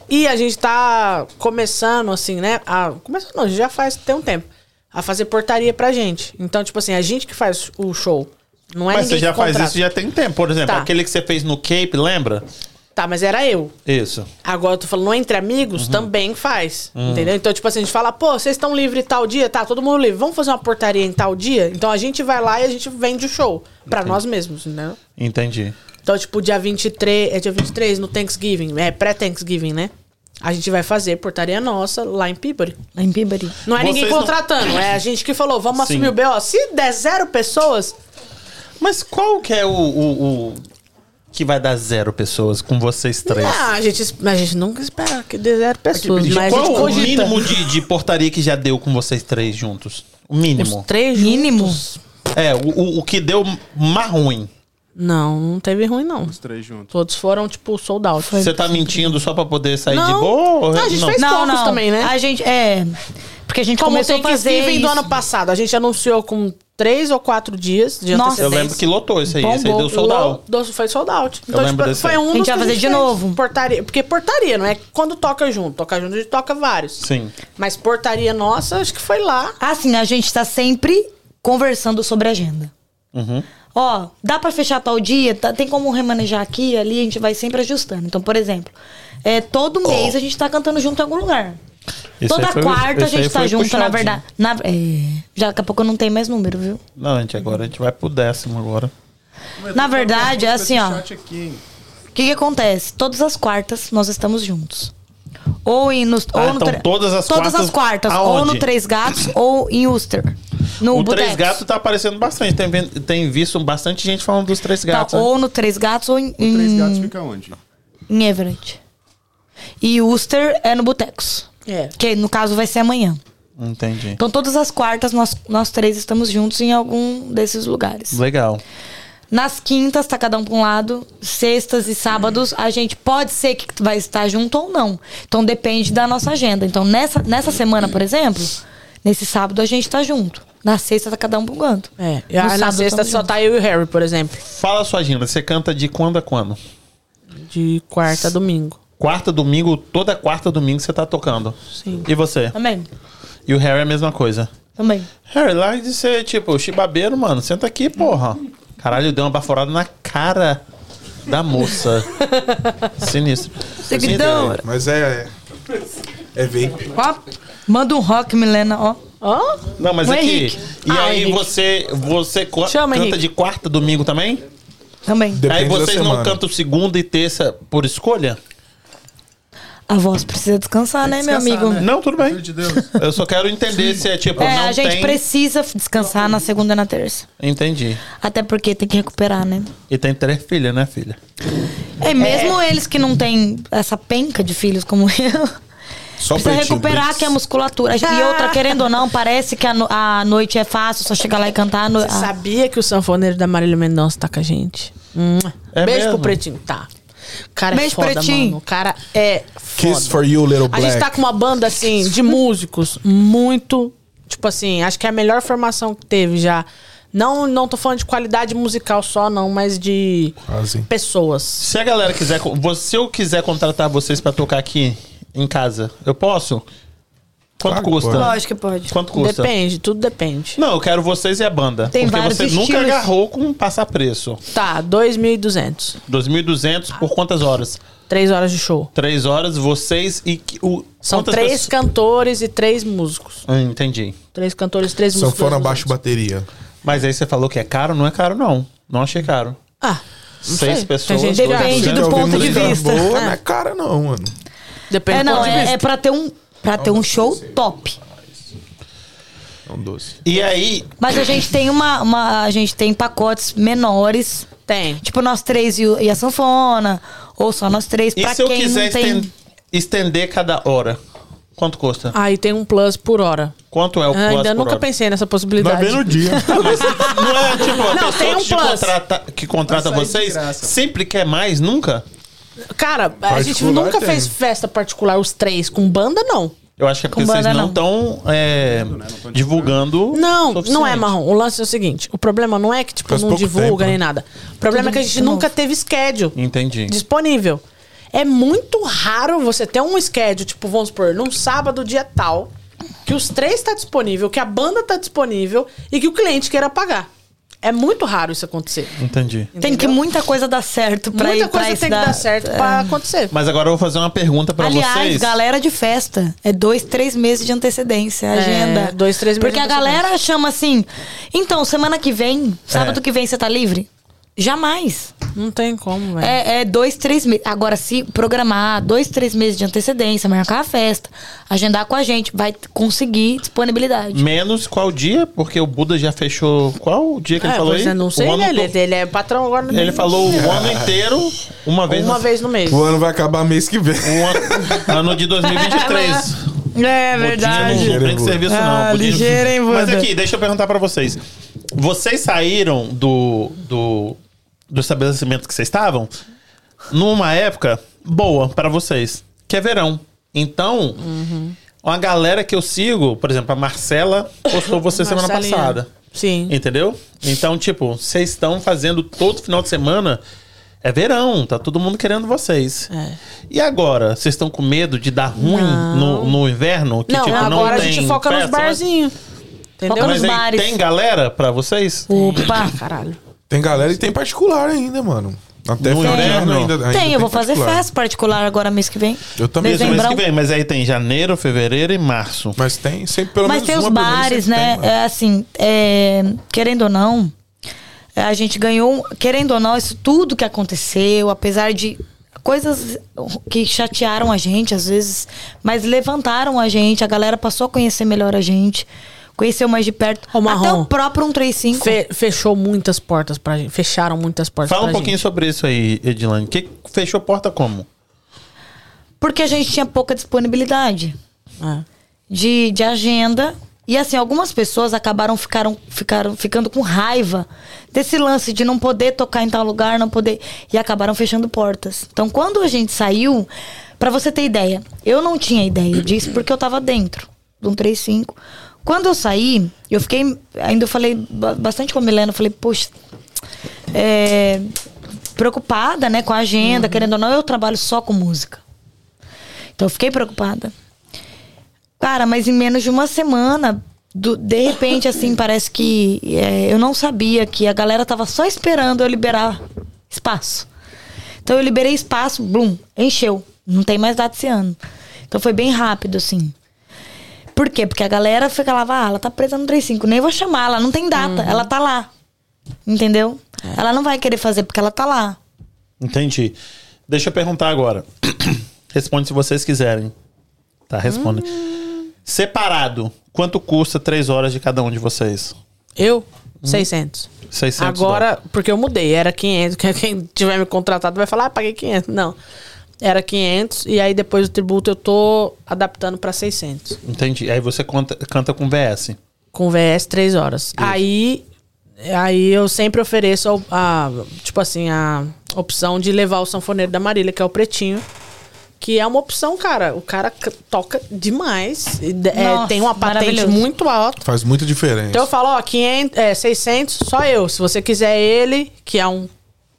E a gente tá começando, assim, né? A, começando, não, a gente já faz tem um tempo. A fazer portaria pra gente. Então, tipo assim, a gente que faz o show. Não é Mas você já faz contrata. isso já tem tempo. Por exemplo, Tá. aquele que você fez no Cape, lembra? Tá, mas era eu. Isso. Agora eu tô falando entre amigos, Uhum. também faz. Entendeu? Então, tipo assim, a gente fala, pô, vocês estão livres tal dia? Tá, todo mundo livre. Vamos fazer uma portaria em tal dia? Então a gente vai lá e a gente vende o show. Pra nós mesmos, né? Entendi. Então, tipo, dia 23, é dia 23 no Thanksgiving, é pré-Thanksgiving, né? A gente vai fazer portaria nossa lá em Peabody. Lá em Peabody. Não é Vocês ninguém não- contratando, é a gente que falou, vamos Sim. assumir o BO. Se der zero pessoas, Mas qual que é o, o- o que vai dar zero pessoas com vocês três? ah, a, gente, a gente nunca espera que dê zero pessoas. E mas qual o mínimo de, de portaria que já deu com vocês três juntos? O mínimo. Os três Mínimo? juntos? É, o, o, o que deu mais ruim. Não, não teve ruim, não. Os três juntos. Todos foram, tipo, sold out. Você tá mentindo só pra poder sair de Não. boa? ou- Não, a gente fez- Não, poucos não. também, né? A gente, é... Porque a gente Como começou tem a fazer Thanksgiving do isso. ano passado. A gente anunciou com três ou quatro dias de Nossa. Eu antecedência. lembro que lotou isso aí. Esse aí Bombou. deu sold out. Lo- Foi sold out. Então, lembro tipo, desse foi aí. um A gente dos vai que fazer de fez. novo. Portaria. Porque portaria, não é quando toca junto. Toca junto, a gente toca vários. Sim. Mas portaria nossa, acho que foi lá. Assim, a gente tá sempre conversando sobre a agenda. Uhum. Ó, dá pra fechar tal dia? Tá- tem como remanejar aqui ali? A gente vai sempre ajustando. Então, por exemplo, é, todo mês a gente tá cantando junto em algum lugar. Esse Toda foi- quarta a gente tá junto, na verdade. Na, é, já daqui a pouco eu não tenho mais número, viu? Não, gente, agora a gente vai pro décimo agora. Na verdade, é assim, ó. O que que acontece? Todas as quartas nós estamos juntos. Ou, em, nos, Ah, ou no então tre- todas as todas quartas as quartas. Ou no Três Gatos ou em Worcester. No o Três. Gatos tá aparecendo bastante. Tem, tem visto bastante gente falando dos Três Tá, Gatos. né? ou no Três Gatos ou em, O Três Gatos fica onde? em Everett. E Worcester é no Botecos. É. Que no caso vai ser amanhã. Entendi. Então todas as quartas nós, nós três estamos juntos em algum desses lugares. Legal. Nas quintas tá cada um pra um lado, sextas e sábados a gente pode ser que vai estar junto ou não. Então depende da nossa agenda. Então nessa, nessa semana, por exemplo, nesse sábado a gente tá junto. Na sexta tá cada um pra um canto. É. E aí, na sexta só junto. tá eu e o Harry, por exemplo. Fala a sua agenda. Você canta de quando a quando? De quarta a domingo. Quarta, domingo, toda quarta, domingo você tá tocando. Sim. E você? Também. E o Harry é a mesma coisa. Também. Harry, lá de ser, tipo, chibabeiro, mano. Senta aqui, porra. Caralho, deu uma baforada na cara da moça. Sinistro. Seguidão. Mas é. É, é ver. Ó, manda um rock, Milena, ó. Hã? Não, mas O aqui. Henrique. E Ah, aí Henrique. você, você co- Chama, canta Henrique. de quarta, domingo também? Também. Depende aí da vocês não semana. cantam segunda e terça por escolha? A voz precisa descansar, né, meu amigo? né? Não, tudo bem. De Deus. Eu só quero entender se é tipo, É, não a gente tem. precisa descansar na segunda e na terça. Entendi. Até porque tem que recuperar, né? E tem três filhas, né, filha? É, mesmo eles que não têm essa penca de filhos como eu. Só Precisa pretinho recuperar Brits. que a musculatura. E outra, querendo ou não, parece que a, no- a noite é fácil, só chegar lá e cantar. a No, Você a- sabia que o sanfoneiro da Marília Mendonça tá com a gente? Hum. É Beijo mesmo? pro Pretinho. Tá. O cara é foda, Pretinho. mano. O cara é foda. Kiss for you, little A black. gente tá com uma banda, assim, de músicos muito... Tipo assim, acho que é a melhor formação que teve já. Não, não tô falando de qualidade musical só, não, mas de Quase. pessoas. Se a galera quiser. Se eu quiser contratar vocês pra tocar aqui em casa, eu posso? Quanto Claro que custa? pode. Lógico que pode. Quanto custa? Depende, tudo depende. Não, eu quero vocês e a banda. Tem porque vários você nunca estilos. agarrou com passar preço. Tá, 2.200. 2.200 por quantas horas? Três horas de show. Três horas, vocês e. que- O, São quantas três pessoas- cantores e três músicos. Ah, entendi. Três cantores, três músicos. Sanfona, dois baixo, músicos. bateria. Mas aí você falou que é caro, não é caro, não. Não achei caro. Ah, Seis sei. pessoas. Tem gente que Depende acha. do ponto de música vista. Boa, É. não é cara, não, mano. Depende É, do não, ponto de é, vista. é pra ter um, pra ter um show top. É um doce. E aí, Mas a gente tem uma, uma- a gente tem pacotes menores, Tem. tipo nós três e, e a sanfona, ou só nós três, e pra se eu quem quiser não tem... esten- estender cada hora? Quanto custa? Aí tem um plus por hora. Quanto é o Ah, plus Ainda por nunca hora? pensei nessa Vai possibilidade. ver no dia. Não é tipo a Não, pessoa tem um que, contrata, que contrata Vai de vocês sempre quer mais, nunca? Cara, a gente nunca tem. fez festa particular, os três, com banda, não. Eu acho que é porque Com vocês banda, não estão divulgando. Não, não é marrom. O lance é o seguinte: o problema não é que, tipo, Faz não divulga tempo, nem né? nada. O problema é que a gente nunca novo. teve schedule Entendi. disponível. É muito raro você ter um schedule, tipo, vamos supor, num sábado, dia tal, que os três tá disponível, que a banda tá disponível e que o cliente queira pagar. É muito raro isso acontecer. Entendi. Tem que muita coisa dar certo pra Muita ir pra coisa isso tem que dar- dar certo é. pra acontecer. Mas agora eu vou fazer uma pergunta pra Aliás, vocês. galera de festa, é dois, três meses de antecedência, a É, agenda. dois, três meses Porque de a galera chama assim, então, semana que vem, sábado É. que vem você tá livre? Jamais. Não tem como, velho. É, é dois, três meses. Agora, se programar dois, três meses de antecedência, marcar a festa, agendar com a gente, vai conseguir disponibilidade. Menos qual dia? Porque o Buda já fechou. Qual o dia que ele É, falou aí? é, não sei, O ano né? Ele, ele é patrão agora no Ele falou o ano inteiro, uma vez, uma no- vez no mês. O ano vai acabar mês que vem. o ano, ano de 2023. É Budinha não brinca serviço, não. Ah, Budinha- ligeiro, hein, Mas Buda? aqui, deixa eu perguntar pra vocês. Vocês saíram do, do, do estabelecimento que vocês estavam numa época boa pra vocês, que é verão. Então, uma galera que eu sigo, por exemplo, a Marcela postou você semana passada. Sim. Entendeu? Então, tipo, vocês estão fazendo todo final de semana. É verão, tá todo mundo querendo vocês. É. E agora? Vocês estão com medo de dar ruim no, no inverno? Que, Não, tipo, agora a gente foca nos festa, mas- barzinhos. Entendeu? Foca Mas nos bares. tem galera pra vocês? Opa! Caralho. Tem galera e tem particular ainda, mano. Até No inverno? ainda, ainda Tem, eu vou fazer festa particular agora mês que vem. Eu também. Isso mês que vem, mas aí tem janeiro, fevereiro e março. Mas tem sempre pelo Mas menos tem os bares, né? tem, é assim, é, querendo ou não, é, a gente ganhou, querendo ou não, isso tudo que aconteceu, apesar de coisas que chatearam a gente às vezes, mas levantaram a gente, a galera passou a conhecer melhor a gente, conheceu mais de perto. Ô, Marrom. Até o próprio 135. Fe- fechou muitas portas pra gente. Fecharam muitas portas Fala um pouquinho gente. sobre isso aí, Edilane. Que fechou porta como? Porque a gente tinha pouca disponibilidade. É. de, de agenda. E assim, algumas pessoas acabaram ficaram, ficaram ficando com raiva desse lance de não poder tocar em tal lugar, não poder. E acabaram fechando portas. Então, quando a gente saiu, pra você ter ideia, eu não tinha ideia disso porque eu tava dentro do 135. Quando eu saí, eu fiquei. Ainda eu falei ba- bastante com a Milena, eu falei, poxa. É, preocupada, né, com a agenda, querendo ou não, eu trabalho só com música. Então eu fiquei preocupada. Cara, mas em menos de uma semana, do- de repente, assim, parece que é, eu não sabia que a galera tava só esperando eu liberar espaço. Então eu liberei espaço, blum, encheu. Não tem mais data esse ano. Então foi bem rápido, assim. Por quê? Porque a galera falava, ah, ela tá presa no 35, nem vou chamar, ela não tem data, ela tá lá. Entendeu? Ela não vai querer fazer porque ela tá lá. Entendi. Deixa eu perguntar agora. Responde se vocês quiserem. Tá, responde. Separado, quanto custa três horas de cada um de vocês? Eu, 600. 600 Agora, porque eu mudei, era 500. que Quem tiver me contratado vai falar, ah, paguei 500. Não. Era 500 e aí depois do tributo eu tô adaptando pra 600. Entendi. Aí você conta- canta com VS. Com VS 3 horas. Aí aí eu sempre ofereço a, a- tipo assim, a opção de levar o sanfoneiro da Marília, que é o Pretinho. Que é uma opção, cara. O cara toca demais. de- é, Nossa, tem uma patente muito alta. Faz muita diferença. Então eu falo, ó, 500, é, 600, só eu. Se você quiser ele, que é um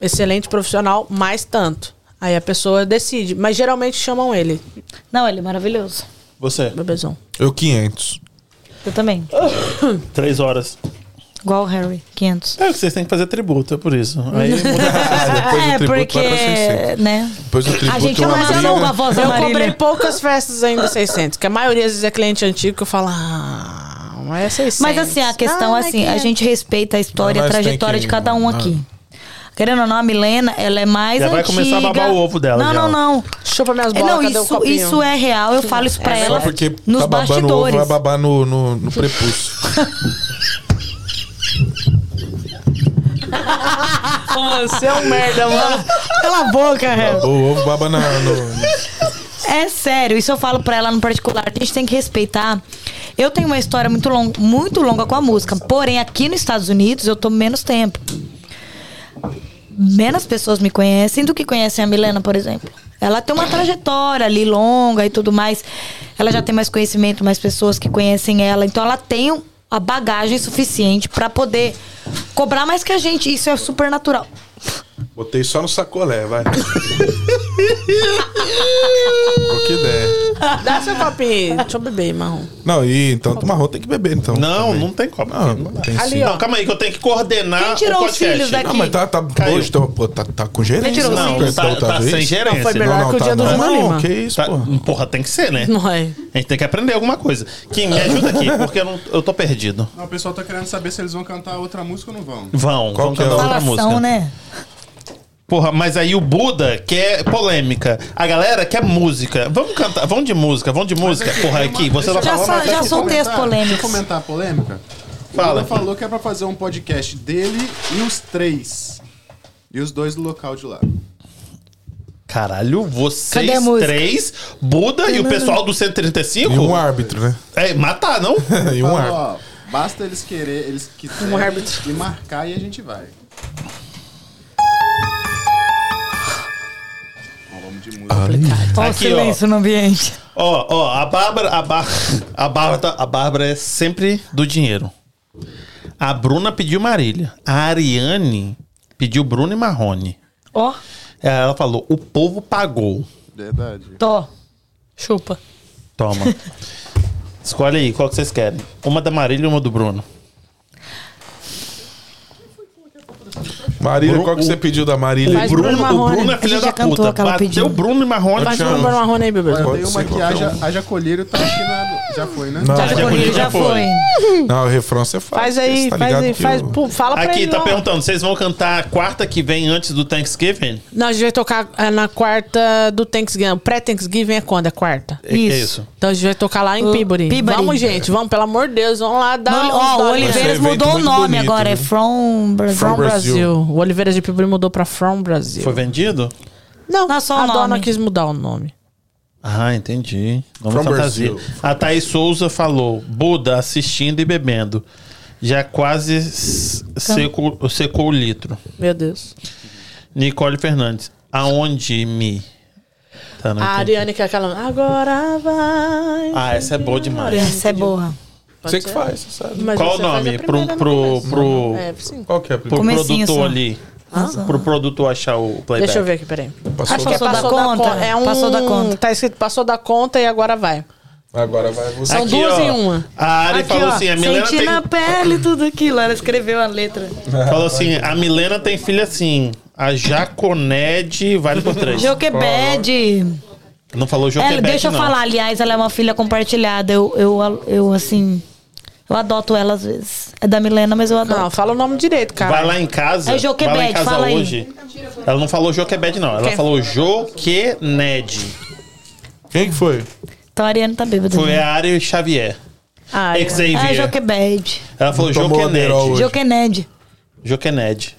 excelente profissional, mais tanto. Aí a pessoa decide. Mas geralmente chamam ele, Não, ele é maravilhoso. Você? bebezão. Eu 500. Eu também. Três horas. Igual o Harry, 500. É que vocês têm que fazer tributo, é por isso. Aí muda Depois é, do tributo porque, vai pra 600. né? Depois do tributo A gente é não, a voz da Eu cobrei Marília. poucas festas ainda 600, que a maioria às vezes é cliente antigo que eu falo, ah, mas é 600. Mas assim, a questão Ah, assim, mas a é. gente respeita a história, a Mas trajetória que- de cada um ah. Querendo ou não, a Milena, ela é mais Já vai antiga. começar a babar o ovo dela, Não, já. não, não. Chupa minhas bolas, Não, cadê o isso, isso é real. Eu falo isso pra É ela Só porque nos tá babando ovo, bastidores. vai babar no, no, no prepúcio. Você é um merda, mano. Cala a boca, Rev. o ovo baba na, no... É sério, isso eu falo pra ela no particular. A gente tem que respeitar. Eu tenho uma história muito, long, muito longa com a música, porém aqui nos Estados Unidos eu tô menos tempo. Menos pessoas me conhecem do que conhecem a Milena, por exemplo. Ela tem uma trajetória ali longa e tudo mais. Ela já tem mais conhecimento, mais pessoas que conhecem ela. Então ela tem a bagagem suficiente pra poder cobrar mais que a gente. Isso é super natural. Botei só no sacolé, vai. Pô, que ideia. Dá seu copinho. Deixa eu beber, marrom. Não, e então o marrom tem que beber, então. Não, também. não tem como. Não, Não dá. tem Ali, sim. ó. Não, calma aí, que eu tenho que coordenar Quem tirou o os filhos daqui? Não, mas tá, tá, hoje tá, pô, tá, tá com gerência. tirou não, os filhos? da Tá, tá vez. sem gerência. Não foi melhor que o tá dia do não. Júnior Não, que isso, Tá- pô. porra, tem que ser, né? Não é. A gente tem que aprender alguma coisa. Kim, me ajuda aqui, porque eu, não, eu tô perdido. Não, o pessoal tá querendo saber se eles vão cantar outra música ou não vão. Vão, Qual vão é cantar o- outra música. né? Porra, mas aí o Buda quer polêmica. A galera quer música. Vamos cantar, vamos de música, vamos de música. Porra, aqui, você tá Já falando. mas já aqui- soltei as Comentar- polêmicas. Deixa eu comentar a polêmica. Fala. O Lula falou que é pra fazer um podcast dele e os três. E os dois do local de lá. Caralho, Cadê vocês música? três, Buda e o pessoal do 135? E um árbitro, né? É, matar, não? E um Falou, árbitro. ó, basta eles querer, eles quiserem árbitro. e marcar e a gente vai. De música. Olha o silêncio no ambiente. Ó, ó, a Bárbara, a, Bá- a Bárbara, a Bárbara é sempre do dinheiro. A Bruna pediu Marília. A Ariane pediu Bruno e Marrone. Ó, Ela falou: o povo pagou. Verdade. tô. Chupa. Toma. Escolhe aí, qual que vocês querem? Uma da Marília e uma do Bruno. Marília, Bru- qual que o- você pediu da Marília? Faz o Bruno, Bruno o Marrone. Bruno é A filha gente da já cantou puta. aquela Bateu pedindo. Bruno e Marrone. Faz Bruno Marrone aí, bebê. Tem uma qualquer haja, haja colírio, tá aqui na. Já foi, né? Não, Já, já já, foi. Não, o refrão você faz. Faz aí, tá faz aí, faz. o- fala pra Aqui, ele. tá perguntando, vocês vão cantar quarta que vem antes do Thanksgiving? Não, a gente vai tocar é, na quarta do Thanksgiving. O Pré-Thanksgiving é quando? É quarta? É é Isso. isso? Então a gente vai tocar lá em O- Peabody. Peabody. Vamos, gente, vamos, pelo amor de Deus, vamos lá dar Ó, o. Oliveiras mudou o nome agora, é? From Brasil. Brasil. Brasil. O Oliveiras de Peabody mudou pra From Brasil. Foi vendido? Não, Não, só o a dona nome. quis mudar o nome. Ah, entendi. Vamos From fantasia. Brazil. A Thaís Souza falou: Buda assistindo e bebendo. Já quase s- secou, secou o litro. Meu Deus. Nicole Fernandes. Aonde me. Tá, não A entendi. Ariane que é aquela. Agora vai. Ah, essa é boa demais. Essa é boa. Você que faz, você sabe. Mas Qual o nome? Pro, pro, pro, É. Qual que é? pro Comecinho produtor só. ali. Pro produtor achar o playback. Deixa eu ver aqui, peraí. Passou Acho que é Passou da da conta. conta. É um, Passou da conta. Tá escrito passou da conta e agora vai. Agora vai você. São duas ó, em uma. A Ari Aqui, falou ó, assim: a Milena senti tem. na pele tudo aquilo. Ela escreveu a letra. Falou assim: a Milena tem filha assim. A Jaconed vale por três. Joquebed. Não falou Ela, Joquebed, deixa eu não. falar, aliás, ela é uma filha compartilhada. Eu, eu, eu, assim. Eu adoto ela às vezes. É da Milena, mas eu adoto. Não, fala o nome direito, cara. Vai lá em casa. É Joquebed, vai lá em casa fala aí. hoje. Ela não falou Joquebed, não. Ela Quem? falou Joquened. Quem que foi? Então a Ariane tá bêbada. Foi gente. a Ari Xavier. Ah, Ah, Xavier. Joquebed. Ela falou Joquened. Joquened. Joquened.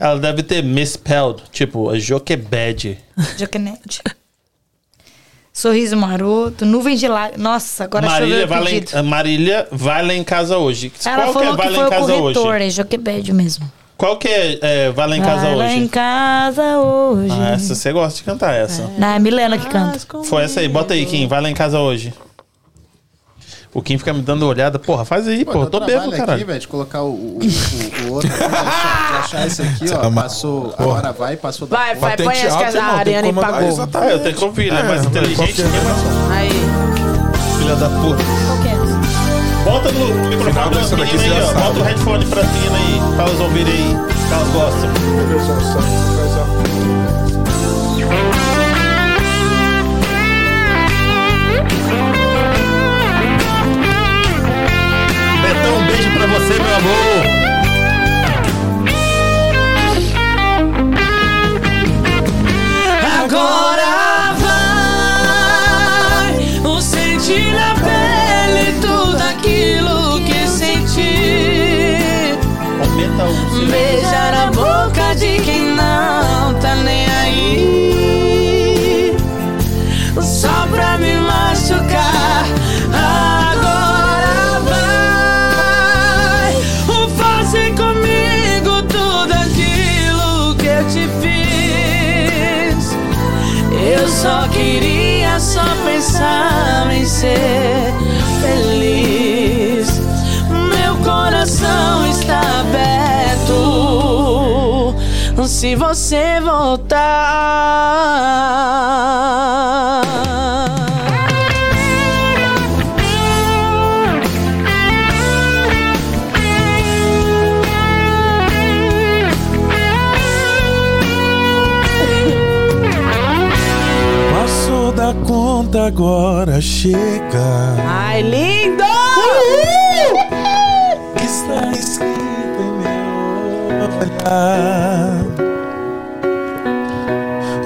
Ela deve ter misspelled. Tipo, Joquebed. Joquened. Sorriso maroto, nuvem de lágrimas. Nossa, agora Marília choveu vai, lá pedido. em, Marília vai lá em casa hoje. Ela Qual que é falou vai que lá foi em o casa corretor, hoje? é Joquebed mesmo. Qual que é, é vai lá em casa Vai lá hoje? em casa hoje. Ah, essa você gosta de cantar essa. Não, é a Milena que canta. Foi essa aí, bota aí, Kim. Vai lá em casa hoje. O Kim fica me dando olhada. Porra, faz aí, pô. Eu tô bêbado, aqui, caralho. velho, de colocar o, o, o, o outro. aqui, de achar, de achar esse aqui, ó. Passou. Agora vai, passou da Vai, vai, põe essa que a Ariane comandar- pagou. Exatamente. Ah, eu tenho que ouvir, né? É, Mais inteligente é? Aí. filha da puta. É? Bota no microfone das meninas aí, ó. Bota o headphone pras meninas aí, pra elas ouvirem aí, que elas gostam. beijo pra você, meu amor. Agora vai o sentir na pele tudo aquilo que senti. Beijar a boca de quem não tá nem aí. Só só pensar em ser feliz. Meu coração está aberto. Se você voltar. Conta, agora chega. Ai, lindo! Está escrito em meu olhar.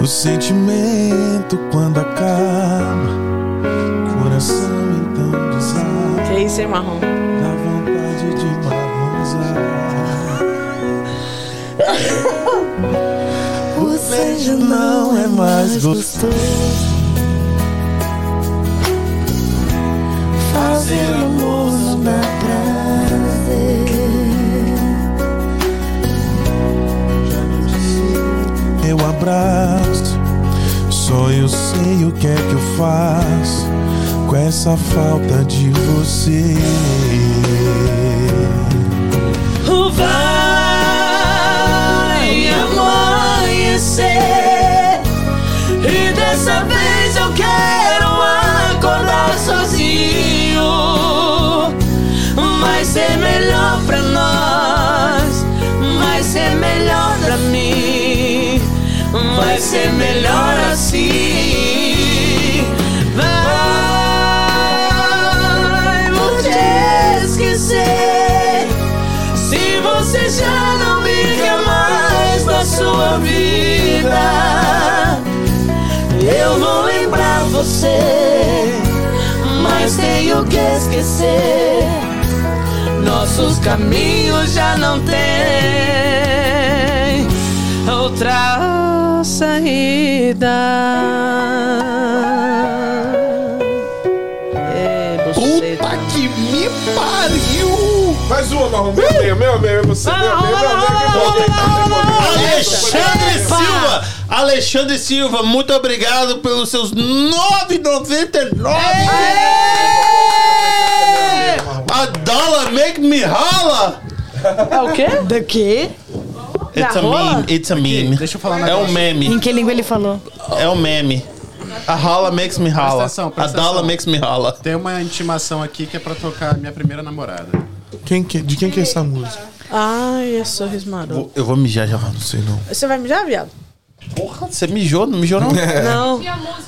O sentimento quando acaba, coração então desaba, Que isso, hein, Marrom? dá vontade de marronzar. O beijo não é mais gostoso. Fazer amor não dá Meu abraço, só eu sei o que é que eu faço com essa falta de você. Vai amanhecer E dessa vez eu quero acordar sozinho Vai ser melhor pra nós. Vai ser melhor pra mim. Vai ser melhor assim. Vai, vou te esquecer. Se você já não me quer mais na sua vida, eu vou lembrar você, mas tenho que esquecer. Nossos caminhos já não têm outra saída. É, você Puta que me pariu! Mais uma, Marrom. Meu bem, meu bem, você. Meu bem, meu bem. Alexandre Silva! Alexandre Silva, muito obrigado pelos seus 9,99! Make me holla! É o quê? Do quê? It's a rola? meme, it's a meme. Deixa eu falar um É um negócio. Em meme, que língua ele falou? é um meme. A holla makes me holla. atenção, A presta dollar atenção. makes me holla. Tem uma intimação aqui que é pra tocar minha primeira namorada. Quem que- de quem que é essa música? Ai, é sorriso maroto. Eu vou mijar já. Não sei não. Você vai mijar, viado? Porra, você mijou? Não mijou não? Não.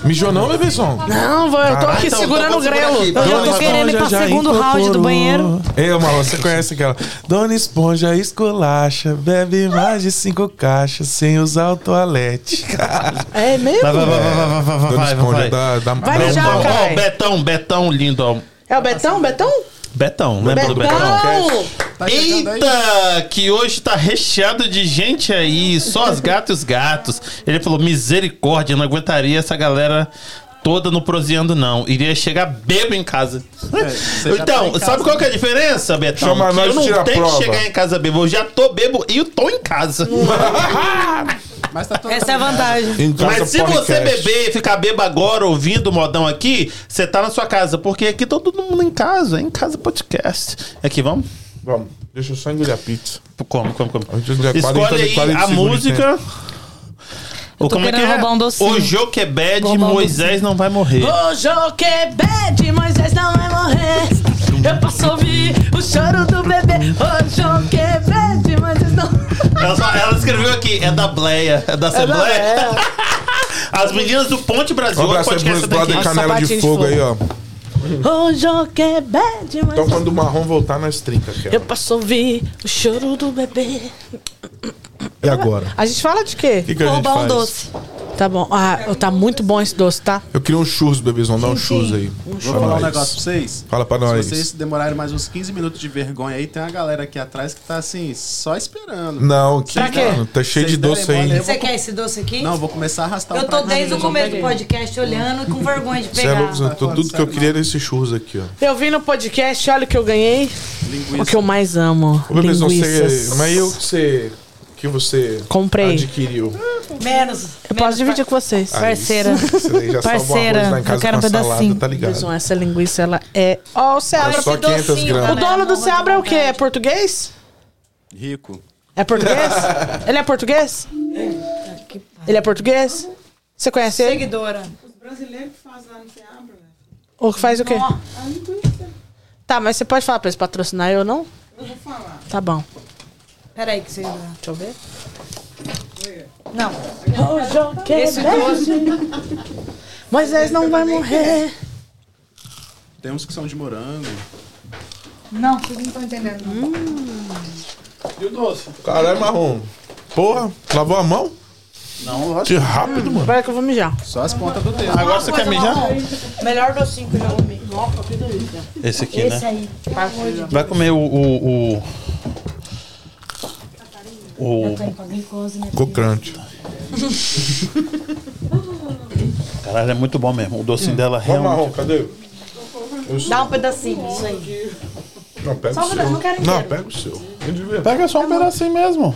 Mijou não, bebezão? Não, vou, eu tô aqui então, segurando então o segurar grelo. aqui. Eu já tô querendo ir pra já segundo round do incorporou. banheiro. Ei, Marlon, você conhece aquela? Dona Esponja esculacha, bebe mais de cinco caixas sem usar o toalete. É mesmo? Vai, vai, vai, vai, vai, vai, vai, Dona vai, Esponja vai. da, da, Vai mijar, Betão, cara. ó. Betão, Betão lindo, ó. É o Betão? Betão? Betão, lembra do Betão? Betão! Tá? Eita, que hoje tá recheado de gente aí, só as gatas e os gatos. Ele falou, misericórdia, não aguentaria essa galera toda no proseando não. Iria chegar bebo em casa. É, você então, tá em casa, sabe qual que é a diferença, Betão? Chama Que eu não tenho prova. que chegar em casa bebo, eu já tô bebo e eu tô em casa. Mas tá Essa é a vantagem. Mas se você podcast. beber e ficar bebo agora ouvindo o modão aqui, você tá na sua casa, porque aqui tá todo mundo em casa, é em casa podcast. Aqui, vamos? Vamos, deixa eu só engolir a pizza. Como, como, como? A gente engolir 40 Escolhe aí 40 a segundos, Ou como é que é? roubar um docinho. O Joquebed, roubar um Moisés não vai morrer. O Joquebed, Moisés não vai morrer. Eu posso ouvir o choro do bebê. O Joquebed, Moisés não. Ela, só- ela escreveu aqui, é da Bleia, é da Assembleia. As meninas do Ponte Brasil, Um abraço aí aqui. Canela de de Fogo aí, ó. O Joquebed, Então Moisés. quando o marrom voltar, nós trinca aqui, Eu posso ouvir o choro do bebê. E agora? A gente fala de quê? Que, que Roubar um doce. Tá bom. Ah, tá muito bom esse doce, tá? Eu queria um churros, bebezão. Dá um churros aí. Vou Pra falar um negócio pra vocês. Fala pra Se nós. vocês demorarem mais uns 15 minutos de vergonha aí, tem uma galera aqui atrás que tá assim, só esperando. Não, que Pra quê? mano, tá cheio de Vocês derem doce aí. Você vou- quer esse doce aqui? Não, vou começar a arrastar Eu tô desde o de começo do podcast olhando e com vergonha de é pegar. eu tô- tudo que eu queria era esse churros aqui, ó. Eu vi no podcast, olha o que eu ganhei. Linguiça. O que eu mais amo. Ô, bebezão, Linguiças. você. Mas eu que você. Que você Comprei. adquiriu? Menos. Eu posso dividir com vocês. Aí Parceira. Você já Parceira, arroz lá em casa eu quero um salada, pedacinho. tá ligado? Essa linguiça, ela é... Ó, o Seabra. É só 500 docinho, gramas. O né? dono do Seabra é o quê? É português? Rico. É português? Ele é português? Ele é português? Você conhece ele? Seguidora. Os brasileiros que fazem lá no Seabra, né? Ou que faz o quê? A linguiça. Tá, mas você pode falar pra eles patrocinar eu não? Eu vou falar. Tá bom. Peraí que seguidora. Deixa eu ver. Não. Esse doce. Moisés não vai morrer. Tem uns que são de morango. Não, vocês não estão entendendo. E o doce? Caralho, marrom. Porra, lavou a mão? Não, lógico. Que rápido, mano. Agora que eu vou mijar. Só as pontas do dedo. Agora você quer mijar? Melhor docinho que eu já comi. Esse aqui, Esse né? aí. Vai comer o. o, o... O. Crunch. Caralho, é muito bom mesmo. O docinho dela Vamos, marrom, realmente. cadê? Dá um pedacinho, isso aí. Não, pega Só o seu. não quero Não, pega o seu. Pega só um pedacinho mesmo.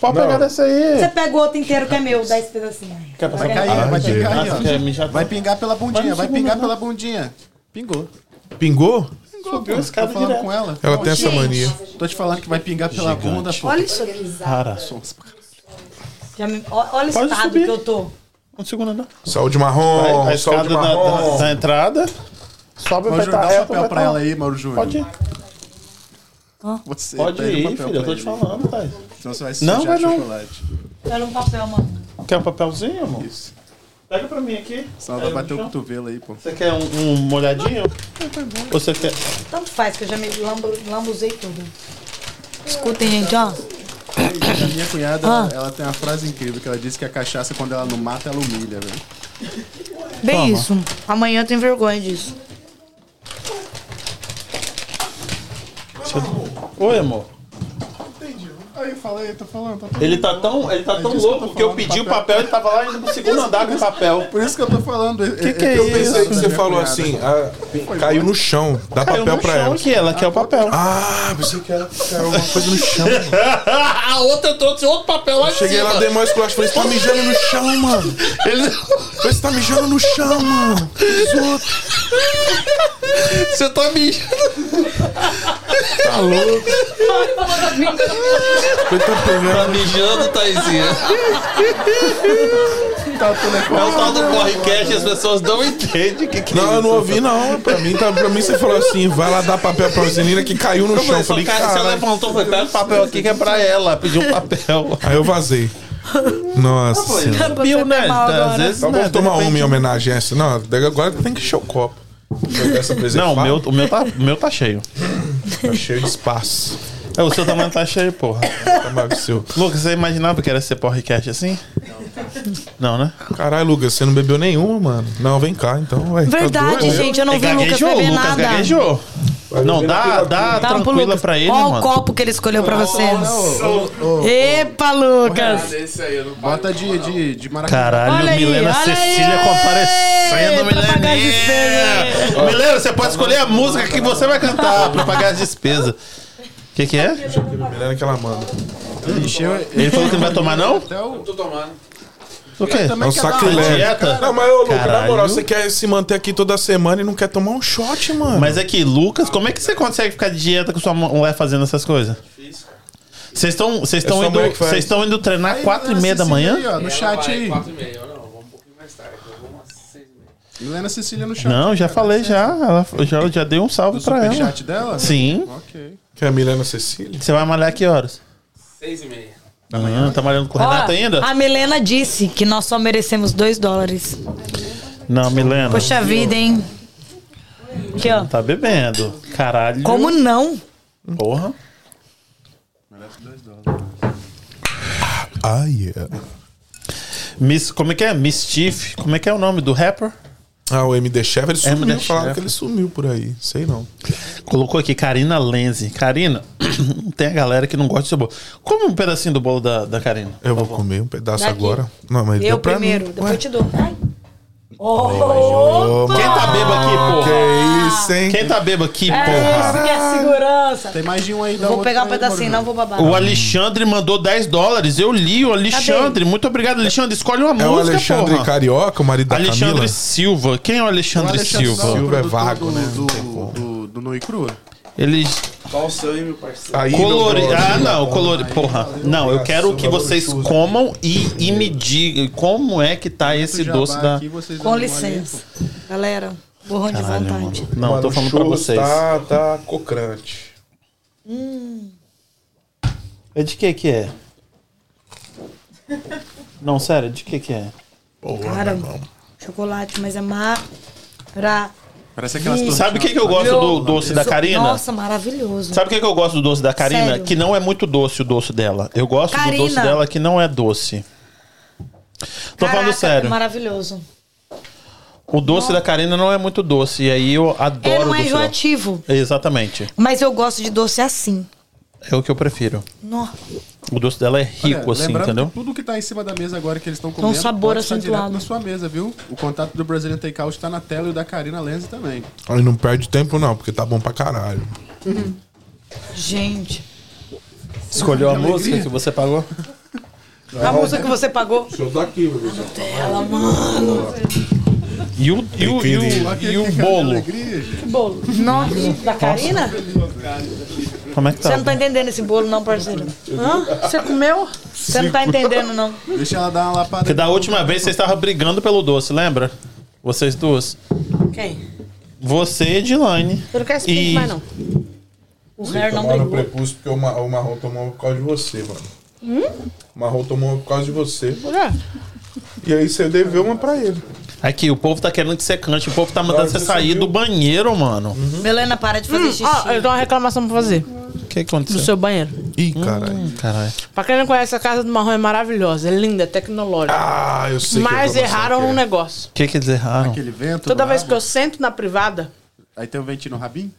Pode Não. pegar desse aí. Você pega o outro inteiro que é meu, dá esse pedacinho aí. Quer passar Vai cair, vai Ai, pingar aí, Ah, ó. Vai pingar pela bundinha, Vai vai pingar pela bundinha. Pingou. Pingou? Subiu a escada falando direto. com ela. Ela tem essa mania. Tô te falando que vai pingar pela bunda, pô. Olha isso aqui. Cara, Já me- ó- Olha o Pode estado subir. que eu tô. um segundo não. Saúde Vai, marrom, a escada saúde da, da, marrom. da entrada. Sobe Mauro vai Júnior, estar dá um reto. papel pra ela aí, Mauro Júnior. Pode ir. Você Pode pega o ir, papel filho. Eu tô te ele. falando, pai. Senão você vai se Não, sujar vai de não. chocolate. Olha um papel, mano. Quer um papelzinho, amor? Isso. Pega pra mim aqui. Aí vai bater o cotovelo aí, pô. Você quer um, um molhadinho? Ou você quer. Tanto faz que eu já me lambu- lambuzei tudo. Escutem, gente, ó. A minha cunhada, Ah. ela, ela tem uma frase incrível que ela diz que a cachaça, quando ela não mata, ela humilha, velho. Bem Toma. isso. Amanhã eu tenho vergonha disso. Oi, amor. Aí, fala aí, tô falando, tô Ele tá tão, ele tá tão que eu louco que eu falando, pedi o papel. papel e ele tava lá indo pro segundo andar com o papel. Por isso que eu tô falando. Que que é eu isso? Pensei que você falou cunhada. assim, ah, caiu no chão. Dá Caiu papel no pra chão ela. aqui, ela quer o papel. Ah, pensei que era caiu alguma coisa no chão. A outra trouxe outro papel lá em Cheguei cima. lá, dei mais esculacho. Falei, você tá mijando no chão, mano. Ele... Você tá mijando no chão, mano. Você tá mijando. Tá louco. Tá Tá mijando, Taizinha. É o tal do correcast e as pessoas não entendem o que, que é Não, eu não ouvi, não. Pra mim, tá, pra mim você falou assim: vai lá dar papel pra Rosinina que caiu no chão. falei, Eu falei, cara, você levantou, foi pega o papel aqui que é pra ela. Pediu um papel. Aí eu vazei. Nossa. senhora. Viu, né? mal Às vezes, Então né, vamos de tomar repente- uma em homenagem a essa. Não, agora tem que encher o copo. Essa Não, o meu, o, meu tá, o meu tá cheio. Tá cheio de espaço. É, o seu tamanho tá cheio, porra. Seu. Lucas, você imaginava que era ser podcast assim? Não, né? Caralho, Lucas, você não bebeu nenhuma, mano. Não, vem cá, então. Vai, tá Verdade, doido? gente. Eu não É, vi o Lucas beber Lucas nada. gaguejou. Não, dá, dá Dá um pro tranquila Lucas. pra ele, Ó o mano. copo que ele escolheu pra você. Epa, Lucas. Bota de, de, de maracujá. Caralho, Olha aí, Milena olha Cecília aí. comparecendo, as Mileninha. despesas. Milena, você pode escolher a música que você vai cantar pra pagar as despesas. O que, que é? Milena que ela manda. Ele falou que não vai tomar, não? Até o... O quê? Também É um quer dar uma sacrilégio. dieta? Não, mas ô, Lucas, na Caralho. moral, você quer se manter aqui toda semana e não quer tomar um shot, mano. Mas é que, Lucas, como é que você consegue ficar de dieta com sua mulher fazendo essas coisas? Vocês estão vocês estão sua indo, mulher que faz. vocês estão indo treinar Aí, 4 e meia da Cecília manhã? Aí, ó, no chat aí. 4 e meia, não, vamos um pouquinho mais tarde. Eu vou umas 6 e meia. Milena Cecília no chat. Não, já falei já. Ela, eu já. Já dei um salve Do pra ela. superchat dela? Sim. Ok. Que é a Milena Cecília? Você vai malhar que horas? 6 e meia. Amanhã. Tá malhando com o Ó, Renato ainda? A Milena disse que nós só merecemos 2 dólares. Não, Milena. Poxa vida, hein? Aqui, ó. Tá bebendo. Caralho. Como não? Porra. Ah, yeah. Miss, como é que é? Mischief. Como é que é o nome do rapper? Ah, o MD Chef, ele sumiu. MD Falaram Chef. que ele sumiu por aí. Sei não. Colocou aqui Karina Lenze. Karina, tem a galera que não gosta do seu bolo. Come um pedacinho do bolo da, da Karina. Eu vou comer um pedaço Daqui. agora. Não, mas Eu deu pra primeiro, mim. depois Ué, eu te dou. Ai. Oh, Quem tá bebo aqui, porra? Que isso, hein? Quem tá bebo aqui, isso porra? que é segurança. Tem mais de um aí. dá Vou pegar um pedacinho, não vou babar. O Alexandre mandou 10 dólares. Eu li o Alexandre. Muito obrigado, Alexandre. Escolhe uma É o música, Alexandre porra. Carioca, o marido da Alexandre Camila? Silva. Quem é o O Alexandre Alexandre Silva? Silva, Silva é produtor vago, do, né? Do, Não do, do Nu e Crua. Ele Qual o seu aí, meu parceiro? Aí, colori... meu. Ah, não, colori... Porra. Não, eu quero que vocês comam e, e me digam como é que tá esse doce da... Com licença. Galera, borrão de Caralho, vontade. mano. Não, Mano, tô o falando pra churros vocês. Tá, tá cocrante. É de que que é? Não, sério, de que que é? Cara, chocolate, mas é mara. Parece aquelas tortinhas. Sabe o que, que eu gosto do doce da Karina? Nossa, maravilhoso. Sabe o que, que eu gosto do doce da Karina? Sério? Que não é muito doce o doce dela. Eu gosto do doce dela que não é doce. Tô falando Caraca, sério. É maravilhoso. O doce da Karina não é muito doce. E aí eu adoro Ele o não é doce dela. enjoativo, Exatamente. mas eu gosto de doce assim. É o que eu prefiro. Nó. O doce dela é Olha, rico, assim, lembrando entendeu? que tudo que tá em cima da mesa agora que eles estão comendo sabor pode estar acentuado. direto na sua mesa, viu? O contato do Brazilian Takeout tá na tela e o da Karina Lenz também. Aí não perde tempo não, porque tá bom pra caralho. Gente. Escolheu a música que você pagou? A música que você pagou? Sou daqui, meu Deus. Ela, mano. E o, e o, e o, e o bolo? Gente. Bolo. Nossa, da Karina? Como é que Você tá? não tá entendendo esse bolo, não, parceiro. Hã? Você comeu? Você não tá entendendo, não. Deixa ela dar uma lapada. Porque da última vez vocês estavam brigando pelo doce, lembra? Vocês duas. Quem? Você e Edilane. Eu não quero explicar E- mais, não. O Hair não brigou. prepúcio porque o, Ma- o Marrom tomou por causa de você, mano. O Marrom tomou por causa de você. É. E aí você deveu uma pra ele. Aqui, o povo tá querendo que você cante. O povo tá mandando você sair do banheiro, mano. Melena, para de fazer xixi. Ó, eu tenho uma reclamação pra fazer O que do aconteceu? seu banheiro. Ih, caralho. Caralho. Pra quem não conhece, a casa do Marrom é maravilhosa, é linda, é tecnológica. Ah, eu sei que Mas reclamação erraram que é. num negócio. O que que eles erraram? Aquele vento. Toda vez que eu sento na privada, Aí tem um ventinho no rabinho.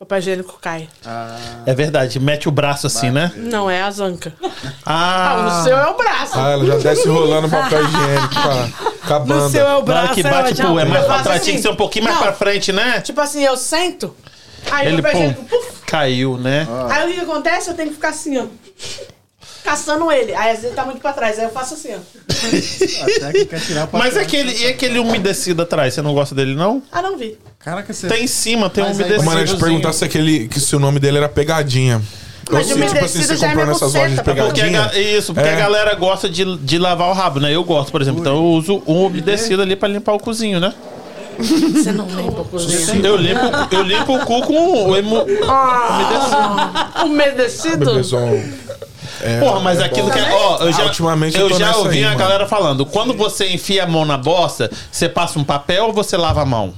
O papel higiênico cai. É verdade, mete o braço assim, né? Não, é a zanca. Ah, Ah, o seu é o braço. Ah, ela já desce rolando papel higiênico pra, com a No seu é o na braço. hora que é bate, pô, é mais pra trás, assim. tinha que ser um pouquinho mais Não, pra frente, né? Tipo assim, eu sento, aí Ele, o papel pum, higiênico, puf, caiu, né? Aí o que acontece? Eu tenho que ficar assim, ó. Caçando ele. Aí às vezes tá muito pra trás. Aí eu faço assim, ó. A técnica é tirar o papel. Mas aquele, e aquele umedecido atrás, você não gosta dele, não? Ah, não vi. Caraca, você. Tem em cima, tem um Mas aí- umedecido. Mano, eu te perguntar se, aquele, que se o nome dele era Pegadinha. Mas Ou se, tipo assim, umedecido você já é comprou minha nessas lojas de buceta, Porque a, pegadinha. ga- isso, porque É. a galera gosta de, de lavar o rabo, né? Eu gosto, por exemplo. Então eu uso um umedecido ali pra limpar o cozinho, né? Você não limpa a cozinha. Eu limpo, eu limpo o cu com o emo... umedecido. Umedecido? Bebezão. É, Porra, mas é aquilo bom. que é. Ó, eu já, Ah, ultimamente eu eu já ouvi aí, a mano. galera falando: quando você enfia a mão na bosta, você passa um papel ou você lava a mão?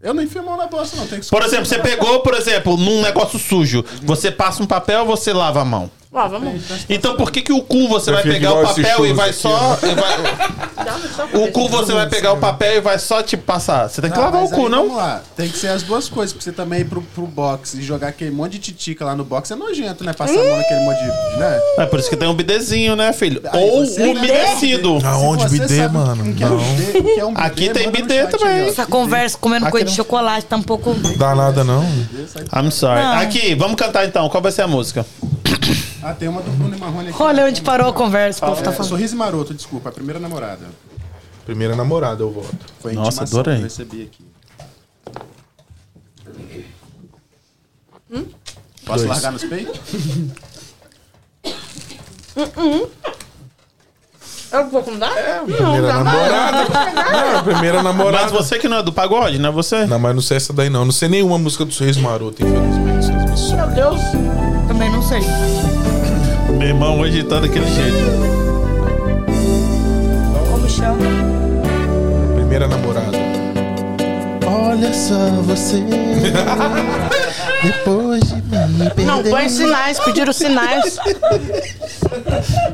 Eu não enfio a mão na bolsa, não. Tem que Por exemplo, você pegou, por exemplo, num negócio sujo, você passa um papel ou você lava a mão? Ó, vamos. Então por que que o cu você Eu vai pegar o papel e vai aqui, só. e vai- o cu você vai pegar o papel e vai só te passar? Você tem que Tá, lavar o cu, aí, não? Vamos lá. Tem que ser as duas coisas. Porque você também ir pro, pro box e jogar aquele monte de titica lá no box é nojento, né? Passar a mão naquele monte de. Né? É por isso que tem um bidezinho, né, filho? Aí Ou você, né? umedecido. Aonde bidê, mano? o que é um Não. bidê, que é um bidê, Aqui tem bidê também. aí. Essa conversa comendo coisa de não- chocolate tá um pouco. Dá nada, não. I'm sorry. Não. Aqui, vamos cantar então. Qual vai ser a música? Ah, tem uma do Bruno Marrone aqui. Olha onde parou a conversa, o povo tá É, falando. Sorriso Maroto, desculpa. A primeira namorada. Primeira namorada, eu voto. Foi a Nossa, intimação adorei. que eu recebi aqui. Posso Dois. largar nos peitos? Eu vou contar? Primeira namorada. Não, primeira namorada. Mas você que não é do pagode, não é você? Não, mas não sei essa daí não. Não sei nenhuma música do Sorriso Maroto, infelizmente. Vocês me sobram. Meu Deus. Também não sei. Meu irmão hoje tá daquele jeito. Como chama? Primeira namorada. Olha só você. Depois de me perder. Não, põe sinais, pediram sinais.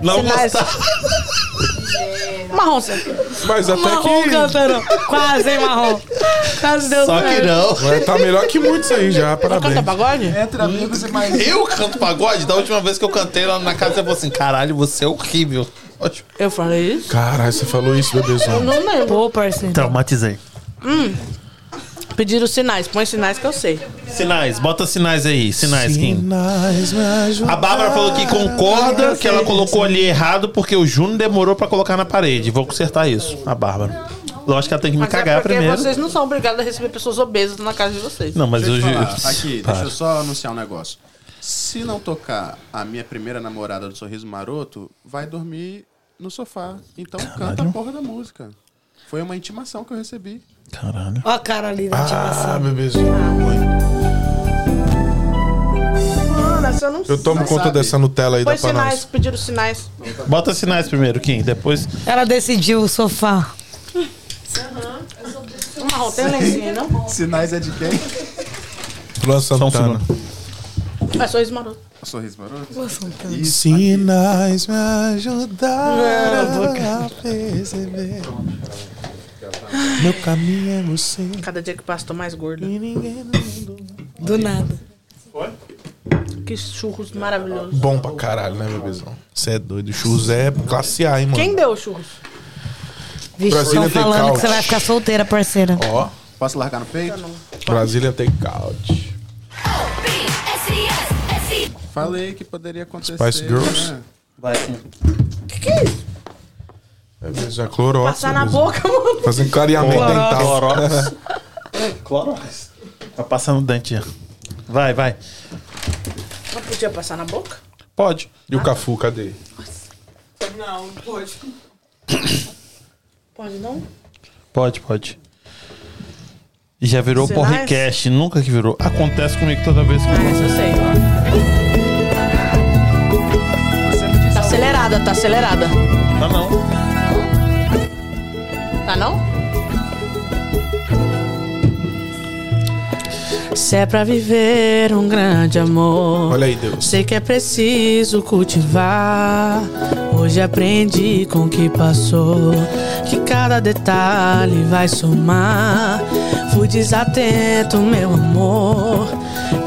Não sinais. gostar. Marrom, você. Mas até Marrom que. cantando. Quase, hein, Marrom? Quase deu Só que certo. não. Mas tá melhor que muitos aí já, Canta parabéns. pagode? Entre amigos e mais. Eu canto pagode? Da última vez que eu cantei lá na casa, você falou assim: caralho, você é horrível. Lógico. Eu falei isso? Caralho, você falou isso, bebezão. Não lembro. Pô, parceiro. Traumatizei. Pediram sinais. Põe sinais que eu sei. Sinais, bota sinais aí. Sinais, Kim. Sinais. A Bárbara falou que concorda que ela colocou ali errado porque o Júnior demorou pra colocar na parede. Vou consertar isso, a Bárbara. Lógico que ela tem que me Mas é cagar porque primeiro. vocês não são obrigados a receber pessoas obesas na casa de vocês. Não, mas Deixa eu hoje. te falar, Aqui, Para. deixa eu só anunciar um negócio. Se não tocar a minha primeira namorada do Sorriso Maroto, vai dormir no sofá. Então canta a porra da música. Foi uma intimação que eu recebi. Caralho. Ó a cara ali da Ah, ativação. bebezão. Mano, essa eu não sei. Eu tomo Não conta sabe. dessa Nutella aí, Põe pra sinais, pediram sinais. Bota sinais primeiro, Kim. Depois. Ela decidiu o sofá. Um marrom, tem um lencinho, não? Sinais é de quem? Luan Só um Santana. É sorriso maroto. Sorriso Maroto? Sinais me ajudaram a perceber. Meu caminho é você. Cada dia que passa, tô mais gorda. E ninguém no mundo. Do nada. Que churros maravilhosos. Bom pra caralho, né, bebezão? Você é doido. Churros é classe A, hein, mano? Quem deu churros? Vixe, Brasília estão falando que você vai ficar solteira, parceira. Ó, Posso largar no peito? Brasília tem couch. Falei que poderia acontecer. Spice Girls? né? Vai, Kim. É mesmo, é clorox. Passar na bebezão. boca, mano. Fazendo clareamento dental. Clorox. Clorox. Vai passar no dente. já. Vai, vai. Não podia passar na boca? Pode. E o Cafu, cadê? Não, pode. Pode não? Pode, pode. E já virou porrecast. Nunca que virou. Acontece comigo toda vez que eu Ah, isso eu sei. Tá acelerada, tá acelerada. Tá não. Não? Se é pra viver um grande amor. Olha aí, Deus. Sei que é preciso cultivar. Hoje aprendi com o que passou. Que cada detalhe vai somar. Fui desatento, meu amor.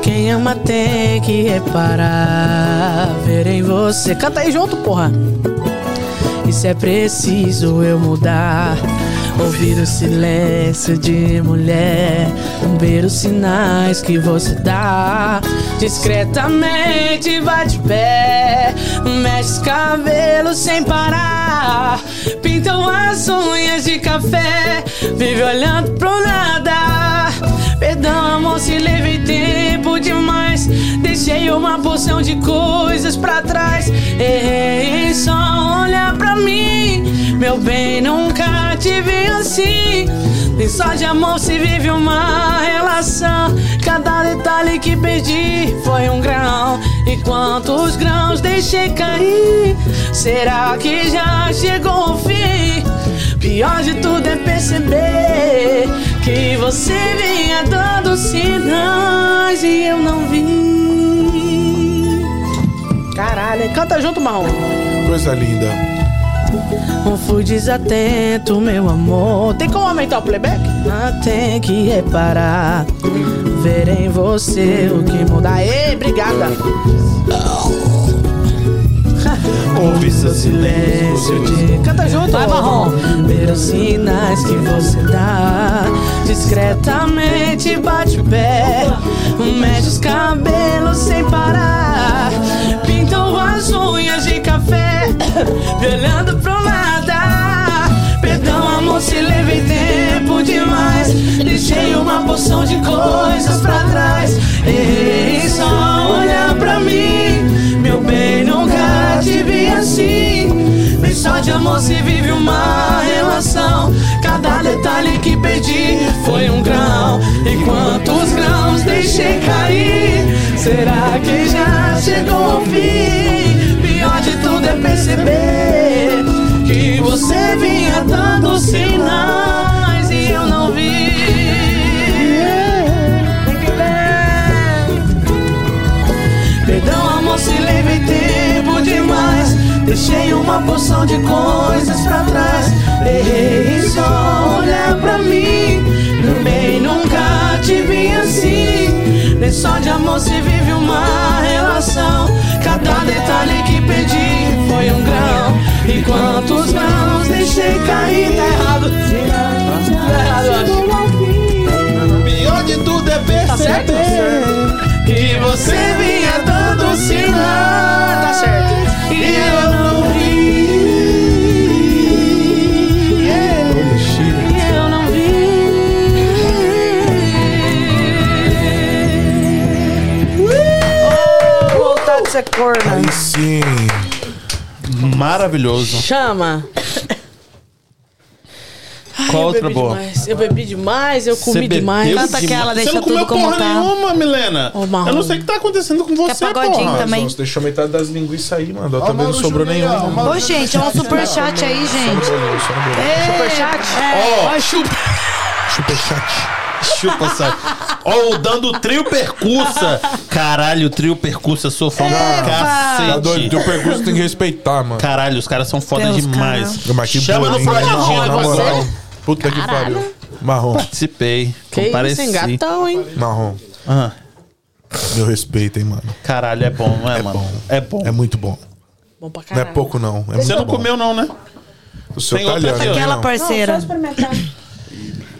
Quem ama tem que reparar. Ver em você. Canta aí junto, porra. E se é preciso eu mudar, ouvir o silêncio de mulher, ver os sinais que você dá. Discretamente vai de pé, mexe os cabelos sem parar, pintam as unhas de café, vive olhando pro nada. Perdão, amor, se levei tempo demais. Deixei uma porção de coisas pra trás. Errei só olhar pra mim. Meu bem, nunca te vi assim. Nem só de amor se vive uma relação. Cada detalhe que perdi foi um grão. E quantos grãos deixei cair? Será que já chegou o fim? Pior de tudo é perceber que você vinha dando sinais e eu não vi. Caralho, canta junto, Marrom. Coisa linda. Não fui desatento, meu amor. Tem como aumentar o playback? Ah, tem que reparar. Ver em você o que muda. Ei, obrigada. Ouvi seu silêncio de. Canta junto, Vai, Marrom. Ver os sinais que você dá. Discretamente bate o pé. Mexe os cabelos sem parar. Pintou as unhas de café. Me olhando pro nada. Se levei tempo demais. Deixei uma porção de coisas pra trás. Errei só olhar pra mim. Meu bem, nunca te vi assim. Nem só de amor se vive uma relação. Cada detalhe que perdi foi um grão. E quantos grãos deixei cair? Será que já chegou ao fim? Pior de tudo é perceber que você vinha dando sinais e eu não vi. Perdão, amor, se levei tempo demais. Deixei uma porção de coisas pra trás. Errei só olhar pra mim. Meu bem, nunca te vi assim. Nem só de amor se vive uma relação. Cada detalhe que perdi foi um grão. E quantos grãos deixei cair tá enterrado? Enterrado, Pior de tudo é perceber tá tá que você vinha dando sinal. Tá certo. E eu não vi. E eu não vi. Oh, voltar de ser. Aí sim. Maravilhoso. Chama. Ai, Qual eu outra bebi boa? Demais. Eu bebi demais, eu comi demais. Canta aquela, demais. deixa Você não tudo comeu como porra tá. nenhuma, Milena. Marrom. Eu não sei o que tá acontecendo com você, pagodinho porra. também. Nossa, deixou metade das linguiças aí, mano. Ó, também não sobrou Júnior aí, nenhum. ó? Mauro Ô, gente, é um superchat aí, gente. Superchat? É, Ó, chupa, Superchat. chupa, sabe? Ó, o dando trio percussa. Caralho, trio percussa, sou fã pra Tá doido? cacete. Teu percurso tem que respeitar, mano. Caralho, os caras são foda Deus, demais. Mas que Chama no na você. moral. Puta que pariu. Marrom, Participei. Que compareci. isso, hein? Gatão, hein? marrom. Ah, Meu respeito, hein, mano. caralho, é bom, não é, É mano? bom. É bom. É muito bom. Bom pra Não caralho. é pouco, não. É Você muito não bom. comeu, não, né? O seu Tem né, aquela não? parceira. experimentar.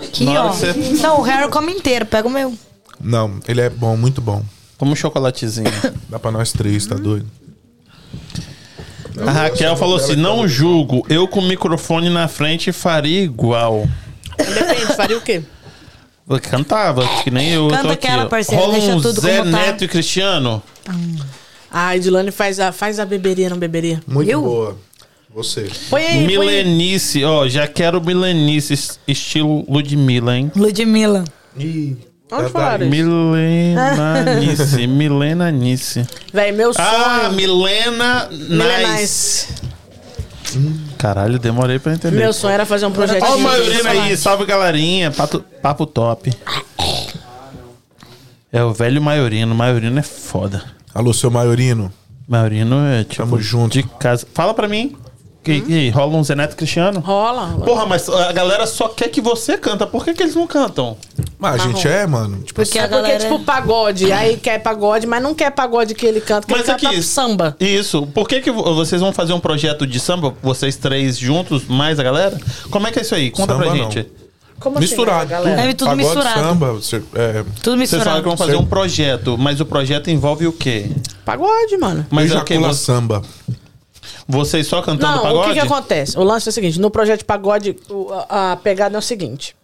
Aqui, Na hora ó. que você- Não, o Harry come inteiro. Pega o meu. Não, ele é bom, muito bom. Como um chocolatezinho. Dá pra nós três, tá doido? A Raquel falou assim: não julgo, eu com o microfone na frente faria igual. Depende, faria o quê? Eu cantava, que nem eu. eu Canta tô aqui, aquela, ó. parceiro, Rola deixa um tudo Zé como tá. Neto e Cristiano. Ah, a Edilane faz a, faz a beberia, não beberia. Muito Viu? boa. Você. Põe aí, põe aí. Milenice, ó, já quero Milenice, es- estilo Ludmilla, hein? Ludmilla. Ih. Onde tá falaram isso? Milenanice, Milenanice. Véi, meu sonho... Ah, Milena Milena Nice. Caralho, demorei pra entender. Meu sonho era fazer um projeto Ó o Maiorino aí, salve galerinha, pato- papo top. É o velho Maiorino, Maiorino é foda. Alô, seu Maiorino. Maiorino é tipo Tamo junto. de casa. Fala pra mim. Que, que rola um Zeneto Cristiano? Rola. rola. Porra, mas a galera só quer que você canta. Por que, que eles não cantam? Mas a gente é, mano. Tipo, Porque É a porque, galera... tipo, pagode. Aí quer pagode, mas não quer pagode que ele canta, que Mas ele canta aqui- samba. Isso. Por que, que vo- vocês vão fazer um projeto de samba, vocês três juntos, mais a galera? Como é que é isso aí? Conta pra Samba, gente. Como assim, misturado. galera? É tudo Pagode, misturado. samba. você- é, Tudo Vocês falaram misturado. que vão fazer um projeto, mas o projeto envolve o quê? Pagode, mano. Mas é o quê? samba. Vocês só cantando Não, pagode? o que que acontece? O lance é o seguinte, no projeto de pagode, a, pegada é o seguinte.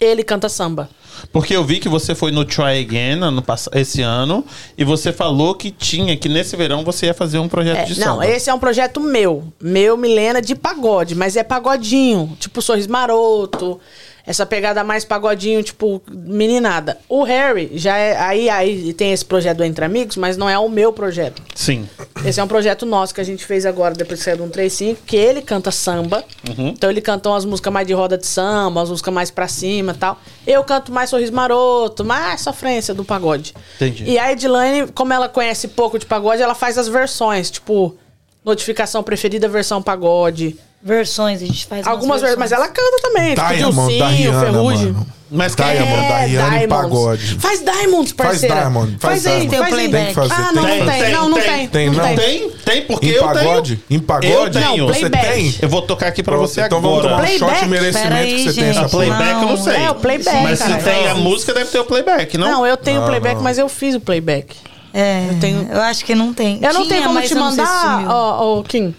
Ele canta samba. Porque eu vi que você foi no Try Again ano, esse ano e você falou que tinha, que nesse verão você ia fazer um projeto É, de não, samba. esse é um projeto meu. Meu, Milena, de pagode. Mas é pagodinho. Tipo Sorriso Maroto. Essa pegada mais pagodinho, tipo, meninada. O Harry já é. Aí, aí tem esse projeto do Entre Amigos, mas não é o meu projeto. Sim. Esse é um projeto nosso que a gente fez agora, depois que saiu do 135, que ele canta samba. Uhum. Então ele canta umas músicas mais de roda de samba, umas músicas mais pra cima e tal. Eu canto mais sorriso maroto, mais sofrência do pagode. Entendi. E a Edilane, como ela conhece pouco de pagode, ela faz as versões, tipo, notificação preferida, versão pagode. Versões, a gente faz umas Algumas versões, mas ela canta também, tipo Diamond da Dilcinho, Rihanna, Ferrugem. mano. Mas Diamond É, da Rihanna Diamonds. pagode. Faz Diamonds, parceira. Diamond, faz aí, Diamond. Tem o faz aí. playback. Tem que fazer, Ah, tem não, que não fazer. tem. Não, não tem. Tem, não não? tem. Tem, tem, porque Em eu pagode? tenho. Em pagode? Eu tenho. Você playback. tem? Eu vou tocar aqui pra você então vamos tomar agora. um shot de Playback? merecimento aí, que você tem gente. A essa porra. playback eu não sei. É, o playback, Mas se tem a música, deve ter o playback, não? Não, eu tenho Não, playback, não. mas eu fiz o playback. É, Eu tenho- eu acho que não tem. Eu não tenho como te não mandar, ó, Kim.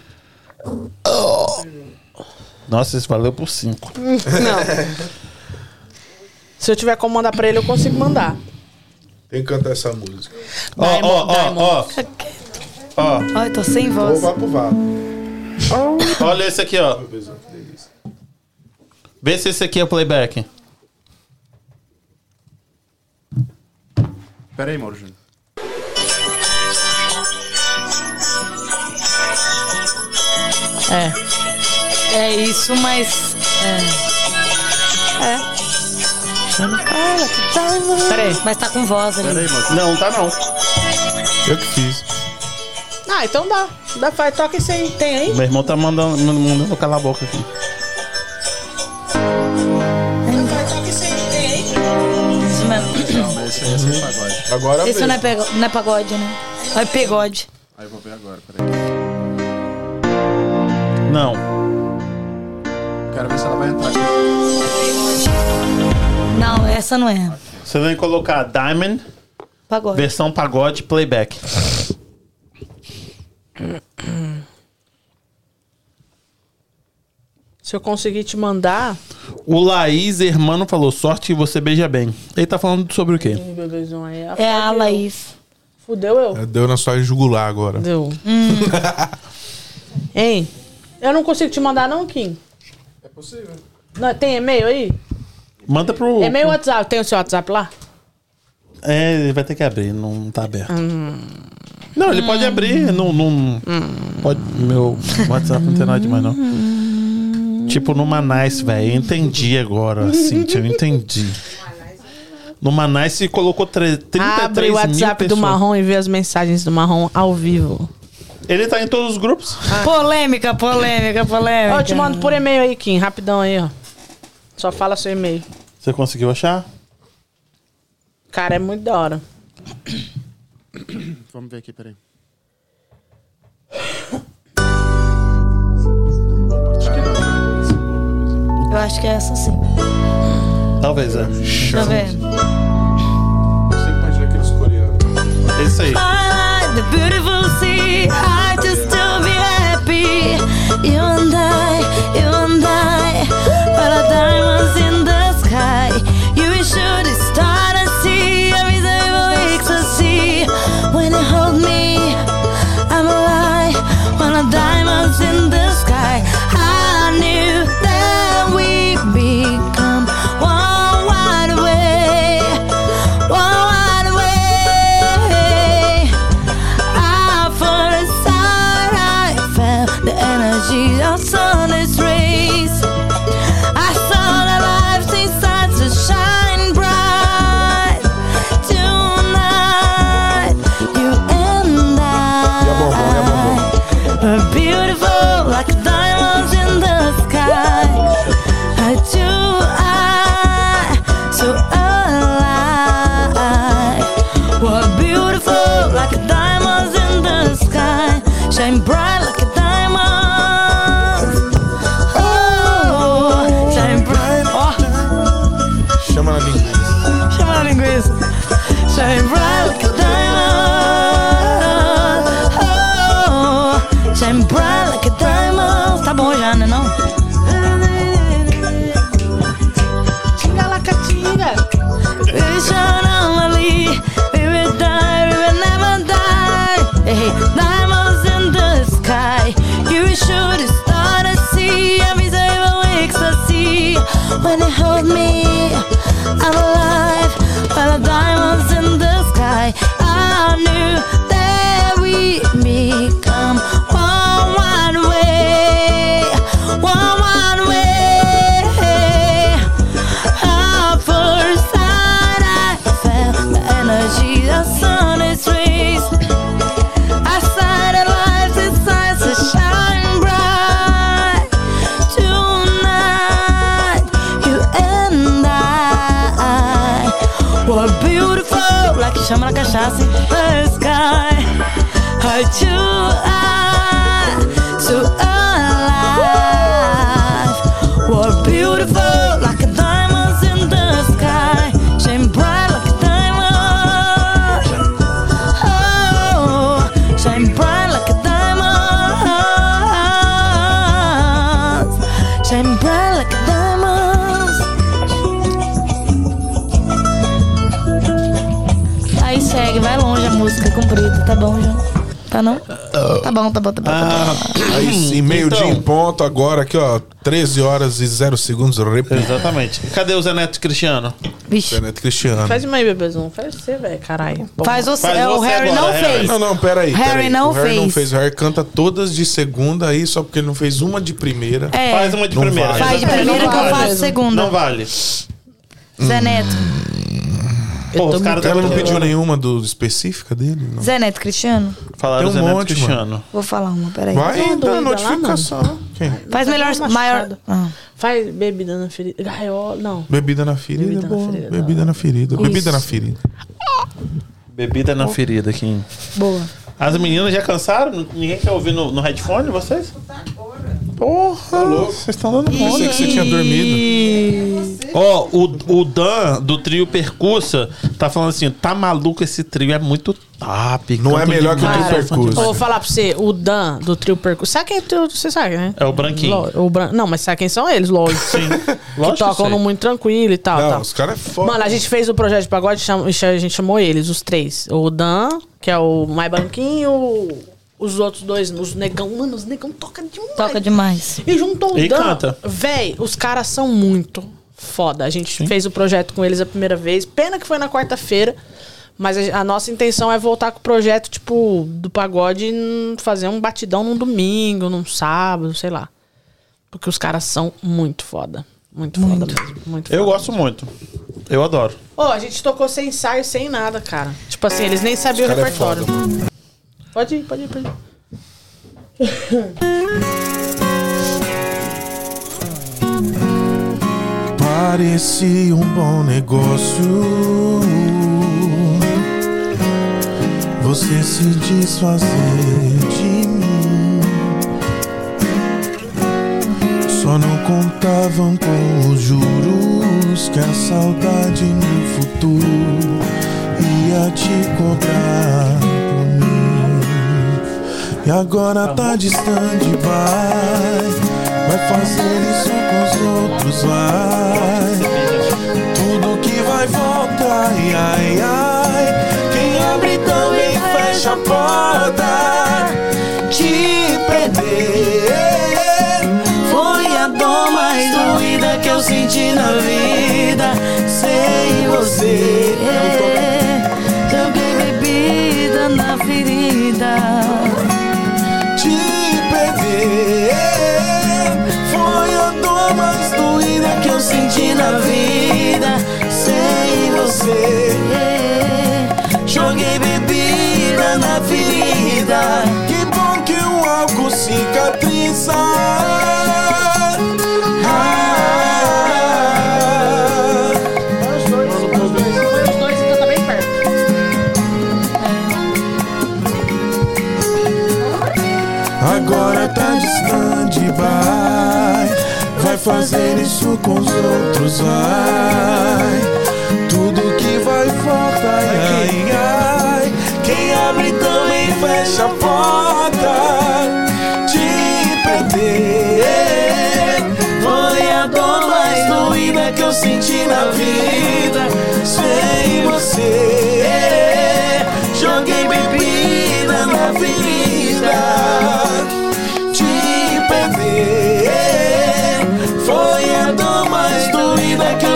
Nossa, isso valeu por cinco. Não. Se eu tiver como mandar pra ele, eu consigo mandar. Tem que cantar essa música. Ó, ó, ó, ó. Ó, Ai, tô sem Vou voz. vá pro vá. olha esse aqui, ó. Vê se esse aqui é o playback. Pera aí, Mauro Júnior. É. É isso, mas. É. É. Peraí. Mas tá com voz ali. Pera aí, Mauro. Não, tá não. Eu que fiz. Ah, então dá. Dá, faz, toca isso aí. Tem aí? Meu irmão tá mandando, mandando eu calar a boca aqui. Toca isso aí. Tem aí? Isso mesmo. Mas esse aí é sem pagode. Agora Isso não é, pego- não é pagode, né? É pegode. Aí eu vou ver agora, peraí. Não. Quero ver se ela vai entrar aqui. Não, essa não é. Você vai colocar Diamond, Pagode. versão pagode, playback. Se eu conseguir te mandar. O Laís Hermano falou, sorte que você beija bem. Ele tá falando sobre o quê? Um, dois, um, aí, É a Laís. Fudeu eu. É, Deu na sua jugular agora. Deu. hein? Eu não consigo te mandar, não, Kim? É possível. Não, tem e-mail aí? Manda pro. E-mail WhatsApp. Tem o seu WhatsApp lá? É, ele vai ter que abrir, não tá aberto. Hum. Não, ele pode abrir, não. não pode, meu WhatsApp não tem nada demais, não. Tipo, numa Nice, velho. Eu entendi agora, Cintia, eu entendi. Numa Nice colocou tre- 33 Abre o WhatsApp do. Marrom e vê as mensagens do Marrom ao vivo. Ele tá em todos os grupos. Polêmica, polêmica, polêmica. Ó, eu te mando por e-mail aí, Kim, rapidão aí, ó. Só fala seu e-mail. Você conseguiu achar? Cara, é muito da hora. Vamos ver aqui, peraí. Eu acho que é essa sim. Talvez, é. Tá vendo? Você pode ver aqueles coreanos. É isso aí. The beautiful sea. I just to be happy. You hold me, chama na cachaça in the sky. I too bom, João? Tá não? Tá bom, tá bom, tá bom. Tá bom. Aí sim, meio-dia Então. em ponto, agora aqui, ó, 13 horas e 0 segundos, repita. Exatamente. Cadê o Zé Neto Cristiano? Vixe. Neto Cristiano. Faz uma aí, bebezão. Faz você, velho, caralho. Faz você. Faz é, o você Harry agora, não Harry. fez. Não, não, peraí. Harry peraí. não o Harry não fez. fez. O Harry canta todas de segunda aí, só porque ele não fez uma de primeira. É, Faz uma de Não primeira. vale. faz de Exatamente. primeira Não que eu vale. faço segunda. Não vale. Zé Neto. Pô, os caras Ela não pediu nenhuma do específica dele? Não. Zé Neto Cristiano? Falaram Tem um Zé Neto monte, Cristiano. Vou falar uma, peraí. Vai dar doida lá, notificação. Quem? Faz melhor, maior. Ah. Faz bebida na ferida. Gaiola, não. Bebida na ferida, Bebida na boa. ferida, Bebida na ferida. Bebida na ferida. Bebida na ferida, Kim. Boa. As meninas já cansaram? Ninguém quer ouvir no, no headphone, vocês? Porra, vocês estão dando Pensei mole. que você tinha dormido. Ó, o, o Dan, do trio Percussa, tá falando assim, tá maluco esse trio, é muito top. Não é melhor que o trio Percussa. Vou falar pra você, o Dan do trio Percusso. Sabe quem é? Você sabe, né? É o branquinho. Lo- O bran... Não, mas sabe quem são eles, lógico. Sim. que tocam no muito tranquilo e tal. Não, tal. os caras é foda. Mano, a gente fez o projeto de pagode, a gente chamou eles, os três. O Dan, que é o mais branquinho, os outros dois, os negão. Mano, os negão tocam demais. Toca demais. E juntou o E Dan. canta. Véi, os caras são muito foda. A gente fez o projeto com eles a primeira vez. Pena que foi na quarta-feira. Mas a, a nossa intenção é voltar com o projeto, tipo, do pagode, e fazer um batidão num domingo, num sábado, sei lá. Porque os caras são muito foda. Muito, foda mesmo. Muito Eu foda. gosto muito. Eu adoro. Ô, a gente tocou sem ensaio, sem nada, cara. Tipo assim, eles nem sabiam o é repertório. foda, pode ir, pode ir, pode ir. Parecia um bom negócio. Você se desfazer de mim. Só não contavam com os juros que a saudade no futuro ia te cobrar. E agora tá distante, vai. Vai fazer isso com os outros, vai. Tudo que vai voltar, ai, ai, ai. Quem abre também fecha a porta. Te perder foi a dor mais doída que eu senti na vida. Sem você, Joguei bebida na ferida. Te perder foi a dor mais doída que eu senti na vida. Sem você, joguei bebida na ferida. Que bom que o álcool cicatriza. Fazer isso com os outros, vai. Tudo que vai volta, ai, ai, ai. Quem abre também fecha a porta. Te perder foi a dor mais doída que eu senti na vida. Sem você, joguei bebida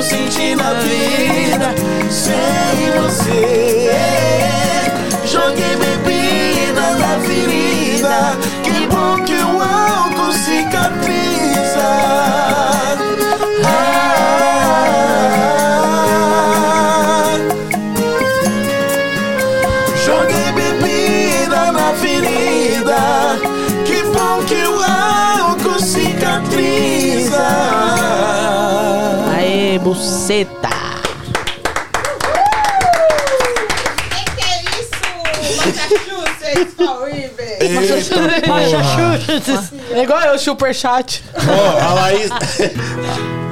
senti na vida Sem você. Joguei bebida na ferida buceta. que é isso? Massachusetts. É igual eu, superchat. Ó, a Laís,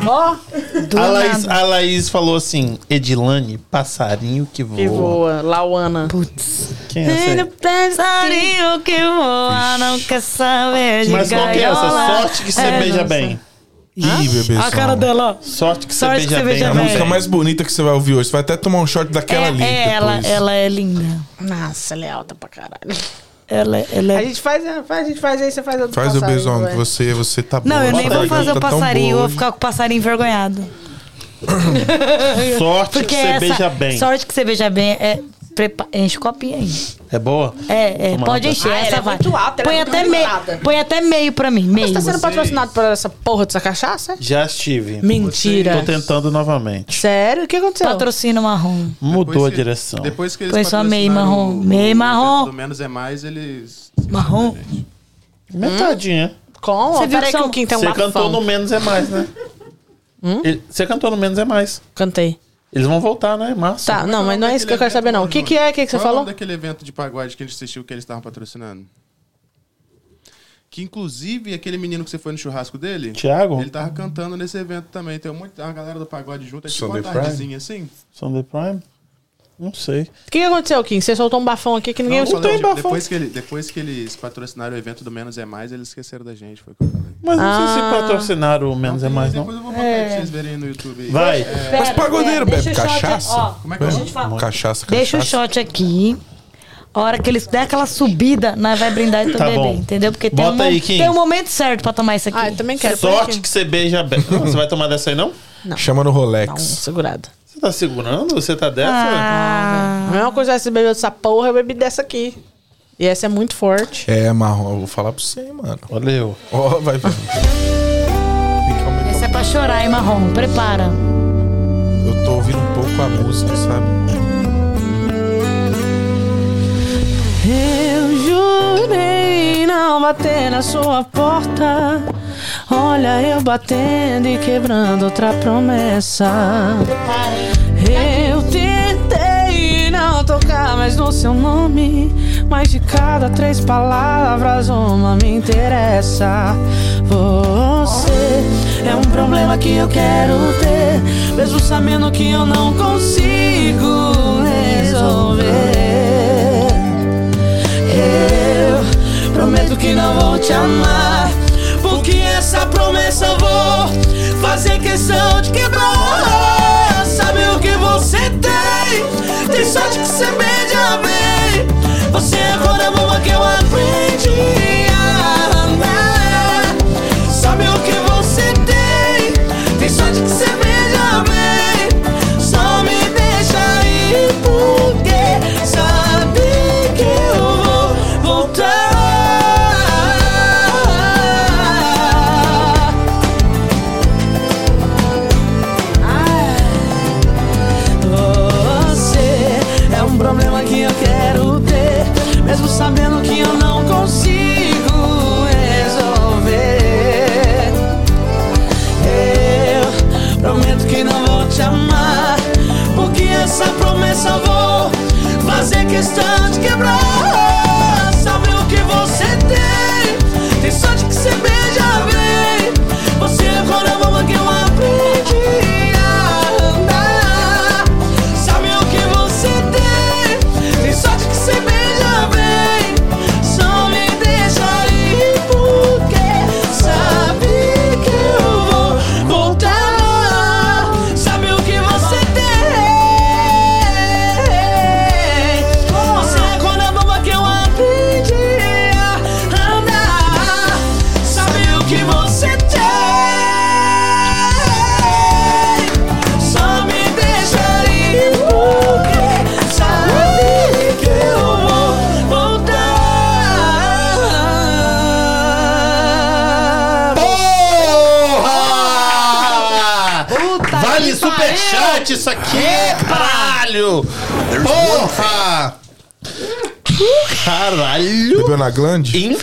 Ó, a, Laís, a Laís falou assim: Edilane, passarinho que voa. que voa. Lauana. Quem é essa aí? Passarinho que voa, não quer saber de Mas qual que é essa? gaiola. Sorte que você É, beija não bem. Ih, bebê. A cara dela, ó. Sorte que você Sorte que beija você bem. beija É a ela bem. música tem. mais bonita que você vai ouvir hoje. Você vai até tomar um shot daquela ali. É, ela, depois. ela é linda. Nossa, ela é alta pra caralho. Ela, ela A é... gente faz, a gente faz aí, você faz a do Faz o passarinho, besão, que você, você tá Não, boa. eu nem vou fazer o tá passarinho, eu vou ficar com o passarinho envergonhado. Sorte Porque que você essa. beija bem. Sorte que você beija bem é. Prepa... Enche o copinho aí. É boa? É, é pode encher. Ah, ela essa é vai. muito alta, ela põe, é muito até meio, põe até meio pra mim. Meio. Você tá sendo patrocinado por essa porra dessa cachaça? é? Já estive. Mentira. Tô tentando novamente. Sério? O que aconteceu? Patrocínio marrom. Mudou Depois a que- direção. Depois que eles Foi só meio marrom. o- Meio marrom. Do menos é mais, eles. Marrom. Metadinha. Como? Você viu que que são- o Kim tem um Você cantou no Menos é Mais, né? Você cantou no Menos é Mais. Cantei. Eles vão voltar, né? Março. Tá, não, mas não é isso que eu quero saber, não. O que que é? O que que você falou? daquele evento de pagode que a gente assistiu que eles estavam patrocinando? Que inclusive aquele menino que você foi no churrasco dele. Thiago? Ele tava cantando nesse evento também. Tem muito, uma galera do pagode junto. É tipo Sunday uma Prime? tardezinha assim. Sunday Prime? Não sei. O que, que aconteceu, Kim? Você soltou um bafão aqui que ninguém Não, tem de- bafão. depois, que ele, depois que eles patrocinaram o evento do Menos é Mais, eles esqueceram da gente. Foi o que eu falei. Mas não sei se Ah. patrocinaram o Menos é Mais, não. Depois eu vou botar pra vocês verem aí no YouTube. aí. Vai. Mas pagodeiro pera, bebe cachaça? ó, Como é que é? Cachaça, cachaça. Deixa o shot aqui. A hora que eles der aquela subida, nós vai brindar e tu Tá beber, bom. entendeu? Porque tem Bota um, aí, Kim. tem um momento certo pra tomar isso aqui. Ah, eu também quero. Sorte que você beija bem. Não, Você vai tomar dessa aí, não? Chama no Dá um Rolex. Você tá segurando? Você tá dessa? Ah, A mesma coisa é se bebeu dessa porra, eu bebi dessa aqui. E essa é muito forte. É, marrom, eu vou falar pra você, mano. Olha eu. Ó, vai esse é pra chorar, hein, Marrom? Prepara. Eu tô ouvindo um pouco a música, sabe? Eu jurei não bater na sua porta. Olha, eu batendo e quebrando outra promessa. Eu tentei não tocar mais no seu nome. Mas de cada três palavras, uma me interessa. Você é um problema que eu quero ter. Mesmo sabendo que eu não consigo resolver. Prometo que não vou te amar. Porque essa promessa eu vou fazer questão de quebrar. Sabe o que você tem? Tem sorte que você beija bem. Você é a roda boba que eu aprendi. Sabe o que você tem? Tem sorte que você beija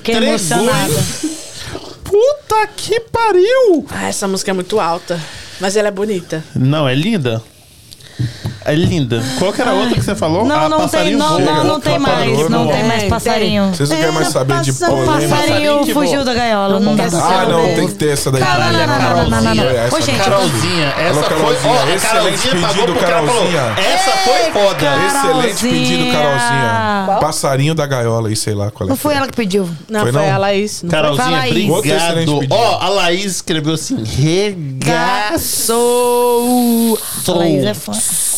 Fiquei Entregou, emocionada. Puta que pariu! Ah, essa música é muito alta, mas ela é bonita. Não, é linda. É linda. Qual que era a outra que você falou? Não, Ah, não tem, passarinho não, não, não tem mais. Passarinho Não voa. tem mais passarinho. Vocês não querem mais saber de polêmica? Passarinho que fugiu da gaiola. Não dá. Ah, não, tem que ter essa daí. Não, não, não, não, não, não, não, não. Essa Ô, gente, não. Carolzinha, essa foi. Carolzinha, Ó, excelente pedido, Carolzinha. Essa foi foda. Excelente pedido, Carolzinha. Passarinho da gaiola aí, sei lá qual é. Não foi ela que pediu. Não, Foi não? a Laís. Não Carolzinha, obrigado. Ó, a Laís escreveu assim: regaçou. A Laís é fã.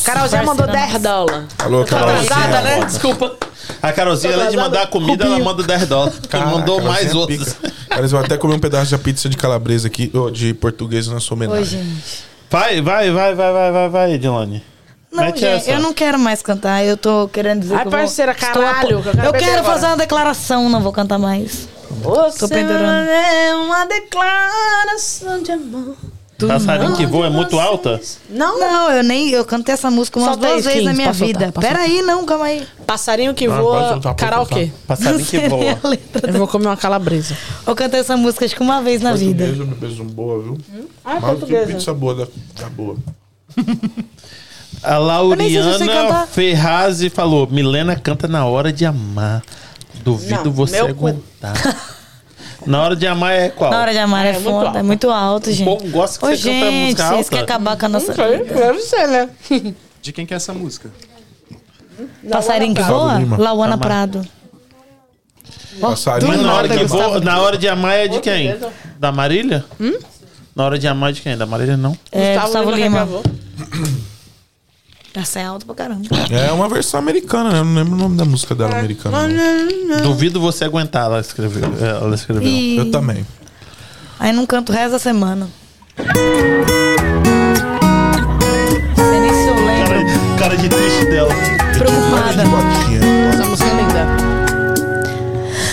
Foi. Carolzinha mandou Parceira 10 dólares. Alô, Atrasada, Carolzinha. né? Desculpa. A Carolzinha, além de mandar comida, ela manda 10 dólares. Ela mandou Caraca, mais é outros. Cara, vão até comer um pedaço de pizza de calabresa aqui, de português na sua Oi, homenagem. gente. Vai, vai, vai, vai, vai, vai, vai, Edilane. Não, Mete gente, essa. eu não quero mais cantar. Eu tô querendo dizer Ai, que eu vou- parceira, estou caralho, que eu quero Eu quero fazer uma declaração, não vou cantar mais. Você pendurando. é uma declaração de amor. Passarinho que voa é muito alta? Não, Não, eu nem. Eu cantei essa música umas Solta aí, duas vezes na minha pode soltar, vida. pode Pera aí, não, calma aí. Passarinho que pode voa, soltar, pode karaokê. Passarinho que voa. nem a letra. Eu vou comer uma calabresa. Eu cantei essa música acho que uma vez na vida. Português, uma boa, viu? Ah, Mas portuguesa. pizza boa da, da boa. A nem sei se eu sei Lauriana cantar. Ferrazi falou: Milena canta na hora de amar. Duvido Não, você meu cu. aguentar. Na hora de amar é qual? Na hora de amar é, É muito foda, alto. é muito alto, gente. povo gosta que Ô, você canta gente, música vocês alta. querem acabar com a nossa. Deve ser, né? De quem que é essa música? Passarinho que voa? Lima. Lauana Amar. Prado. Passarinho. Mas na hora, que Gustavo. voa, na hora de amar é de quem? Da Marília? Na hora de amar é de quem? Da Marília não. É, Gustavo Lima. regravou. Essa é alta pra caramba. É uma versão americana, né? Eu não lembro o nome da música dela americana. não. Duvido você aguentar, ela escreveu. é, Ela escreveu. E... Eu também. Aí não canto o resto da semana. Sei nem se eu lembro. Cara de triste dela. Preocupada. Essa música é linda.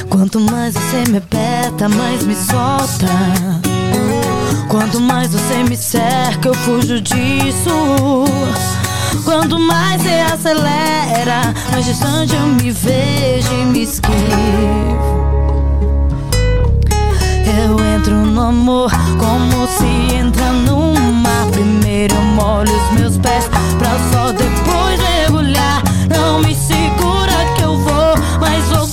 Quanto mais você me aperta, mais me solta. Quanto mais você me cerca, eu fujo disso. Quanto mais você acelera, mais distante eu me vejo e me esquivo. Eu entro no amor como se entra num mar. Primeiro eu molho os meus pés pra só depois mergulhar. Não me segura que eu vou, mas vou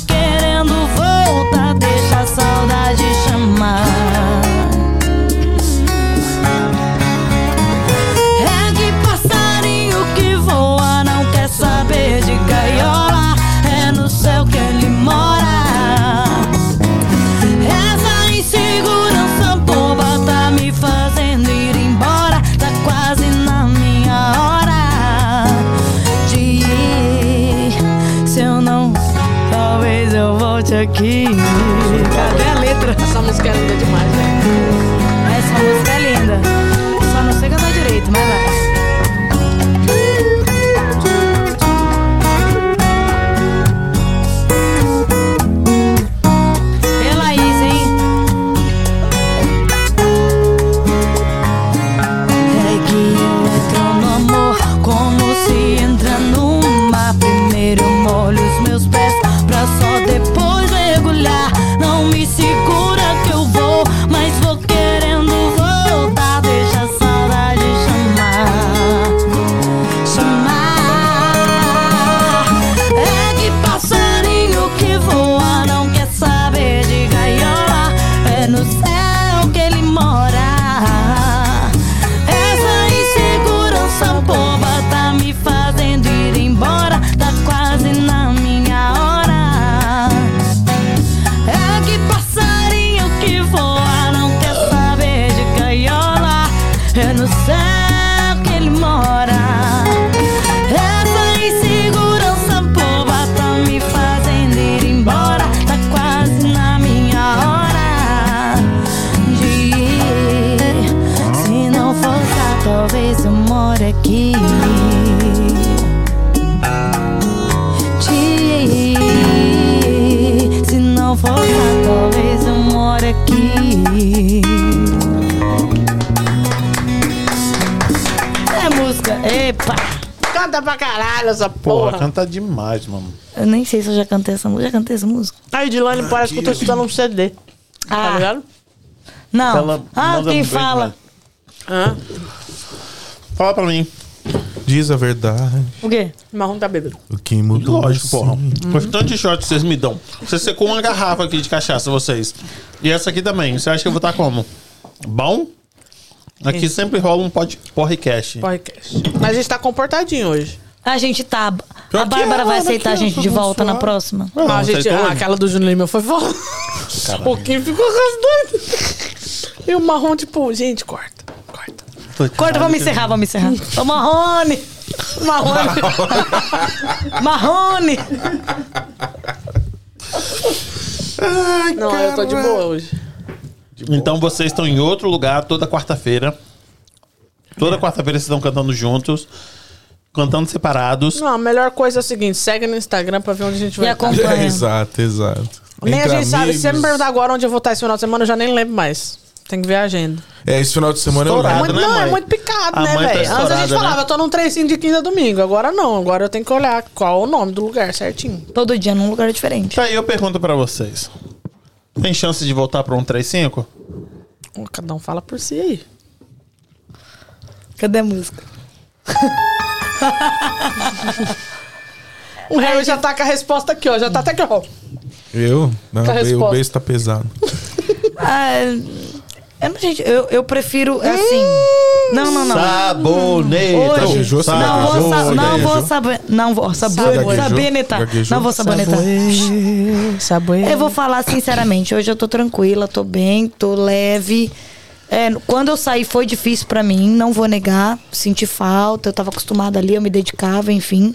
Canta pra caralho essa Porra, porra. canta demais, mano. Eu nem sei se eu já cantei essa música. Já cantei essa música? Aí, Dilane, parece que eu tô estudando um CD. Tá Ah, ligado? não. Ela ah, manda quem bem fala? Hã? Fala pra mim. Diz a verdade. O quê? Marrom tá bêbado. O que mudou? Lógico, porra. sim. Quanto tanto de shot vocês me dão? Você secou uma garrafa aqui de cachaça, vocês. E essa aqui também. Você acha que eu vou estar como? Bom? Aqui sempre rola um pod, podcast. Podcast. Mas a gente tá comportadinho hoje. A gente tá. Pior A que Bárbara é, vai aceitar a que gente de volta na próxima. Não, a gente, aceitou ah, hoje? aquela do Júnior Lima foi foda. Um pouquinho ficou com as doidas. E o marrom, tipo, gente, corta. Corta. Corta, vamos encerrar, vamos encerrar. Ô, Marrone! Marrone! Marrone! Não, eu tô de boa hoje. Então vocês estão em outro lugar toda quarta-feira. Toda quarta-feira vocês estão cantando juntos. Cantando separados. Não, a melhor coisa é o seguinte: segue no Instagram pra ver onde a gente E vai estar. acompanha. exato, exato. Nem a Entre gente sabe. Se você me amigos. perguntar agora onde eu vou estar esse final de semana, eu já nem lembro mais. Tem que ver a agenda. É, esse final de semana eu Estourado, lembro. Muito- né, não, é mãe? muito picado, A né, tá velho? Antes a gente estourada, falava, né? eu tô num trecinho de quinta a domingo. Agora não. Agora eu tenho que olhar qual o nome do lugar certinho. Todo dia num lugar diferente. Tá aí, eu pergunto pra vocês. Tem chance de voltar pra um 3-5? Cada um fala por si aí. Cadê a música? O Harry já tá com a resposta aqui, ó. Já tá até aqui, ó. Eu? Não, o beijo tá pesado. Ah, eu, não- gente, eu, eu prefiro é assim. Não, não, não. Saboneta. Hoje, não vou, sa- não vou saber. Não vou saber. Sabonetar. Não vou sabonetar. Eu vou falar sinceramente, hoje eu tô tranquila, tô bem, tô leve. É, quando eu saí foi difícil pra mim, não vou negar, senti falta, eu tava acostumada ali, eu me dedicava, enfim.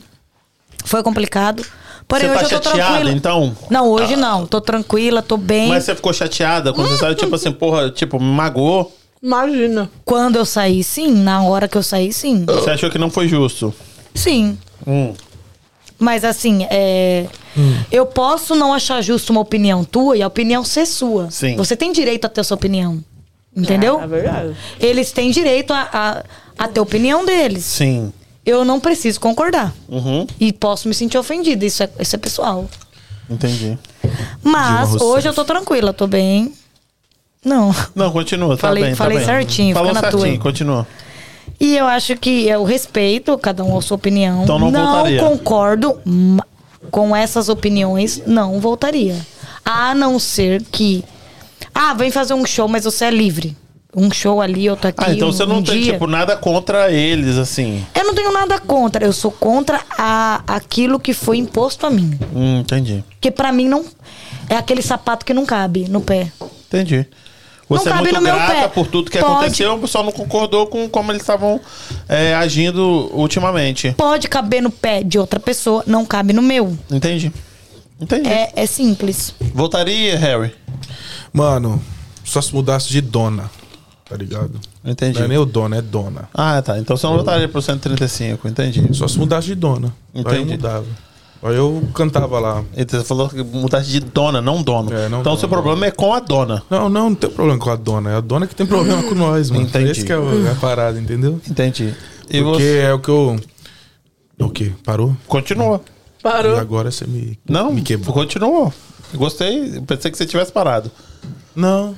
Foi complicado. Porém, Você tá hoje eu tô chateada, tranquila. então? Não, hoje não, tô tranquila, tô bem. Mas você ficou chateada quando você saiu, tipo assim, porra, tipo, me magoou? Imagina. Quando eu saí, sim, na hora que eu saí, sim. Você achou que não foi justo? Sim. Hum. Mas assim, é, eu posso não achar justo uma opinião tua e a opinião ser sua. Sim. Você tem direito a ter sua opinião. Entendeu? É verdade. Eles têm direito a, a, a ter a opinião deles. Sim. Eu não preciso concordar. Uhum. E posso me sentir ofendida. Isso é, isso é pessoal. Entendi. Mas hoje eu tô tranquila, tô bem. Não. Não, continua, tá Falei- bem, tá falei bem. certinho, Falou fica na tua certinho, aí. continua. E eu acho que eu respeito cada um a sua opinião. Então não voltaria. concordo com essas opiniões, não voltaria. A não ser que. Ah, vem fazer um show, mas você é livre. Um show ali, outro aqui. Ah, então um, você não um tem, dia. tipo, nada contra eles, assim. Eu não tenho nada contra. Eu sou contra a, aquilo que foi imposto a mim. Hum, entendi. Porque pra mim não. É aquele sapato que não cabe no pé. Entendi. Você Não é cabe muito no meu grata pé. por tudo que Pode. aconteceu, só não concordou com como eles estavam é, agindo ultimamente. Pode caber no pé de outra pessoa, não cabe no meu. Entendi. Entendi. É, é simples. Voltaria, Harry? Mano, só se mudasse de dona, tá ligado? Entendi. Não é nem o dono, é dona. Ah, tá. Então você não voltaria pro 135, entendi. Só se mudasse de dona. Aí eu Entendi. mudava. Aí eu cantava lá. Então você falou que mudasse de dona, não dono. É, não então o dono. seu problema é com a dona. Não, não, não tem problema com a dona. É a dona que tem problema com nós, mano. Entendi. Esse que é é a parada, entendeu? Entendi. E Porque você. é o que eu. O quê? Parou? Continua. E Parou. agora você me, Não, me quebrou. continuou. Gostei. Pensei que você tivesse parado. Não.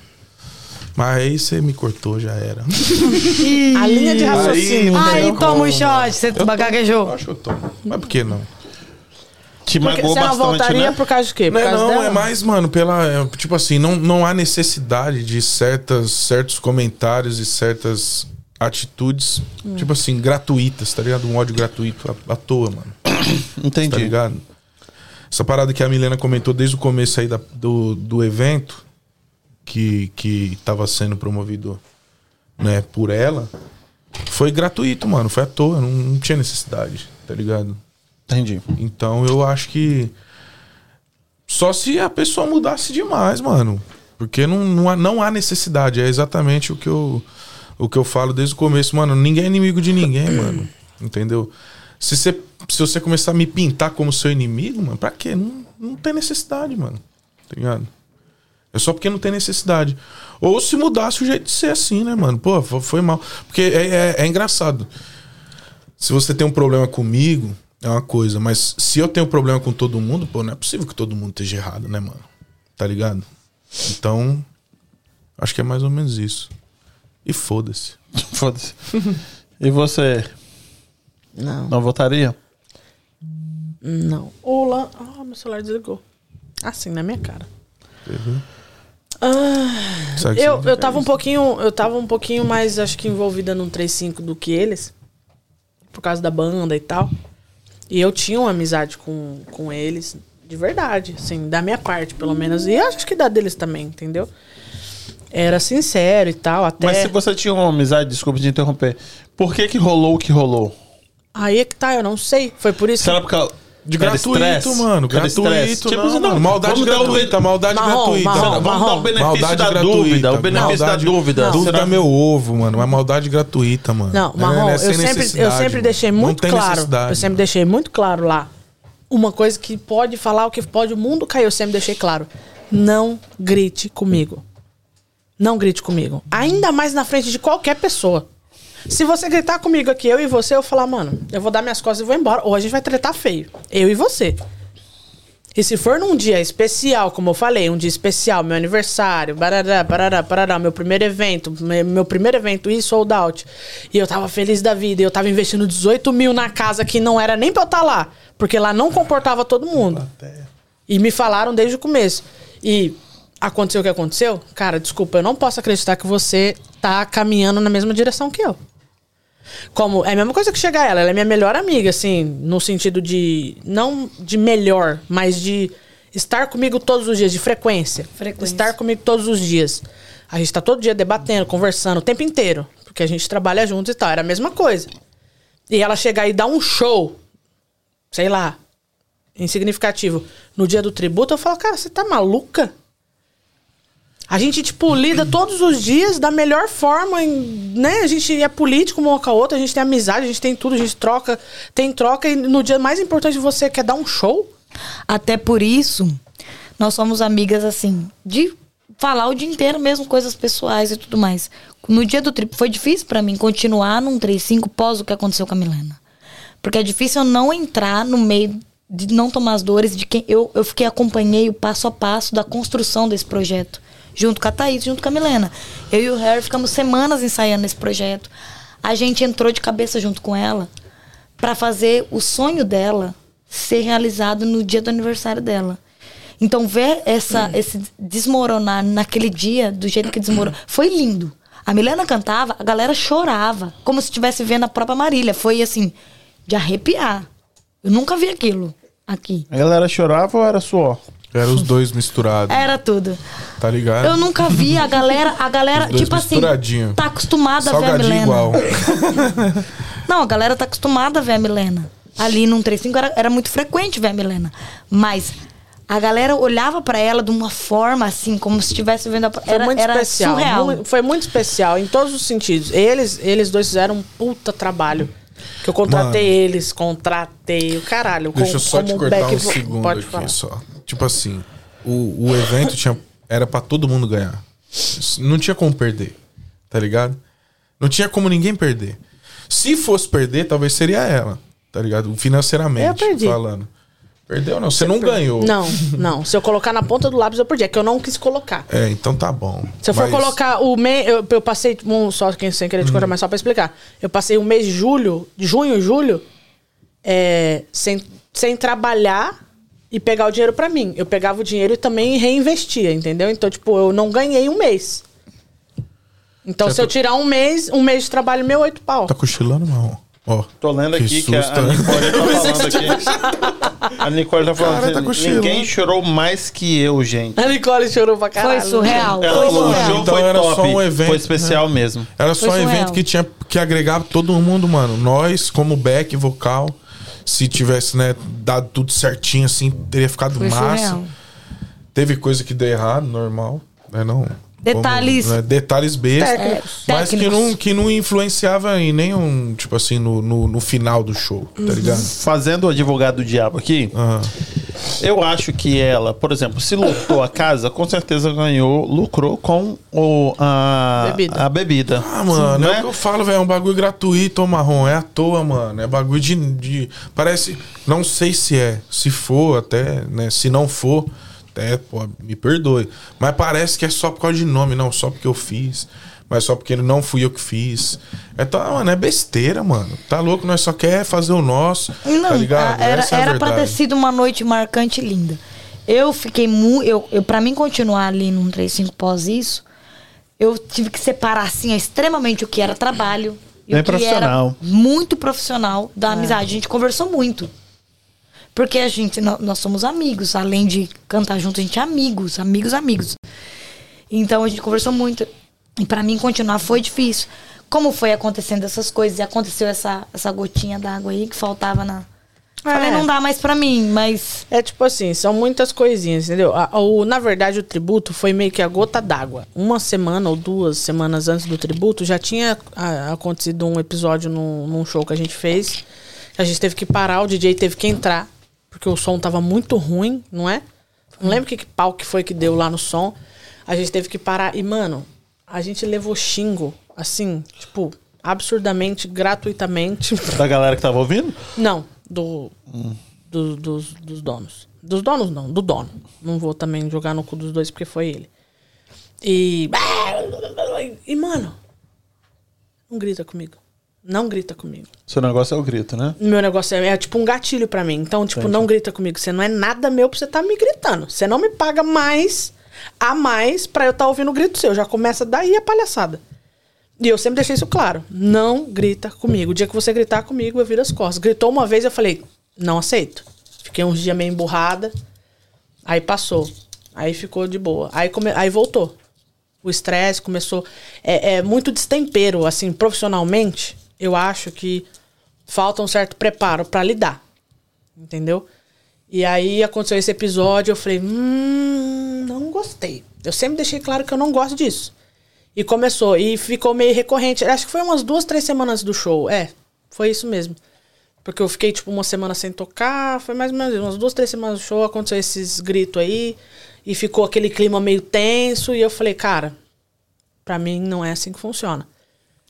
Mas aí você me cortou, já era. A linha de raciocínio. Aí- Aí toma um shot, você Eu gaguejou. acho que eu tomo. Mas por que não? Te Porque magoou você não bastante, voltaria né? por causa de quê? Por Não, é, causa não, dela? é mais, mano, pela. é, tipo assim, não, não há necessidade de certas, certos comentários e certas atitudes, Hum. tipo assim, gratuitas, tá ligado? Um ódio gratuito à, à toa, mano. Entendi. Tá ligado? Essa parada que a Milena comentou desde o começo aí da- do, do evento, que, que tava sendo promovido né, por ela, foi gratuito, mano. Foi à toa, não, não tinha necessidade, tá ligado? Entendi. Então eu acho que. Só se a pessoa mudasse demais, mano. Porque não, não, há, não há necessidade. É exatamente o que, eu, o que eu falo desde o começo, mano. Ninguém é inimigo de ninguém, mano. Entendeu? Se você, se você começar a me pintar como seu inimigo, mano, pra quê? Não, não tem necessidade, mano. Tá ligado? É só porque não tem necessidade. Ou se mudasse o jeito de ser assim, né, mano? Pô, fo- foi mal. Porque é, é, é engraçado. Se você tem um problema comigo, é uma coisa. Mas se eu tenho problema com todo mundo, pô, não é possível que todo mundo esteja errado, né, mano? Tá ligado? Então, acho que é mais ou menos isso. E foda-se. Foda-se. e você? Não. Não votaria? Não. O Lan... Ah, meu celular desligou. Assim, na minha cara. Sabe que Eu, eu tava um pouquinho. Eu tava um pouquinho mais, acho que, envolvida num 3-5 do que eles. Por causa da banda e tal. E eu tinha uma amizade com, com eles, de verdade, assim, da minha parte, pelo menos. E acho que da deles também, entendeu? Era sincero e tal, até. Mas se você tinha uma amizade, desculpa te interromper, por que que rolou o que rolou? Aí é que tá, eu não sei. Foi por isso. Será por causa De era gratuito, estresse? mano. Era Gratuito, estresse? Tipo, não, assim, mano. Maldade gratuita, maldade Marrom, gratuita. marrom, Vamos dar o benefício Maldade da gratuita. dúvida. O benefício Maldade- da dúvida. Dúvida Será- é meu ovo, mano. É maldade gratuita, mano. Não, É, Marrom, é eu, sem sempre, eu sempre mano. deixei Não muito claro. Eu sempre deixei muito claro lá. Uma coisa que pode falar o que pode o mundo cair, eu sempre deixei claro. Não grite comigo. Não grite comigo. Ainda mais na frente de qualquer pessoa. Se você gritar comigo aqui, eu e você, eu falar, mano, eu vou dar minhas costas e vou embora. Ou a gente vai tretar feio. Eu e você. E se for num dia especial, como eu falei, um dia especial, meu aniversário, barará, barará, barará, meu primeiro evento, me- meu primeiro evento e sold out, e eu tava feliz da vida, e eu tava investindo 18 mil na casa que não era nem pra eu estar lá, porque lá não comportava todo mundo. E me falaram desde o começo. E aconteceu o que aconteceu, cara, desculpa, eu não posso acreditar que você tá caminhando na mesma direção que eu. Como, é a mesma coisa que chegar ela, ela é minha melhor amiga, assim, no sentido de, não de melhor, mas de estar comigo todos os dias, de frequência. Frequência. Estar comigo todos os dias. A gente tá todo dia debatendo, conversando, o tempo inteiro, porque a gente trabalha juntos e tal, era a mesma coisa. E ela chegar e dar um show, sei lá, insignificativo, no dia do tributo, eu falo, cara, você tá maluca? A gente, tipo, lida todos os dias da melhor forma, né? A gente é político uma com a outra, a gente tem amizade, a gente tem tudo, a gente troca, tem troca, e no dia mais importante você quer dar um show? Até por isso, nós somos amigas assim, de falar o dia inteiro mesmo coisas pessoais e tudo mais. No dia do trip foi difícil pra mim continuar num 35 pós o que aconteceu com a Milena. Porque é difícil eu não entrar no meio de não tomar as dores de quem eu, eu fiquei acompanhei o passo a passo da construção desse projeto, junto com a Thaís, junto com a Milena. Eu e o Harry ficamos semanas ensaiando esse projeto. A gente entrou de cabeça junto com ela para fazer o sonho dela ser realizado no dia do aniversário dela. Então ver essa esse desmoronar naquele dia do jeito que desmoronou foi lindo. A Milena cantava, a galera chorava, como se estivesse vendo a própria Marília. Foi assim de arrepiar. Eu nunca vi aquilo aqui. A galera chorava ou era suor? Era os dois misturados, Era tudo. tá ligado? Eu nunca vi a galera, a galera, tipo assim, misturadinho. tá acostumada a ver a Milena. igual. Não, a galera tá acostumada a ver a Milena. Ali num 35 era, era muito frequente ver a Milena. Mas a galera olhava pra ela de uma forma assim, como se estivesse vendo a. Foi Era, muito era especial. surreal. mu- foi muito especial em todos os sentidos. Eles, eles dois fizeram um puta trabalho. Que eu contratei Mano. eles, contratei o caralho. Deixa com- eu só te cortar um segundo aqui falar. só. Tipo assim, o, o evento tinha, era pra todo mundo ganhar. Não tinha como perder, tá ligado? Não tinha como ninguém perder. Se fosse perder, talvez seria ela, tá ligado? Financeiramente Eu perdi. falando. Perdeu não, você não ganhou. Não, não. Se eu colocar na ponta do lápis, eu perdi. É que eu não quis colocar. É, então tá bom. Se eu for Mas- Uhum. colocar o mês. Eu, eu passei. Um, só quem sem querer te cortar, mas só pra explicar. Eu passei o mês de julho, de junho, julho, é, sem, sem trabalhar e pegar o dinheiro pra mim. Eu pegava o dinheiro e também reinvestia, entendeu? Então, tipo, eu não ganhei um mês. Então, Você se eu tá- tirar um mês, um mês de trabalho meu, oito pau. Tá cochilando, não? Ó. Tô lendo aqui que, a, susto, a né? Nicole tá falando aqui. A Nicole tá falando Cara, tá assim, cochilando. ninguém chorou mais que eu, gente. A Nicole chorou pra caralho. Foi surreal. Ela Foi falou, o surreal. show Então foi era top, só um evento, foi especial mesmo. Era só Foi um surreal. evento que tinha que agregar todo mundo, mano. Nós, como back vocal, se tivesse, né, dado tudo certinho assim, teria ficado Foi massa. surreal. Teve coisa que deu errado, normal, né, não. Detalhes- Como, né, detalhes bestas, Técnicos. mas que não, que não influenciava em nenhum, tipo assim, no, no, no final do show, Uhum. tá ligado? Fazendo o advogado do diabo aqui, Aham. Eu acho que ela, por exemplo, se lotou a casa, com certeza ganhou, lucrou com o, a, Bebida. a bebida. Ah, mano, é Né? o que eu falo, velho. É um bagulho gratuito, ô marrom. É à toa, mano. É bagulho de, de. Parece. Não sei se é. Se for, até, né? Se não for, até, pô, me perdoe. Mas parece que é só por causa de nome, não. Só porque eu fiz. Mas só porque não fui eu que fiz. É, tá, mano, é besteira, mano. Tá louco? Nós só quer fazer o nosso. Não, tá ligado? era, Essa é era pra ter sido uma noite marcante e linda. Eu fiquei muito. Eu, eu, pra mim continuar ali num 35 pós isso, eu tive que separar assim, extremamente o que era trabalho e Bem o que profissional. era muito profissional da amizade. A gente conversou muito. Porque a gente, nó- nós, somos amigos, além de cantar junto, a gente é amigos, amigos, amigos. Então a gente conversou muito. E pra mim continuar foi difícil. Como foi acontecendo essas coisas e aconteceu essa, essa gotinha d'água aí que faltava na. Falei, É. não dá mais pra mim, mas. É tipo assim, são muitas coisinhas, entendeu? A- o, na verdade, o tributo foi meio que a gota d'água. Uma semana ou duas semanas antes do tributo, já tinha ah, acontecido um episódio num, num show que a gente fez. A gente teve que parar, o DJ teve que entrar, porque o som tava muito ruim, não é? Não lembro que, que pau que foi que deu lá no som. A gente teve que parar. E, mano, a gente levou xingo, assim, tipo, absurdamente, gratuitamente. Da galera que tava ouvindo? Não, do, do- dos, dos donos. Dos donos não, do dono. Não vou também jogar no cu dos dois porque foi ele. E. E, mano. Não grita comigo. Não grita comigo. Seu negócio é o grito, né? Meu negócio é, é tipo um gatilho pra mim. Então, tipo, não grita comigo. Você não é nada meu pra você tá me gritando. Você não me paga mais a mais pra eu estar ouvindo o grito seu. Já começa daí a palhaçada. E eu sempre deixei isso claro. Não grita comigo. O dia que você gritar comigo, eu viro as costas. Gritou uma vez, eu falei, não aceito. Fiquei uns dias meio emburrada. Aí passou. Aí ficou de boa. Aí, come... aí voltou. O estresse começou. É, é muito destempero, assim, profissionalmente. Eu acho que falta um certo preparo pra lidar. Entendeu? E aí aconteceu esse episódio, eu falei, hum, não gostei. Eu sempre deixei claro que eu não gosto disso. E começou, e ficou meio recorrente. Acho que foi umas duas, três semanas do show. É, foi isso mesmo. Porque eu fiquei, tipo, uma semana sem tocar. Foi mais ou menos umas duas, três semanas do show. Aconteceu esses gritos aí. E ficou aquele clima meio tenso. E eu falei, cara, pra mim não é assim que funciona.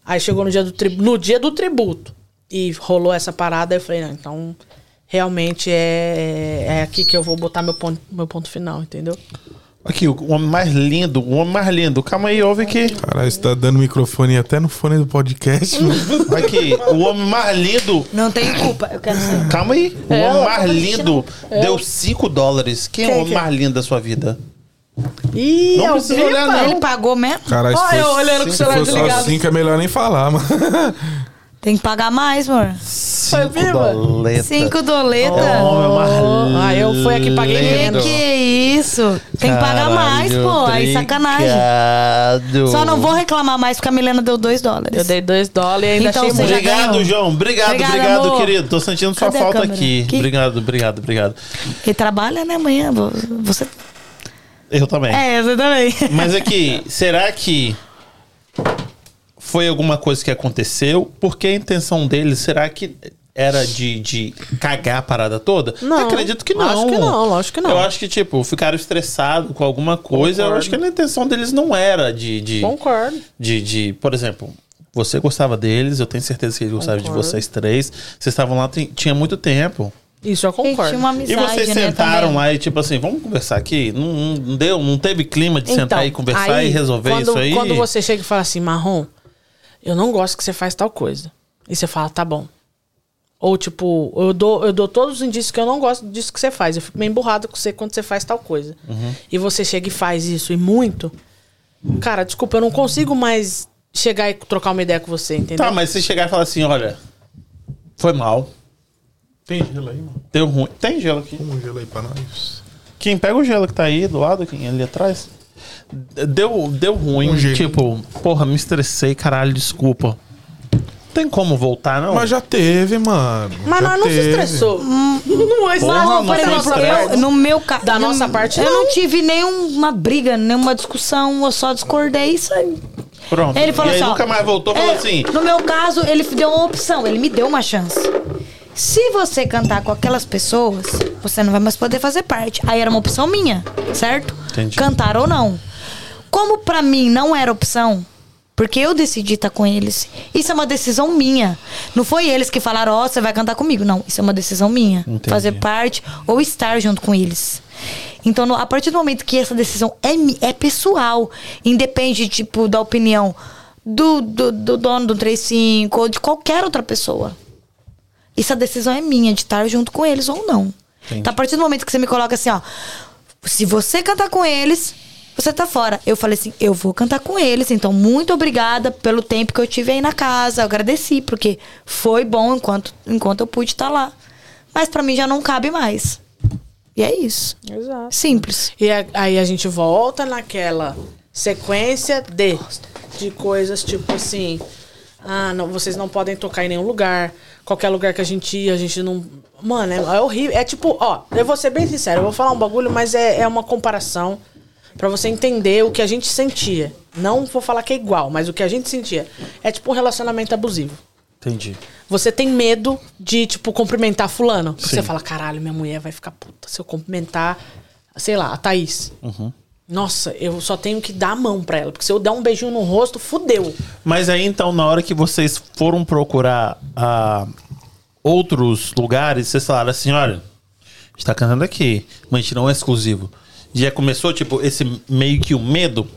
Aí chegou no dia do, tri- no dia do tributo. E rolou essa parada. Eu falei, não, então realmente é, é aqui que eu vou botar meu ponto, meu ponto final, entendeu? Aqui, o homem mais lindo, o homem mais lindo. Calma aí, ouve aqui. Caralho, você tá dando microfone até no fone do podcast, mano. Aqui, o homem mais lindo. Não tenho culpa, eu quero saber. Calma aí. O É, homem mais lindo deu 5 dólares. Quem é o Quem homem que é? mais lindo da sua vida? Ih, Não é o precisa olhar, não. Ele pagou mesmo? Caralho, Ó, se eu olhando com o se celular for só desligado. cinco é melhor nem falar, mano. Tem que pagar mais, amor. 5 viva? doletas. Cinco É o doleta. homem mais lindo. Ah, eu fui aqui e paguei Que menos. que é isso? Tem que pagar mais, pô. Aí sacanagem. obrigado. Só não vou reclamar mais porque a Milena deu dois dólares. Eu dei dois dólares e ainda Então achei você muito. já Obrigado, ganhou. João. Obrigado, Obrigada, obrigado, amor. querido. Tô sentindo sua Cadê a falta câmera? aqui. Aqui. Obrigado, obrigado, obrigado. Ele trabalha, né, amanhã? Vo- Você. Eu também. É, você também. Mas aqui, será que foi alguma coisa que aconteceu? Porque a intenção deles, será que era de, de cagar a parada toda? Não, Acredito que não. acho que não, lógico que não. Eu acho que, tipo, ficaram estressados com alguma coisa. Eu Concordo. acho que a intenção deles não era de. de, Concordo. de, de por exemplo. Você gostava deles, eu tenho certeza que eles gostavam de Concordo. vocês três. Vocês estavam lá, tinha muito tempo. Isso eu concordo. tinha uma E amizade, vocês né, sentaram também. lá e tipo assim, vamos conversar aqui? Não, não deu, não teve clima de sentar e conversar Então, aí, e resolver quando, isso aí? Quando você chega e fala assim, Marrom, eu não gosto que você faz tal coisa. E você fala, tá bom. Ou tipo, eu dou, eu dou todos os indícios que eu não gosto disso que você faz. Eu fico meio emburrado com você quando você faz tal coisa. Uhum. E você chega e faz isso, e muito. Cara, desculpa, eu não consigo mais chegar e trocar uma ideia com você, entendeu? Tá, mas se chegar e falar assim, olha, foi mal, Tem gelo aí, mano? deu ruim. Tem gelo aqui. Um gelo aí pra nós. Quem pega o gelo que tá aí do lado, quem ali atrás. Deu, deu ruim, Um tipo, porra, me estressei, caralho, desculpa. Tem como voltar, não? Mas já teve, mano. Mas já nós não se estressou. Não, Porra, é não Não, por exemplo, eu, no meu caso. Da nossa parte, Eu não. não tive nenhuma briga, nenhuma discussão, eu só discordei isso aí. Pronto. Ele falou e aí assim, ó, nunca mais voltou, falou é, assim, No meu caso, ele deu uma opção, ele me deu uma chance. Se você cantar com aquelas pessoas, você não vai mais poder fazer parte. Aí era uma opção minha, certo? Entendi. Cantar ou não. Como pra mim não era opção, porque eu decidi estar com eles. Isso é uma decisão minha. Não foi eles que falaram, ó, você vai cantar comigo. Não, isso é uma decisão minha. Entendi. Fazer parte ou estar junto com eles. Então, a partir do momento que essa decisão é, é pessoal, independe, tipo, da opinião do, do, do dono do 35 ou de qualquer outra pessoa. Essa decisão é minha, de estar junto com eles ou não. Entendi. Então, a partir do momento que você me coloca assim, ó. Se você cantar com eles, você tá fora. Eu falei assim, eu vou cantar com eles. Então, muito obrigada pelo tempo que eu tive aí na casa. Eu agradeci, porque foi bom enquanto, enquanto eu pude estar lá. Mas pra mim já não cabe mais. E é isso. Exato. Simples. E a- aí a gente volta naquela sequência de, de coisas tipo assim. Ah, não, vocês não podem tocar em nenhum lugar. Qualquer lugar que a gente ia, a gente não. Mano, é, é horrível. É tipo, ó, eu vou ser bem sincero, eu vou falar um bagulho, mas é, é uma comparação pra você entender o que a gente sentia. Não vou falar que é igual, mas o que a gente sentia. É tipo um relacionamento abusivo. entendi. Você tem medo de, tipo, cumprimentar fulano. Você fala, caralho, minha mulher vai ficar puta se eu cumprimentar, sei lá, a Thaís. Uhum. Nossa, eu só tenho que dar a mão pra ela. Porque se eu der um beijinho no rosto, fudeu. Mas aí então, na hora que vocês foram procurar ah, outros lugares, vocês falaram assim: olha, a gente tá cantando aqui, mas a gente não é exclusivo. Já começou, tipo, esse meio que o medo?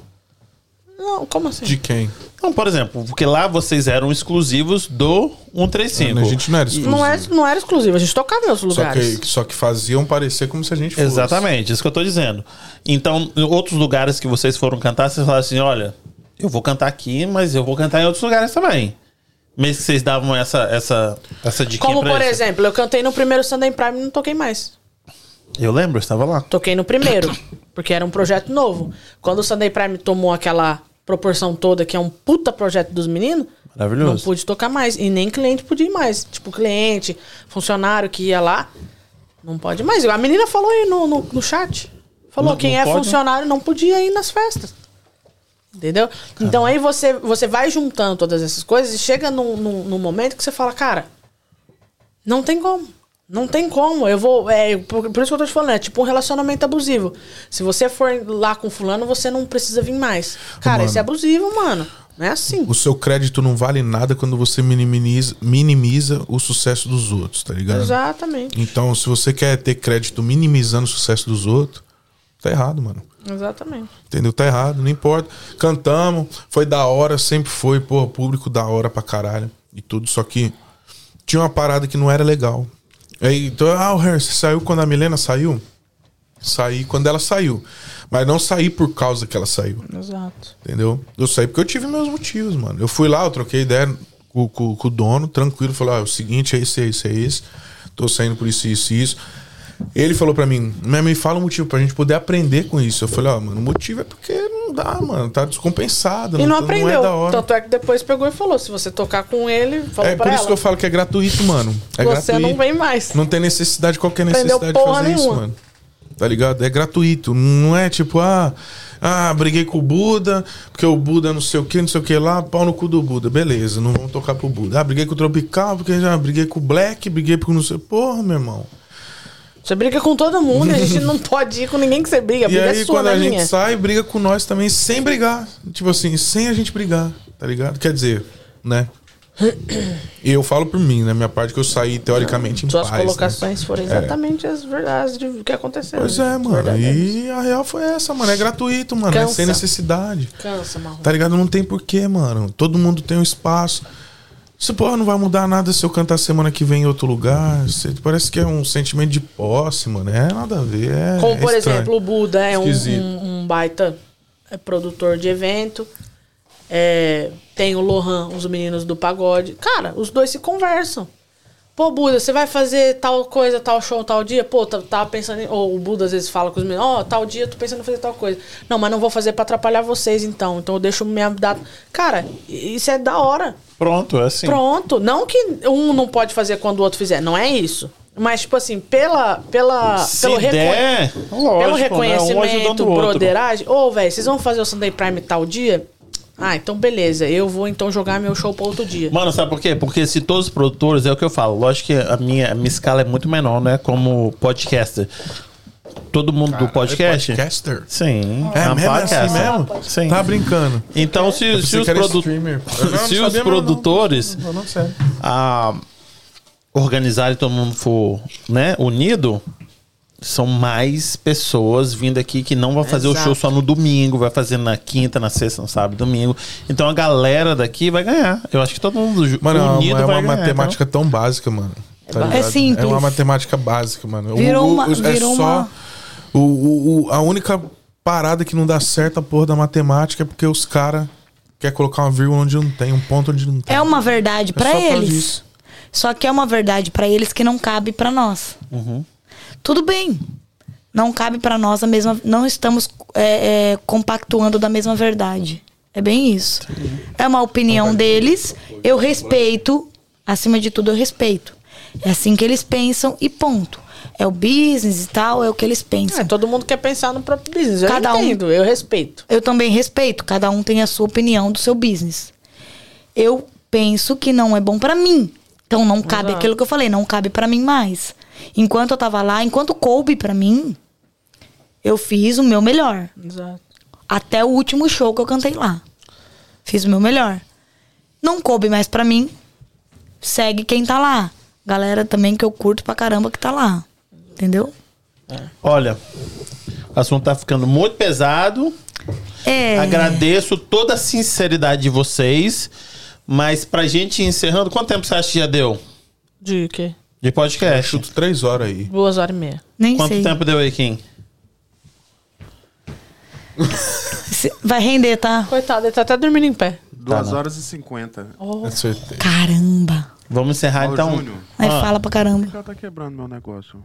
Não, como assim? De quem? Não, por exemplo, porque lá vocês eram exclusivos do 135. A gente não era exclusivo. Não, é, não era exclusivo, a gente tocava em outros Só lugares. que, só que faziam parecer como se a gente fosse. Exatamente, isso que eu tô dizendo. Então, em outros lugares que vocês foram cantar, vocês falaram assim: olha, eu vou cantar aqui, mas eu vou cantar em outros lugares também. Mesmo que vocês davam essa, essa, essa dica Como, pra por exemplo, eu cantei no primeiro Sunday Prime e não toquei mais. Eu lembro, eu estava lá. Toquei no primeiro, porque era um projeto novo. Quando o Sunday Prime tomou aquela proporção toda, que é um puta projeto dos meninos, Maravilhoso. não pude tocar mais. E nem cliente podia ir mais. Tipo, cliente, funcionário que ia lá, não pode mais. A menina falou aí no, no, no chat. Falou, Não- quem não é pode? funcionário não podia ir nas festas. Entendeu? Então aí você, você vai juntando todas essas coisas e chega num, num, num momento que você fala, cara, não tem como. Não tem como. Eu vou. É, por, por isso que eu tô te falando, é tipo um relacionamento abusivo. Se você for lá com fulano, você não precisa vir mais. Cara, Mano. isso é abusivo, mano. Não é assim. O seu crédito não vale nada quando você minimiza, minimiza o sucesso dos outros, tá ligado? Exatamente. Então, se você quer ter crédito minimizando o sucesso dos outros, tá errado, mano. Exatamente. Entendeu? Tá errado, não importa. Cantamos, foi da hora, sempre foi, pô, público da hora pra caralho e tudo. Só que tinha uma parada que não era legal. Aí, então, ah, o Harry, você saiu quando a Milena saiu? Saí quando ela saiu. Mas não saí por causa que ela saiu. Exato. Entendeu? Eu saí porque eu tive meus motivos, mano. Eu fui lá, eu troquei ideia com, com- com o dono, tranquilo. Falei, ó, é o seguinte, é esse, é esse, é esse. Tô saindo por isso, isso e isso. Ele falou pra mim, mas me fala o motivo pra gente poder aprender com isso. Eu falei, ó, mano, o motivo é porque não dá, mano. Tá descompensado. E não tá- aprendeu. é da hora. Tanto é que depois pegou e falou: se você tocar com ele, falou É por ela. isso que eu falo que é gratuito, mano. É você gratuito. não vem mais. Não tem necessidade, qualquer Aprendeu necessidade de fazer isso, nenhuma. mano. Tá ligado? É gratuito. Não é tipo, ah, ah, briguei com o Buda, porque o Buda não sei o que, não sei o que lá, pau no cu do Buda. Beleza, não vamos tocar pro Buda. Ah, briguei com o Tropical, porque já briguei com o Black, briguei com não sei. Porra, meu irmão. Você briga com todo mundo e a gente não pode ir com ninguém que você briga. A E briga aí, é sua, quando é a gente minha. sai, briga com nós também sem brigar. Tipo assim, sem a gente brigar, tá ligado? Quer dizer, né? E eu falo por mim, né? Minha parte que eu saí teoricamente em Suas paz. né? colocações foram exatamente as verdades do que aconteceu. Pois né? é, mano. Verdadeiras. E a real foi essa, mano. É gratuito, mano. É Cansa. sem necessidade. Cansa, marrom. Tá ligado? Não tem porquê, mano. Todo mundo tem um espaço. Isso, porra, não vai mudar nada se eu cantar semana que vem em outro lugar. Você- parece que é um sentimento de posse, mano. É nada a ver. É, Como, por exemplo, o Buda é um, um- um baita é, produtor de evento. É, tem o Lohan, os meninos do pagode. Cara, os dois se conversam. Pô, Buda, você vai fazer tal coisa, tal show, tal dia? Pô, tá- tava pensando em... Ou o Buda às vezes fala com os meninos, ó, tal dia eu tô pensando em fazer tal coisa. Não, mas não vou fazer pra atrapalhar vocês, então. Então eu deixo minha data... Cara, isso é da hora. Pronto, é assim. Pronto. Não que um não pode fazer quando o outro fizer. Não é isso. Mas, tipo assim, pela, pela, Se pelo, der, lógico, pelo né? Um reconhecimento, outro. broderagem. Ô, velho, vocês vão fazer o Sunday Prime tal dia? Ah, então beleza. Eu vou então jogar meu show pra outro dia. Mano, sabe por quê? Porque se todos os produtores, é o que eu falo, lógico que a minha, a minha escala é muito menor, né? Como podcaster. Todo mundo do podcast. Podcaster? Sim. É um mesmo? É assim podcaster. mesmo? Sim. Tá brincando. Então, se, se os, produ- não se os produtores não. Falando sério. ah, organizarem e todo mundo for né, unido, são mais pessoas vindo aqui que não vão fazer o Exato. show só no domingo, vai fazer na quinta, na sexta, no sábado, domingo. Então a galera daqui vai ganhar. Eu acho que todo mundo Mano, é uma- unido é vai uma ganhar. matemática tão básica, mano. Tá É ligado? simples. É uma matemática básica, mano. O- Virou o- uma- o- é virou só. uma- O, o- o- a única parada que não dá certo a porra da matemática é porque os caras querem colocar uma vírgula onde não tem, um ponto onde não tem. É uma verdade por causa eles. Só que é uma verdade pra eles que não cabe pra nós. Tudo bem. Não cabe pra nós a mesma. Não estamos é, é, compactuando da mesma verdade. É bem isso. É uma opinião deles. Eu respeito. Acima de tudo, eu respeito. É assim que eles pensam e ponto. É o business e tal, é o que eles pensam. É, todo mundo quer pensar no próprio business. Eu Cada um- entendo, eu respeito. Eu também respeito, cada um tem a sua opinião do seu business. Eu penso que não é bom pra mim. Então não cabe Exato. aquilo que eu falei, não cabe pra mim mais. Enquanto eu tava lá, enquanto coube pra mim, eu fiz o meu melhor. Exato. Até o último show que eu cantei lá. Fiz o meu melhor. Não coube mais pra mim. Segue quem tá lá. Galera também que eu curto pra caramba que tá lá. Entendeu? Olha, o assunto tá ficando muito pesado. É. Agradeço toda a sinceridade de vocês. Mas pra gente ir encerrando, quanto tempo você acha que já deu De quê? De podcast? Chuto três horas aí. Duas horas e meia. Nem Quanto sei. tempo deu aí, Kim? Vai render, tá? Coitado, ele tá até dormindo em pé. 2 não. horas e 50. Com certeza. Caramba. Vamos encerrar Ó, então. Júnior, Aí Ah. fala pra caramba. ela tá quebrando meu negócio.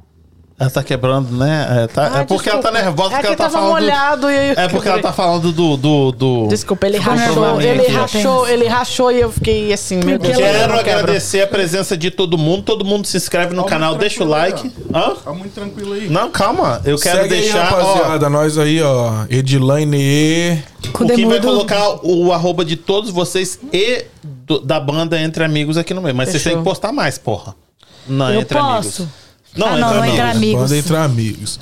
Ela tá quebrando, né? É, tá- Ah, é porque ela tá desculpa. nervosa, É porque que ela tá tava falando. molhado e É porque ela tá falando do. do, do... Desculpa, ele rachou, ele Aqui, ó. rachou, ele rachou e eu fiquei assim, meu Deus. Quero agradecer a presença de todo mundo. Todo mundo se inscreve no Ó, canal, deixa o like. Hã? Tá muito tranquilo aí. Não, calma. Eu quero Segue deixar. aí, ó, rapaziada. Nós aí, ó. Edilaine. O Kim vai colocar o arroba de todos vocês e do- da banda Entre Amigos aqui no meio. Mas vocês Fechou. têm que postar mais, porra. Não, Eu Entre posso? Amigos. Não, Ah, Entre não, não Amigos. Entre Amigos. Banda entre amigos.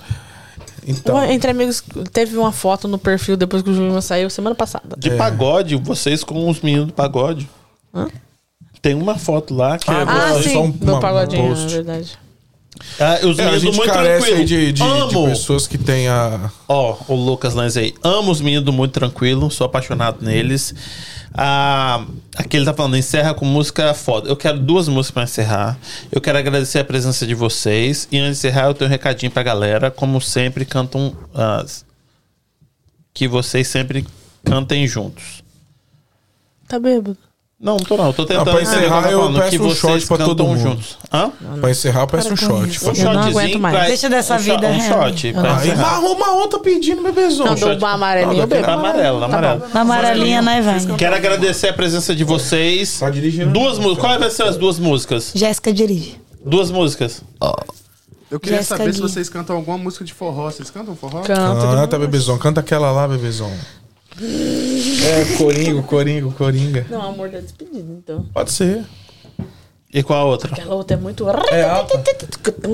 Então. Ué, Entre amigos, teve uma foto no perfil depois que o Julinho saiu semana passada. De pagode, vocês com os meninos do pagode. Tem uma foto lá que Ah, é. Ah, sim, um- do uma- pagodinho, post. é verdade. Ah, os É, a meninos gente muito carece tranquilo. aí de, de, de Amo. pessoas que têm a. Ó, o Lucas Lanz aí. Amo os meninos do Muito Tranquilo, sou apaixonado neles. Ah, aqui ele tá falando, encerra com música foda. Eu quero duas músicas pra encerrar. Eu quero agradecer a presença de vocês. E antes de encerrar, eu tenho um recadinho pra galera. Como sempre, cantam. as que vocês sempre cantem juntos. Tá bêbado. Não, não tô não. Eu tô tentando pra encerrar, tá eu falando, peço um vocês shot pra todo mundo. juntos. Hã? Pra encerrar, eu peço um shot. Um Eu não shotzinho aguento mais. pra- Deixa dessa um vida Um real. shot Aí, encerrar. marrom, marrom tá pedindo, bebezão. Não, do amarelinho eu bebo. Tá amarelo, tá amarelo. Na amarelinha, né, vai? Quero agradecer a presença de vocês. Tá dirigindo? Duas músicas. Quais vai ser as duas músicas? Jéssica dirige. Duas músicas. Eu queria Jéssica saber se Gui. vocês cantam alguma música de forró. Vocês cantam forró? Canto. Canta, bebezão. Canta aquela lá, bebezão. É, coringo, coringo, coringa. Não, amor da despedida, então. Pode ser. E qual a outra? Aquela outra é muito. É alta.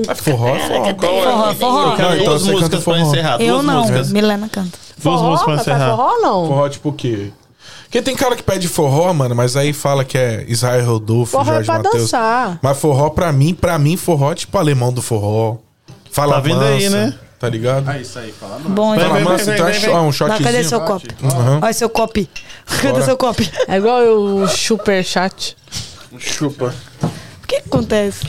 É forró, é forró. Forró, forró. Eu quero Não, então duas músicas canta pra forró. encerrar. Eu duas não, músicas. Milena canta. Duas músicas pra faz encerrar. forró ou não? Forró tipo o quê? Porque tem cara que pede forró, mano, mas aí fala que é Israel Rodolfo, Forró é Jorge pra Matheus. dançar. Mas forró, pra mim, pra mim, forró é tipo alemão do forró. Fala Tá vindo aí, né? Tá ligado? Ah, isso aí, fala não. Bom, então. Fala mansa, vem, então é vem, cho- vem. ah, um Não, shotzinho. cadê seu copo? Aham. Olha seu copo. Cadê Bora. seu copo? É igual o super chat. Chupa. O que acontece?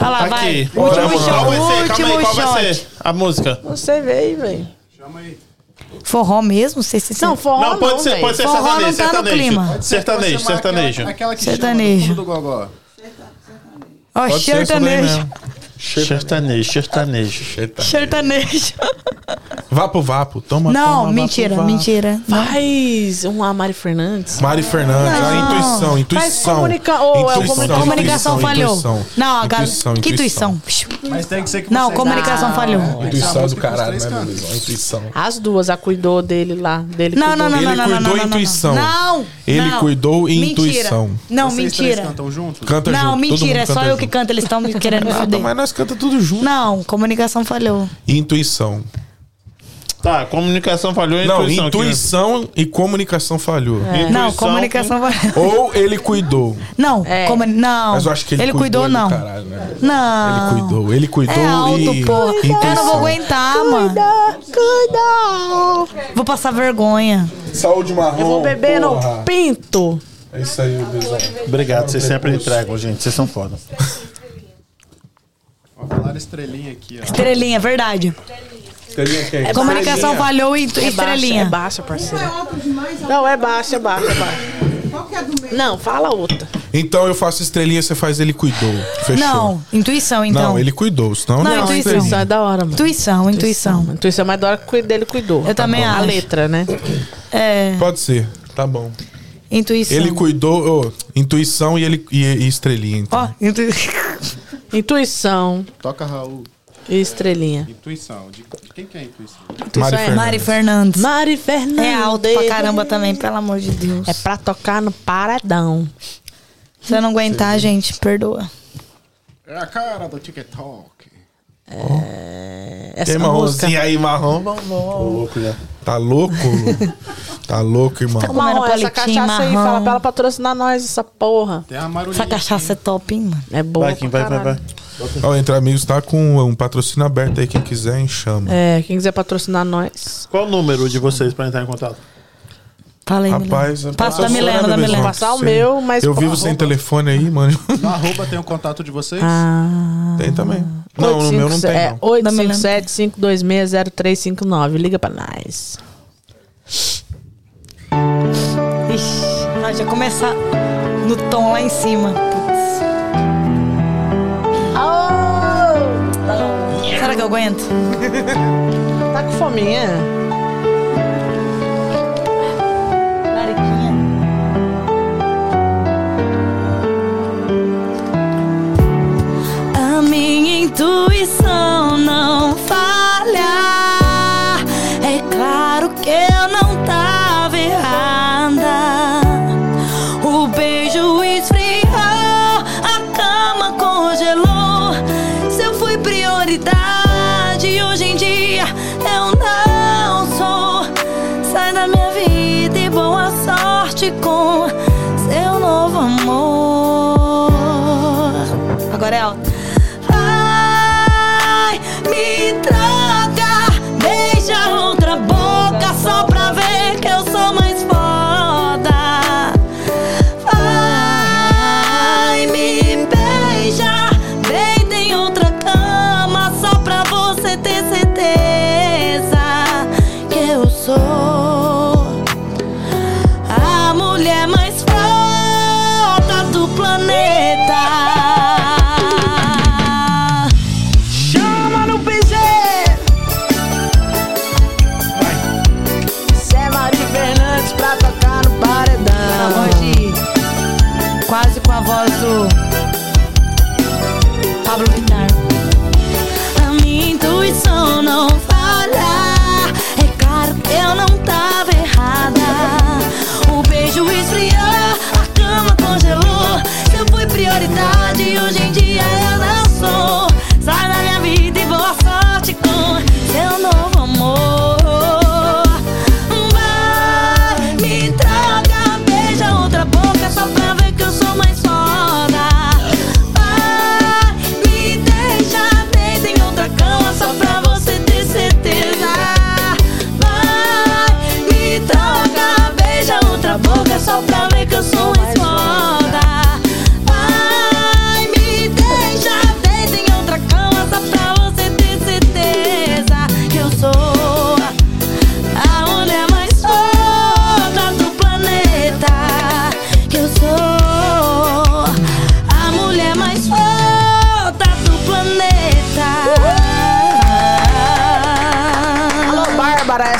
Olha lá, vai. Aqui. Último Qual vai ser? shot. Calma aí, Último qual vai shot. ser a música? Você veio, velho. Chama aí. Forró mesmo? Sei se Não, forró Não, não, pode ser, véi. pode ser Forró não sertanejo. tá no sertanejo. clima. Sertanejo, Você marca sertanejo. Aquela, aquela que Sertanejo. chama do do gogó. Ó, Pode ser essa daí sertanejo. Sertanejo, sertanejo. Sertanejo. Vapo, vapo. Toma, Não, toma, mentira, vapo, vapo. mentira. Faz uma Mari Fernandes. Mari Fernandes, a Não. intuição, Mas intuição. comunica- ou é Intuição, comunica- Comunicação falhou. intuição. Não, a galera. Intuição, Que intuição. intuição? Mas tem que ser que Não, vocês- comunicação Ah, falhou. a Intuição do caralho, né? Intuição. As duas, a cuidou dele lá. Dele Não, cuidou. não, não, Ele não, não, não, cuidou não, não, intuição. Não. Ele não. cuidou Mentira. intuição. Não, Vocês três mentira. cantam juntos? Canta junto. Não, todo mentira, é só canta eu que junto. canto, eles estão me querendo me fuder. mas nós canta tudo junto. Não, comunicação falhou. Intuição. Tá, comunicação falhou e Não, intuição. aqui, né? intuição e comunicação falhou. Não, Intuição comunicação falhou. Ou ele cuidou. Não, É. comuni- não. Mas eu acho que ele, cuidou, cuidou não. do caralho, né? Não. Ele cuidou. Ele cuidou É alto, e. porra. Eu não vou aguentar, mano. Cuidado! Vou passar vergonha. Saúde marrom. Eu vou beber no pinto. É isso aí. Obrigado, vocês sempre entregam, gente. Vocês são foda. Falaram estrelinha aqui, ó. Estrelinha, verdade. É Comunicação falhou e É baixa, estrelinha. é baixa, parceiro. É? Não, é baixa, é baixa, é baixa. Qual que é a do meio? Não, fala outra. Então eu faço estrelinha, você faz ele cuidou. Fechou. Não, intuição, então. Não, ele cuidou, senão Não, não, é intuição. Intuição estrelinha. é da hora, mano. Intuição, intuição. Intuição é mais da hora que dele cuidou. Eu também A acho. letra, né? É, Pode ser, tá bom. intuição. Ele cuidou, ô, intuição e, ele, e, e estrelinha. Então. Ó, intu... Intuição Toca Raul. e estrelinha. Intuição. De, de quem que é a intuição? Intuição Mari é Fernandes. Mari Fernandes. Mari Fernandes. É alto pra caramba também, pelo amor de Deus. É pra tocar no paredão. Se eu não aguentar, gente, perdoa. É a cara do TikTok. Essa Tem música. marronzinho aí, marrom. Tá louco? tá louco, irmão. Comendo Marrom, essa cachaça aí, marrom. fala pra ela patrocinar nós, essa porra. Tem a Marulinha. Essa cachaça é top, hein, mano. É boa. Vai, Kim, vai, vai, vai. caralho. Ó, Entre Amigos tá com um patrocínio aberto aí, quem quiser, hein, chama. É, quem quiser patrocinar nós. Qual o número de vocês pra entrar em contato? Fala aí, Milena. Rapaz, Passa da Milena, da. Milena. Passar o meu, mas Eu vivo a sem telefone aí, mano. No arroba tem o contato de vocês? Ah. Tem também. Não, no meu não tem, É não. 857-526-0359. Liga pra nós. Ixi, ah, já começar no tom lá em cima. Putz. Será que eu aguento? Tá com fominha?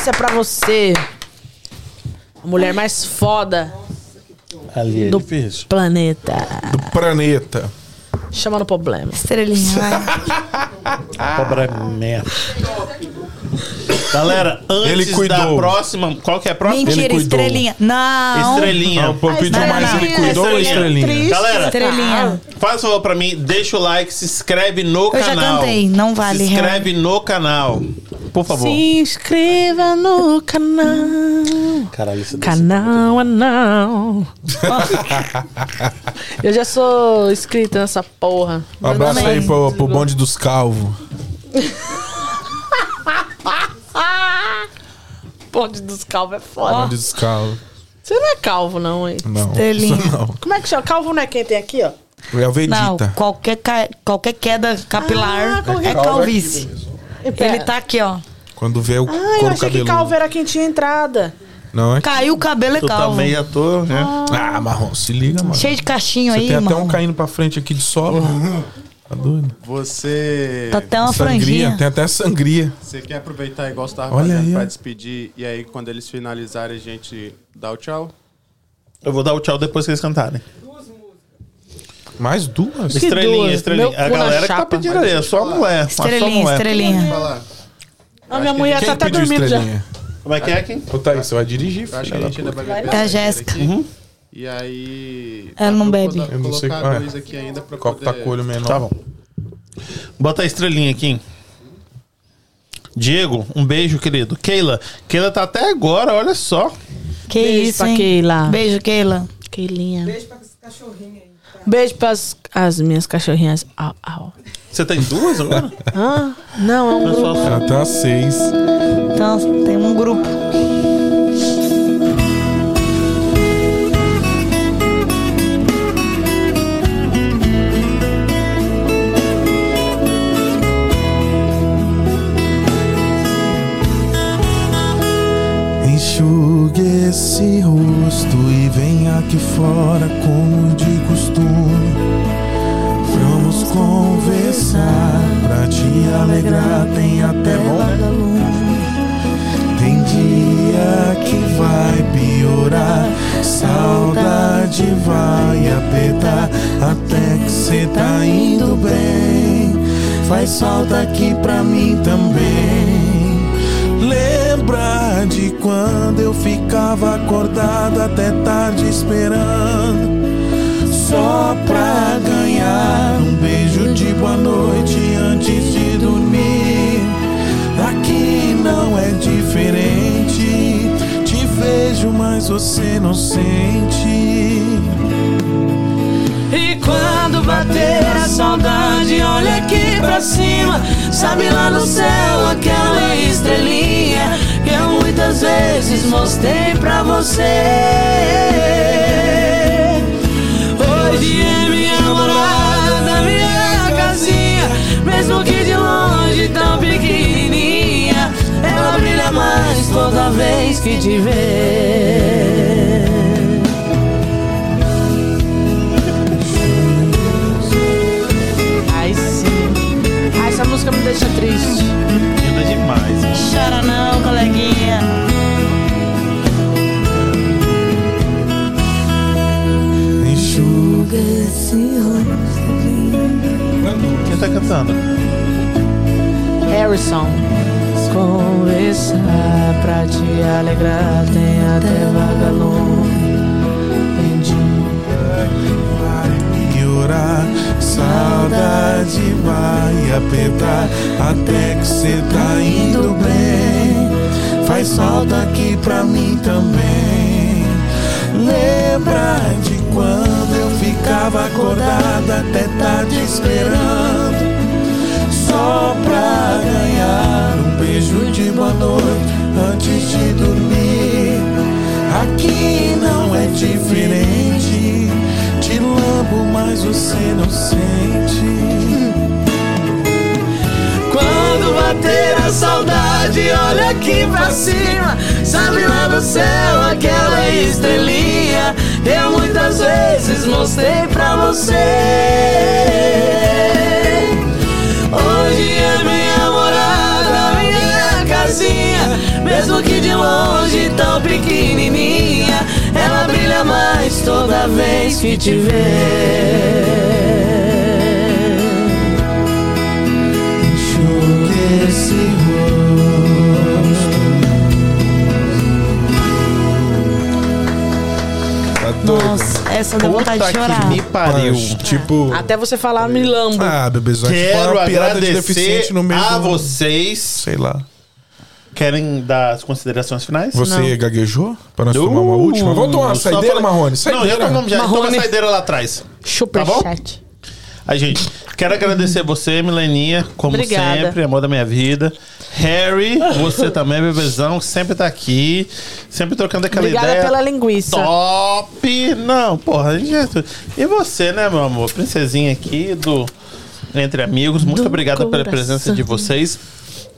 É pra você. A mulher mais foda Ali, do ele fez. planeta. Do planeta. Chama no problema. Estrelinha, vai Problema. Galera, antes Ele da cuidou. próxima. Qual que é a próxima? Mentira, cuidou. estrelinha Não Estrelinha. Não, pô, pediu Não, mais, ele cuidou ou estrelinha? Triste. Galera, Estrelinha faz favor pra mim, deixa o like, se inscreve no Eu já canal. cantei, não vale, Se inscreve no canal. Por favor. Se inscreva no canal. Caralho, isso Canal anão. Eu já sou inscrita nessa porra. Um abraço aí pro, pro bonde dos calvos. Ponte dos calvos é foda. Bonde dos calvos. Você não é calvo, não, hein? Não, Estrelinha. isso não. Como é que chama? Calvo não é quem tem aqui, ó? É o Não, Vegeta. qualquer, ca- qualquer queda capilar Ah, qualquer- é calvície Ele tá aqui, ó Quando vê o Ah, eu couro achei que cabeludo. calvo era quem tinha entrada. Não é? Caiu o cabelo é Tu tá calvo meio à toa, né? Ah, marrom, se liga, mano. Cheio de cachinho Você aí, tem até mano um caindo pra frente aqui de sobra. Tá doido? Você. Tá até uma sangria, franjinha tem até sangria. Você quer aproveitar igual você tava Olha fazendo aí, pra ó. despedir e aí quando eles finalizarem a gente dá o tchau? Eu vou dar o tchau depois que eles cantarem. Mais duas? Estrelinha, duas? estrelinha. Meu A galera que tá pedindo aí, é só a mulher. Estrelinha, mulher. estrelinha. A minha mulher Quem tá até dormindo já. estrelinha? Como é que é, Kim? Ô, Thaís, você vai dirigir, Eu acho que a da gente ainda vai beber É a Jéssica. Uhum. E aí. Ela não dá pra bebe. Eu não sei qual é. dois aqui ainda pra Copo tá com olho menor. Tá bom. Bota a estrelinha aqui. Diego, um beijo, querido. Keila. Keila tá até agora, olha só. Que Beijo isso, pra hein? Keila. Beijo, Keila. Keilinha. Beijo pra esse cachorrinho aí. tá? Beijo pras as minhas cachorrinhas. Au, au. Você tem duas agora? Ah, não, é um grupo. Ela tem umas seis. Então, tem um grupo. Esse rosto e vem aqui fora como de costume. Vamos conversar pra te alegrar, tem até vagalume. Tem dia que vai piorar, saudade vai apertar até que cê tá indo bem. Faz falta aqui pra mim também. De quando eu ficava acordado até tarde esperando só pra ganhar um beijo de boa noite antes de dormir. Aqui não é diferente. Te vejo, mas você não sente. E quando bater a saudade, olha aqui pra cima. Sabe lá no céu aquela estrelinha muitas vezes mostrei pra você. Hoje é minha morada, minha casinha, mesmo que de longe tão pequenininha, ela brilha mais toda vez que te vê. Música me deixa triste. Linda demais. Chora não, coleguinha. Enxuga Esse rosto. Quem tá cantando? Harrison. Conversar pra te alegrar, tem até vagalume. Tem dia vai piorar, saudade vai apertar até que cê tá indo bem. Faz falta aqui pra mim também. Lembra de quando eu ficava acordada até tarde esperando só pra ganhar um beijo de boa noite antes de dormir. Aqui não é diferente. Lambo, mas você não sente. Quando bater a saudade, olha aqui pra cima. Sabe lá no céu aquela estrelinha eu muitas vezes mostrei pra você. Hoje é minha morada, minha casinha, mesmo que de longe tão pequenininha, ela brilha mais toda vez que te vê. Enxugue esse rosto. Tá doido? Nossa, essa deu vontade Puta de chorar. que me pariu. Mas, tipo. Até você falar me lambo. Ah, bebezão. Quero de agradecer deficiente no meio a vocês. Sei lá. Querem dar as considerações finais? Você gaguejou? Pra nós tomar uma última? Vamos tomar uma Uh, saideira, falei- Marrone? Não, já Saideira. tomamos já. Toma a Marrone. saideira lá atrás. Super Tá bom? chat. Aí, gente, quero agradecer você, Mileninha, como Obrigada. sempre, amor da minha vida. Harry, você também, bebezão, sempre tá aqui, sempre trocando aquela Obrigada ideia. pela linguiça. Top! Não, porra, a gente é... E você, né, meu amor? Princesinha aqui do Entre Amigos. Muito Do obrigado pela coração. presença de vocês.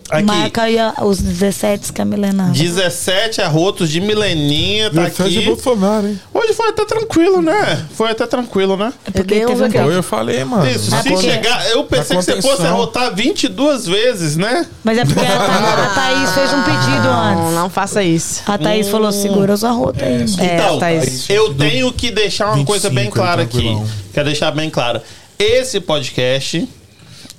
Aqui, Marca aí os 17 que a Milena. 17 arrotos de Mileninha, tá Defende aqui. Bolsonaro, hein? Hoje foi até tranquilo, né? Foi até tranquilo, né? É porque teve um eu falei, mano. Isso, se porque- chegar. Eu pensei que você fosse arrotar 22 vezes, né? Mas é porque a, Tha- a Thaís fez um pedido Não, antes. não faça isso. A Thaís falou: segura os arrotos aí. É, então, Thaís. eu tenho que deixar uma 25 coisa bem clara aqui. Quero deixar bem clara. Esse podcast,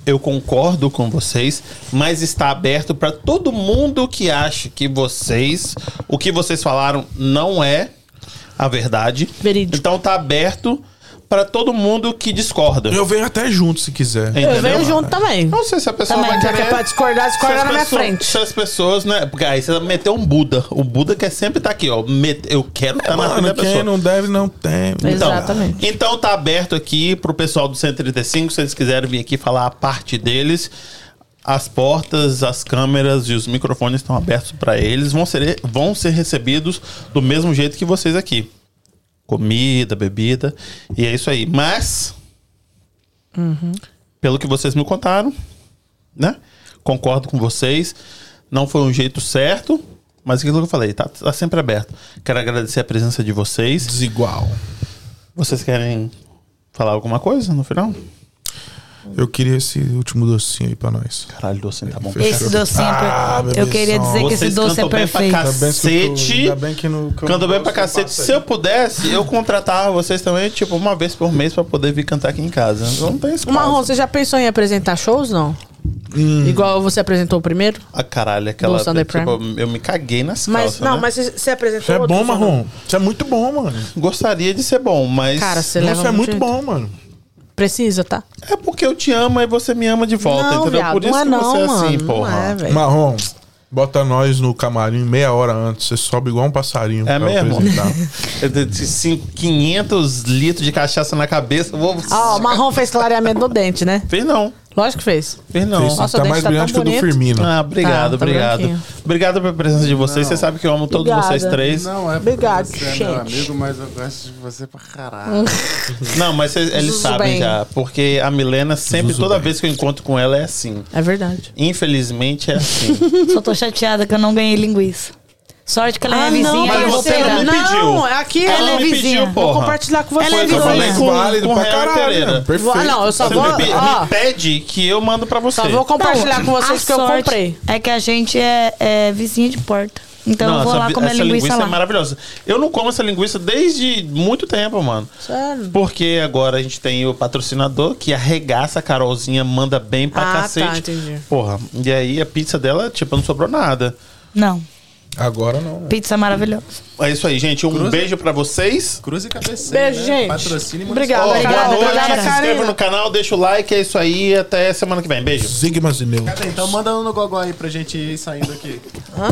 eu concordo com vocês, mas está aberto para todo mundo que acha que vocês, o que vocês falaram não é a verdade. Verídico. Então tá aberto para todo mundo que discorda. Eu venho até junto se quiser. Entendeu? Eu venho junto também. Não sei se a pessoa Também, vai querer... é pra discordar, discorda Se as na minha frente. Se as pessoas, né? Porque aí você meteu um Buda. O Buda quer sempre estar aqui, ó. Eu quero estar na frente da pessoa. quem não deve, não tem. Então, Exatamente. Então tá aberto aqui pro pessoal do 135, se eles quiserem vir aqui falar a parte deles. As portas, as câmeras e os microfones estão abertos para eles. Vão ser, vão ser recebidos do mesmo jeito que vocês aqui. Comida, bebida. E é isso aí. Mas, pelo que vocês me contaram, né? Concordo com vocês. Não foi um jeito certo, Mas aquilo que eu falei, tá, tá sempre aberto. Quero agradecer a presença de vocês. Desigual. Vocês querem falar alguma coisa no final? Eu queria esse último docinho aí pra nós. Caralho, docinho tá bom. Esse docinho. é per- Ah, eu queria dizer que esse Vocês doce é pra perfeito. eu tô- Cacete. ainda bem que no- eu Canto bem pra eu cacete. Se eu pudesse, eu contratava vocês também, tipo, uma vez por mês pra poder vir cantar aqui em casa. Não tem espaço. Marrom, você já pensou em apresentar shows, não? Hum. Igual você apresentou o primeiro? Ah, caralho, aquela. Tipo, eu me caguei nas Mas, calças. não, né? mas você, você apresentou Isso é bom? Marrom. Isso é muito bom, mano. Gostaria de ser bom, mas. Cara, você leva é muito jeito. bom, mano. Precisa, tá? É porque eu te amo e você me ama de volta, não, entendeu? viado, Por isso não é que não, você é assim, mano. porra. Não é, velho. Marrom, bota nós no camarim meia hora antes. Você sobe igual um passarinho. É pra mesmo? cinco- 500 litros de cachaça na cabeça, vou. Ó, o Marrom fez clareamento no dente, né? Fez não. Lógico que fez. Fez não. Fez. Nossa, tá mais tá brilhante que o do. Firmino. Ah, obrigado, Tá, tá obrigado. branquinho. Obrigado pela presença de vocês. Você sabe que eu amo todos Obrigada. vocês três. Não é Obrigado, você é gente. meu amigo, mas eu gosto de você pra caralho. Não, mas cês- eles Tudo sabem bem. já. Porque a Milena sempre, Tudo toda bem. vez que eu encontro com ela, é assim. É verdade. Infelizmente é assim. Só tô chateada que eu não ganhei linguiça. Sorte que ela é Ah, vizinha não, mas eu vou você não pegar. me pediu. Não, aqui Ela ela não é me vizinha. pediu, Vou compartilhar com você. Ela é o que eu vizinha. falei com, Válido com pra caralho. Pereira. Perfeito. Vou- não, eu só Você vou. me, ó, me pede que eu mando pra você. só vou compartilhar com vocês A que eu comprei. É que a gente é, é vizinha de porta. Então eu vou essa, lá comer essa linguiça, lá. é maravilhosa. Eu não como essa linguiça desde muito tempo, mano. Sério? Porque agora a gente tem o patrocinador que arregaça a Carolzinha, manda bem pra Ah, tá, cacete. entendi. Porra, e aí a pizza dela, tipo, não sobrou nada. Não, Agora não. pizza maravilhosa. É isso aí, gente. Um Cruza. beijo pra vocês. Cruz e cabeceira. Beijo, né? gente. Patrocínio e Obrigada, Ó, obrigada, boa noite, obrigada, se inscreva no canal, deixa o like, é isso aí. Até semana que vem. Beijo. Sigma Zineu. Cadê? Então manda um no Gogó aí pra gente ir saindo aqui.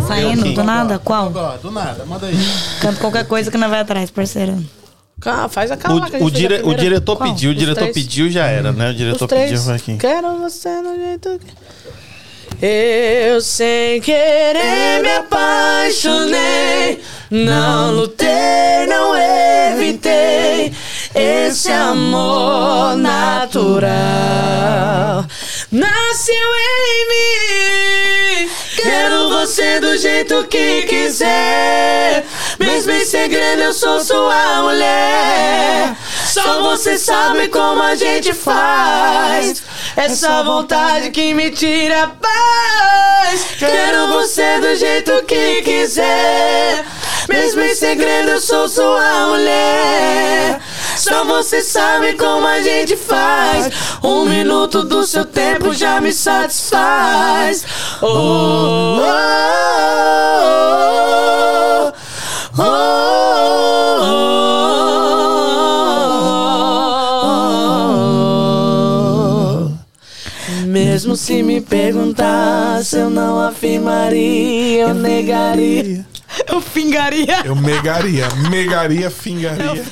Saindo aqui. do nada? Qual? Gogó, do nada, manda aí. Canto qualquer coisa que não vai atrás, parceiro. Cá, faz a O, o, fez dire- a o diretor Qual? pediu, o diretor pediu, já era, né? O Os diretor três. pediu aqui. Quero você no jeito que... Eu sem querer me apaixonei, não lutei, não evitei esse amor natural. Nasceu em mim, quero você do jeito que quiser. Mesmo em segredo, eu sou sua mulher. Só você sabe como a gente faz. Essa vontade que me tira a paz. Quero você do jeito que quiser. Mesmo em segredo, eu sou sua mulher. Só você sabe como a gente faz. Um minuto do seu tempo já me satisfaz. Oh, oh, oh, oh, oh, oh. Mesmo se me perguntasse, eu não afirmaria, eu negaria. Eu fingaria. Eu megaria. Megaria, fingaria.